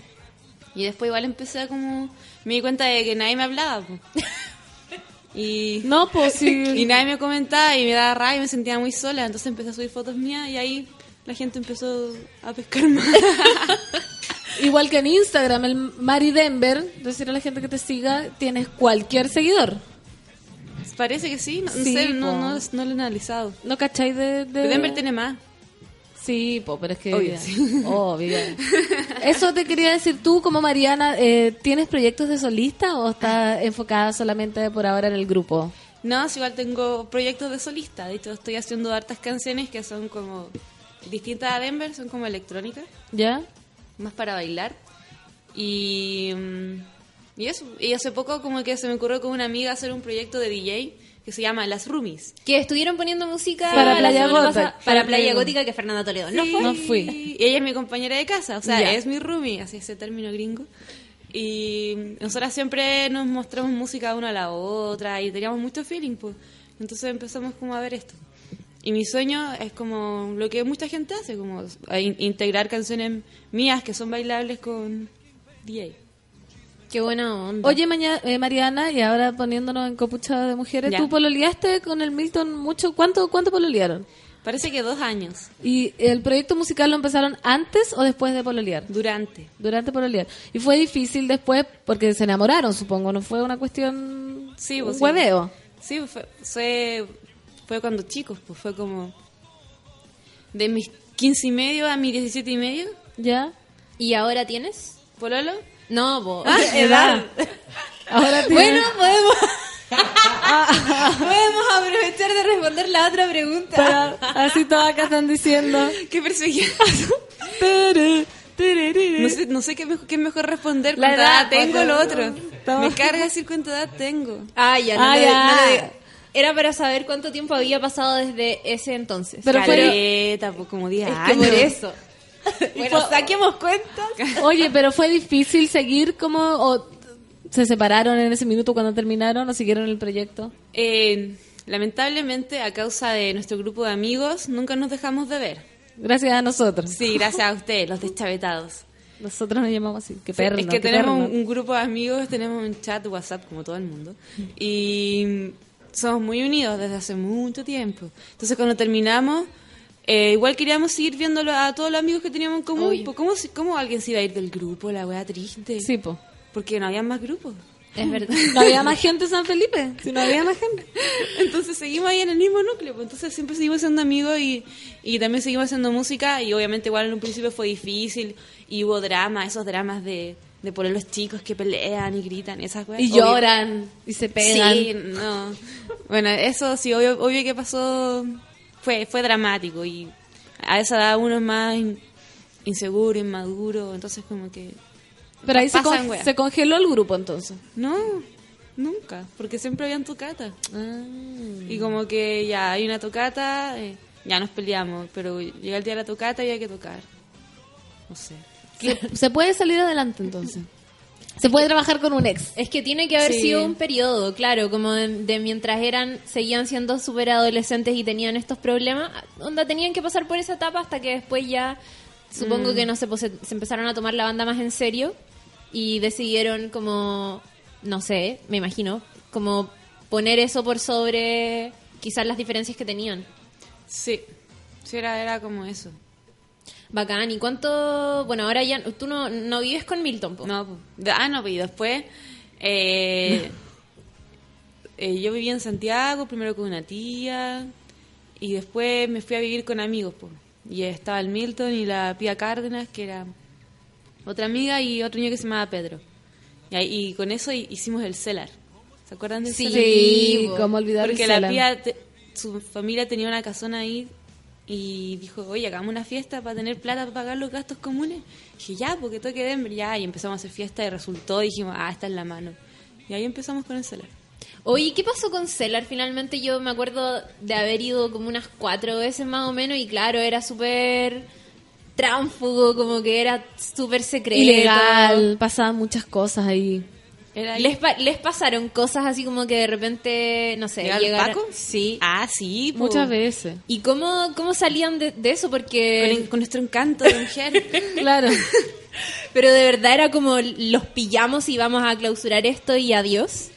Y después igual empecé a como... Me di cuenta de que nadie me hablaba. po. Y, No, pues sí. y nadie me comentaba y me daba rabia y me sentía muy sola. Entonces empecé a subir fotos mías y ahí la gente empezó a pescar más. Igual que en Instagram, el Mari Denver, decir a la gente que te siga, tienes cualquier seguidor. Parece que sí, no, no Sí, sé, no, no, no lo he analizado. ¿No cacháis de...? Denver tiene más. Sí, po, pero es que... Obvio, sí. Obvio. Eso te quería decir tú, como Mariana, eh, ¿tienes proyectos de solista o estás enfocada solamente por ahora en el grupo? No, sí, igual tengo proyectos de solista. De hecho, estoy haciendo hartas canciones que son como distintas a Denver, son como electrónicas, ¿Ya? más para bailar. Y, mm, y eso. Y hace poco como que se me ocurrió con una amiga hacer un proyecto de DJ que se llama Las Roomies. Que estuvieron poniendo música Para la Playa Gótica. para Playa Gótica que Fernanda Toledo. ¿No Sí. fue? No fui. Y ella es mi compañera de casa, o sea, Ya. es mi roomie, así ese término gringo. Y nosotras siempre nos mostramos música una a la otra y teníamos mucho feeling, pues. Entonces empezamos como a ver esto. Y mi sueño es como lo que mucha gente hace, como in- integrar canciones mías que son bailables con DJ. Qué buena onda. Oye, maña- eh, Mariana, y ahora poniéndonos en copucha de mujeres, Ya. ¿tú pololeaste con el Milton mucho? ¿Cuánto, cuánto pololearon? Parece que dos años, ¿Y el proyecto musical lo empezaron antes o después de pololear? durante. Durante pololear. Y fue difícil después porque se enamoraron, supongo, no fue una cuestión Sí, un pues, sí. hueveo. Sí, fue, fue, fue cuando chicos, pues fue como de mis 15 y medio a mis 17 y medio, ¿Ya? ¿Y ahora tienes? pololo. No, vos. edad. Ahora Bueno, podemos... podemos aprovechar de responder la otra pregunta. Pero así todas acá están diciendo. ¿Qué perseguía? Tere, tererere. No sé, no sé qué, mejor, qué mejor responder. La ¿Cuánta edad, tengo lo otro? Me carga decir cuánta edad tengo. Ah, ya, no, Ah, le- ya. no le diga. Era para saber cuánto tiempo había pasado desde ese entonces. Pero fue- Caleta, pues como 10 Es que años. por eso. bueno, saquemos cuentas. Oye, pero fue difícil seguir como... O ¿Se separaron en ese minuto cuando terminaron o siguieron el proyecto? Eh, lamentablemente, a causa de nuestro grupo de amigos, nunca nos dejamos de ver. Gracias a nosotros. Sí, gracias a ustedes, los deschavetados. Nosotros nos llamamos así. Qué Sí, perno, es que tenemos perno. un grupo de amigos, tenemos un chat WhatsApp como todo el mundo y somos muy unidos desde hace mucho tiempo. Entonces cuando terminamos, eh, igual queríamos seguir viéndolo a todos los amigos que teníamos en común. Obvio. Pues, ¿cómo, ¿Cómo alguien se iba a ir del grupo? La wea triste. Sí, po. Porque no había más grupos. Es verdad. No había más gente en San Felipe. Si no había más gente. Entonces seguimos ahí en el mismo núcleo, pues, entonces siempre seguimos siendo amigos y, y también seguimos haciendo música y obviamente igual en un principio fue difícil y hubo drama, esos dramas de, de poner los chicos que pelean y gritan, esas cosas. Y lloran y se pegan. Sí, no. Bueno, eso sí, obvio, obvio que pasó, fue, fue dramático y a esa edad uno es más in- inseguro, inmaduro, entonces como que... Pero ahí se, con- congeló el grupo entonces. No, nunca, porque siempre habían tocata. Ah. Y como que ya hay una tocata, eh, ya nos peleamos, pero llega el día de la tocata y hay que tocar. No sé. Se, se puede salir adelante entonces. Se puede trabajar con un ex. Es que tiene que haber Sí. sido un periodo, claro, como de, de mientras eran, seguían siendo súper adolescentes y tenían estos problemas, onda tenían que pasar por esa etapa hasta que después ya, supongo que no sé, pues se, se empezaron a tomar la banda más en serio y decidieron como, no sé, me imagino, como poner eso por sobre quizás las diferencias que tenían. Sí, sí era, era como eso. Bacán, ¿y cuánto? Bueno, ahora ya, tú no, no vives con Milton, po? No. De- ah, no, y después eh, eh, yo vivía en Santiago, primero con una tía, y después me fui a vivir con amigos, po. y estaba el Milton y la Pía Cárdenas, que era otra amiga, y otro niño que se llamaba Pedro. Y, ahí- y con eso hi- hicimos el CELAR. ¿Se acuerdan del Sí, CELAR? Sí, cómo olvidar Porque el la. Pía, te- su familia tenía una casona ahí y dijo, oye, hagamos una fiesta para tener plata para pagar los gastos comunes. Y dije, ya, porque toque Denver, ya. Y empezamos a hacer fiesta y resultó, dijimos, ah, está en la mano. Y ahí empezamos con el celular. Oye, ¿qué pasó con Cellar? Finalmente yo me acuerdo de haber ido como unas cuatro veces más o menos y claro, era súper tránfugo, como que era súper secreto. Ilegal, pasaban muchas cosas ahí. ¿Les, pa- ¿Les pasaron cosas así como que de repente, no sé, ¿Llega el llegaron- Paco? Sí. Ah, sí, po. Muchas veces. ¿Y cómo, cómo salían de, de eso? Con, Porque... el- con nuestro encanto de mujer. Claro. Pero de verdad era como los pillamos y vamos a clausurar esto y adiós.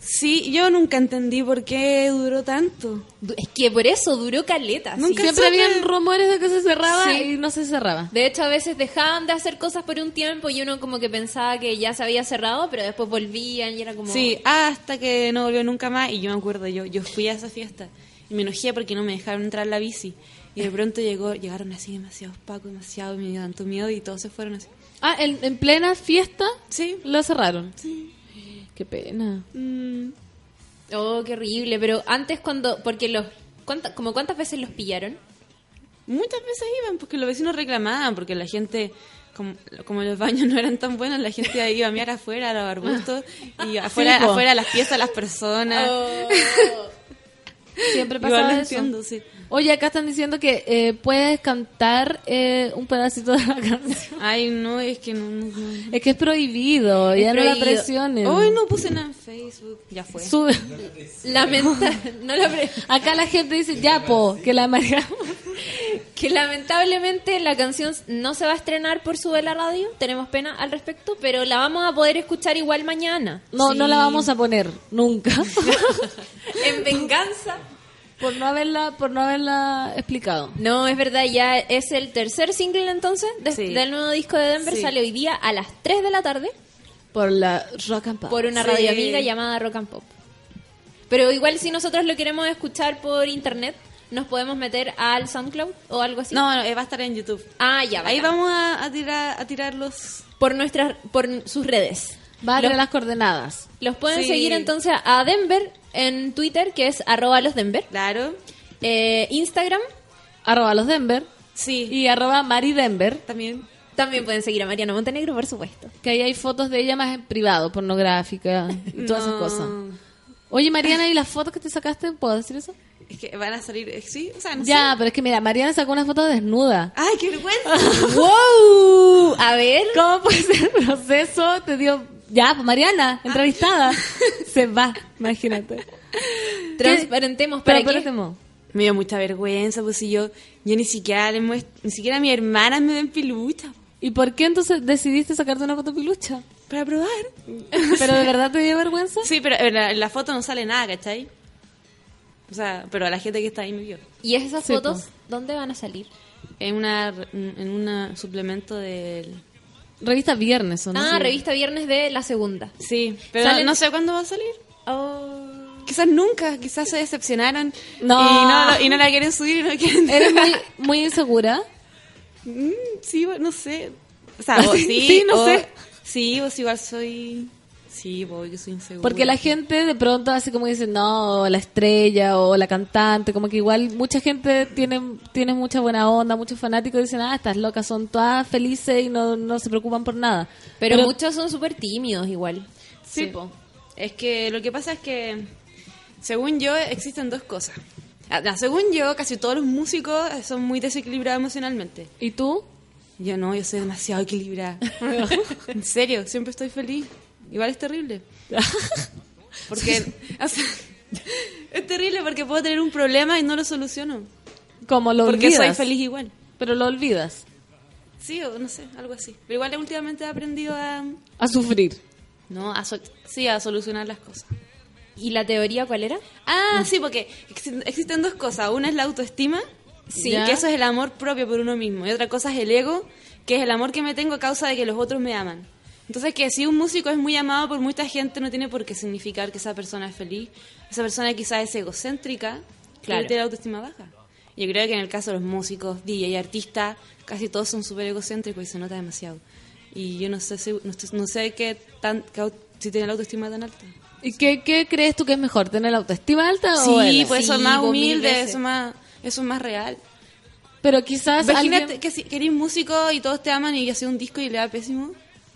Sí, yo nunca entendí por qué duró tanto. Es que por eso duró caleta. sí. Nunca Siempre supe. habían rumores de que se cerraba Sí. y no se cerraba. De hecho, a veces dejaban de hacer cosas por un tiempo y uno como que pensaba que ya se había cerrado, pero después volvían y era como... Sí, hasta que no volvió nunca más. Y yo me acuerdo, yo, yo fui a esa fiesta. y me enojé porque no me dejaron entrar en la bici. Y de pronto llegó, llegaron así demasiados pacos, demasiado, y me dio tanto miedo y todos se fueron así. Ah, en, en plena fiesta Sí. lo cerraron. Qué pena. Mm, Oh, qué horrible. Pero antes cuando... Porque los... ¿cuánta- como cuántas veces los pillaron? muchas veces iban porque los vecinos reclamaban, porque la gente, como, como los baños no eran tan buenos, la gente iba a mirar afuera a los arbustos y afuera, po. afuera las piezas de las personas. Siempre Igual pasa lo eso. entiendo, sí. Oye, acá están diciendo que eh, puedes cantar eh, un pedacito de la canción. Ay, no, es que no. no, no. Es que es prohibido, ya no la presiones. Hoy no puse nada en Facebook. Ya fue. Sube. Lamenta... no la Acá la gente dice, ya, po, que la amargamos. que lamentablemente la canción no se va a estrenar por Sube la Radio, tenemos pena al respecto, pero la vamos a poder escuchar igual mañana. No, no la vamos a poner, nunca. En venganza. Por no haberla, por no haberla explicado. No, es verdad, ya es el tercer single entonces de- Sí. del nuevo disco de Denver, Sí. sale hoy día a las 3 de la tarde Por la rock and pop. por una Sí. radio amiga llamada Rock and Pop. Pero igual si nosotros lo queremos escuchar por internet, nos podemos meter al SoundCloud o algo así. No, no, eh, va a estar en YouTube. Ah, ya, Ahí bacán. vamos a, a tirar, a tirar los. por nuestras por sus redes. Va a Los- las coordenadas. Los pueden seguir entonces a Denver en Twitter, que es arroba los Denver. Claro. Eh, Instagram, Arroba los Denver Sí. y arroba Mari Denver, También. también pueden seguir a Mariana Montenegro, por supuesto. que ahí hay fotos de ella más en privado, pornográfica y todas esas cosas. Oye, Mariana, ¿y las fotos que te sacaste? ¿Puedo decir eso? Es que van a salir. eh, Sí, o sea, no ya, sé. pero es que mira, Mariana sacó una foto desnuda. ¡Ay, qué vergüenza! ¡Wow! A ver. ¿Cómo puede ser el proceso? Te dio... Ya, pues Mariana, entrevistada. Se va, imagínate. Transparentemos para. Transparentemos. me dio mucha vergüenza, pues si yo, yo ni siquiera le muest- ni siquiera mis hermanas me ven pilucha. ¿Y por qué entonces decidiste sacarte una foto pilucha? Para probar. ¿Pero de verdad te dio vergüenza? Sí, pero en la, en la foto no sale nada, ¿cachai? O sea, pero a la gente que está ahí me vio. ¿Y esas Sí, fotos dónde van a salir? En una en un suplemento del Revista Viernes, ¿o no? Ah, revista Viernes de la segunda. Sí, pero Salen- no sé cuándo va a salir. Oh. Quizás nunca, quizás se decepcionaron No. Y, no, y no la quieren subir y no quieren ¿Eres muy, muy insegura? Mm, sí, bueno, no sé. O sea, o Sí, sí, no o- sé. Sí, si igual soy... Sí, voy, que soy insegura. Porque la gente de pronto así como dice, no, la estrella o la cantante, como que igual mucha gente tiene, tiene mucha buena onda, muchos fanáticos dicen, ah, estas locas son todas felices y no, no se preocupan por nada. Pero, muchos son súper tímidos igual. Sí. Es que lo que pasa es que, según yo, existen dos cosas. Ah, según yo, casi todos los músicos son muy desequilibrados emocionalmente. ¿Y tú? Yo no, yo soy demasiado equilibrada. en serio, siempre estoy feliz. Igual es terrible. Porque, o sea, es terrible porque puedo tener un problema y no lo soluciono. Como lo porque olvidas. soy feliz igual. Pero lo olvidas. Sí, o no sé, algo así. Pero igual últimamente he aprendido a... A sufrir. No, a sí, a solucionar las cosas. ¿Y la teoría cuál era? Ah, sí, porque existen, existen dos cosas. Una es la autoestima, Sí. que eso es el amor propio por uno mismo. Y otra cosa es el ego, que es el amor que me tengo a causa de que los otros me aman. Entonces, que si un músico es muy amado por mucha gente, no tiene por qué significar que esa persona es feliz. Esa persona quizás es egocéntrica, Claro. claro. tiene la autoestima baja. Yo creo que en el caso de los músicos, DJ y artistas, casi todos son súper egocéntricos y se nota demasiado. Y yo no sé si, no, no sé qué tan, qué si tiene la autoestima tan alta. ¿Y qué, qué crees tú que es mejor? ¿Tener la autoestima alta o Sí, pues eso es Sí, más humilde, eso es más, eso es más real. Pero quizás Imagínate alguien... que si que eres músico y todos te aman y haces un disco y le da pésimo,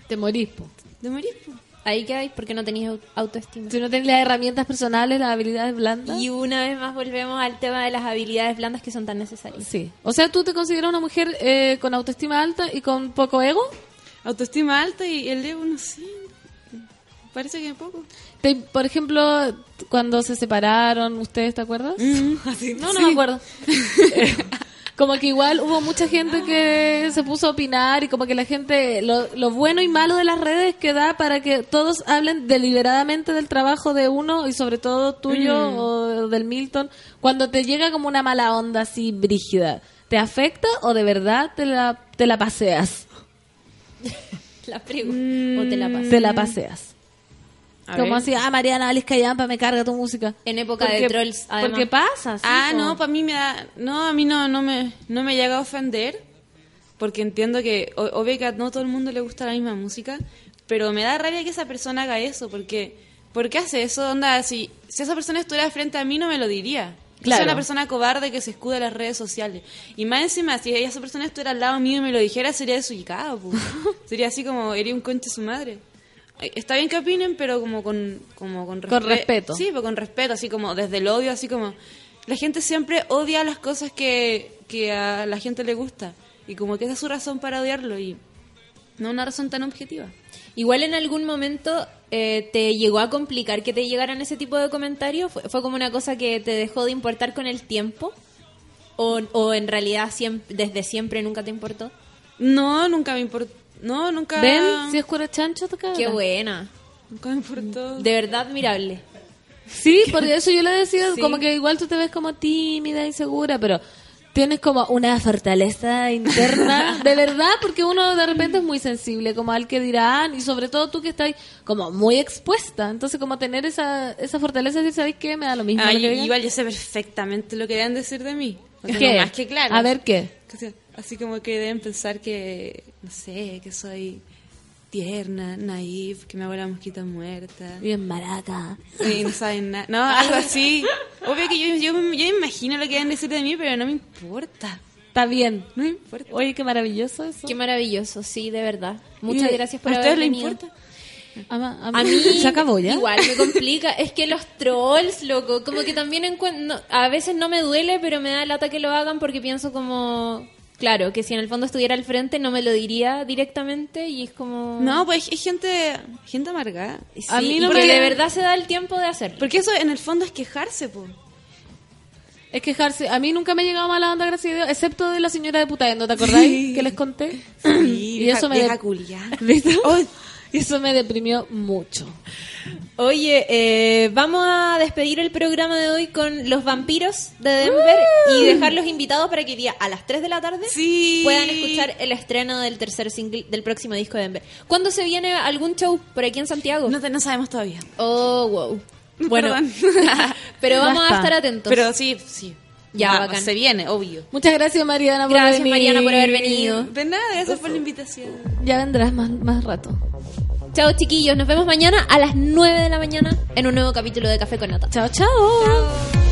te morís, po. de morir. po. Ahí quedáis porque no tenías au- autoestima. Si no tenés las herramientas personales, las habilidades blandas. Y una vez más volvemos al tema de las habilidades blandas que son tan necesarias. Sí. O sea, ¿tú te consideras una mujer eh, con autoestima alta y con poco ego? Autoestima alta y el ego, no sé. Parece que poco. Te- por ejemplo, cuando se separaron, ¿ustedes te acuerdas? No, no me acuerdo. Como que igual hubo mucha gente que se puso a opinar y como que la gente, lo, lo bueno y malo de las redes que da para que todos hablen deliberadamente del trabajo de uno y sobre todo tuyo o del Milton, cuando te llega como una mala onda así brígida, ¿te afecta o de verdad te la, te la paseas? La pregunta. O te la pasas. Te la paseas. A Como ver. así, ah, Mariana Alice Callampa, me carga tu música. En época de trolls, además. Porque pasa, sí, Ah, no, para mí me da... No, a mí no, no, me, no me llega a ofender, porque entiendo que, o- obvio que a no todo el mundo le gusta la misma música, pero me da rabia que esa persona haga eso, porque... ¿Por qué hace eso? Onda, si, si esa persona estuviera frente a mí no me lo diría. Claro. Soy una persona cobarde que se escuda en las redes sociales. Y más encima, si esa persona estuviera al lado mío y me lo dijera, sería desubicado. sería así como, iría un conche su madre. Ay, Está bien que opinen, pero como con, como con, Con respe- respeto. Sí, pero con respeto, así como desde el odio, así como... La gente siempre odia las cosas que, que a la gente le gusta. Y como que esa es su razón para odiarlo y no una razón tan objetiva. Igual en algún momento eh, te llegó a complicar que te llegaran ese tipo de comentarios. ¿Fue, fue como una cosa que te dejó de importar con el tiempo? ¿O, o en realidad siempre, desde siempre nunca te importó? No, nunca me importó. No, nunca... ¿Ven? Si es cuero chancho, te cagas. Qué buena. Nunca me importó. De verdad admirable. Sí, por eso yo le decía, Sí. como que igual tú te ves como tímida, insegura, pero tienes como una fortaleza interna, de verdad, porque uno de repente es muy sensible, como al que dirán, y sobre todo tú que estás como muy expuesta, entonces como tener esa, esa fortaleza de decir, ¿sabes qué? Me da lo mismo. Ah, lo que y- digan. igual yo sé perfectamente lo que deben decir de mí. ¿Qué? más que claro. A ver, ¿qué? O sea, Así como que deben pensar que, no sé, que soy tierna, naif, que me hago la mosquita muerta. Bien maraca. Y no saben nada. No, algo así. Obvio que yo, yo, imagino lo que deben decir de mí, pero no me importa. Está bien. No me importa. Oye, qué maravilloso eso. Qué maravilloso, sí, de verdad. Muchas Y- gracias por ¿A ustedes haber les venido. importa? Ama- A mí ¿Se acabó ya? igual me complica. Es que los trolls, loco, como que también encuent- no, a veces no me duele, pero me da lata que lo hagan porque pienso como... Claro, que si en el fondo estuviera al frente no me lo diría directamente y es como... No, pues es gente, gente amargada. Sí, a mí no porque me- de verdad se da el tiempo de hacerlo. Porque eso en el fondo es quejarse, po. Es quejarse. A mí nunca me ha llegado mala onda, gracias a Dios, excepto de la señora de Putaendo, ¿te acordáis? Que les conté. y eso me, vieja de- culiá. ¿Viste? Y eso me deprimió mucho. Oye, eh, vamos a despedir el programa de hoy con los vampiros de Denver y dejarlos invitados para que día a las 3 de la tarde Sí. puedan escuchar el estreno del tercer single del próximo disco de Denver. ¿Cuándo se viene algún show por aquí en Santiago? No, no sabemos todavía. Oh, wow. Bueno, pero vamos Basta. a estar atentos. Pero sí, sí. Ya, bacán. Se viene, obvio. Muchas gracias, Mariana, por Gracias, venir. Mariana, por haber venido. De nada, gracias por la invitación. Ya vendrás más, más rato. Chao, chiquillos. Nos vemos mañana a las 9 de la mañana en un nuevo capítulo de Café con Nata. Chao, chao.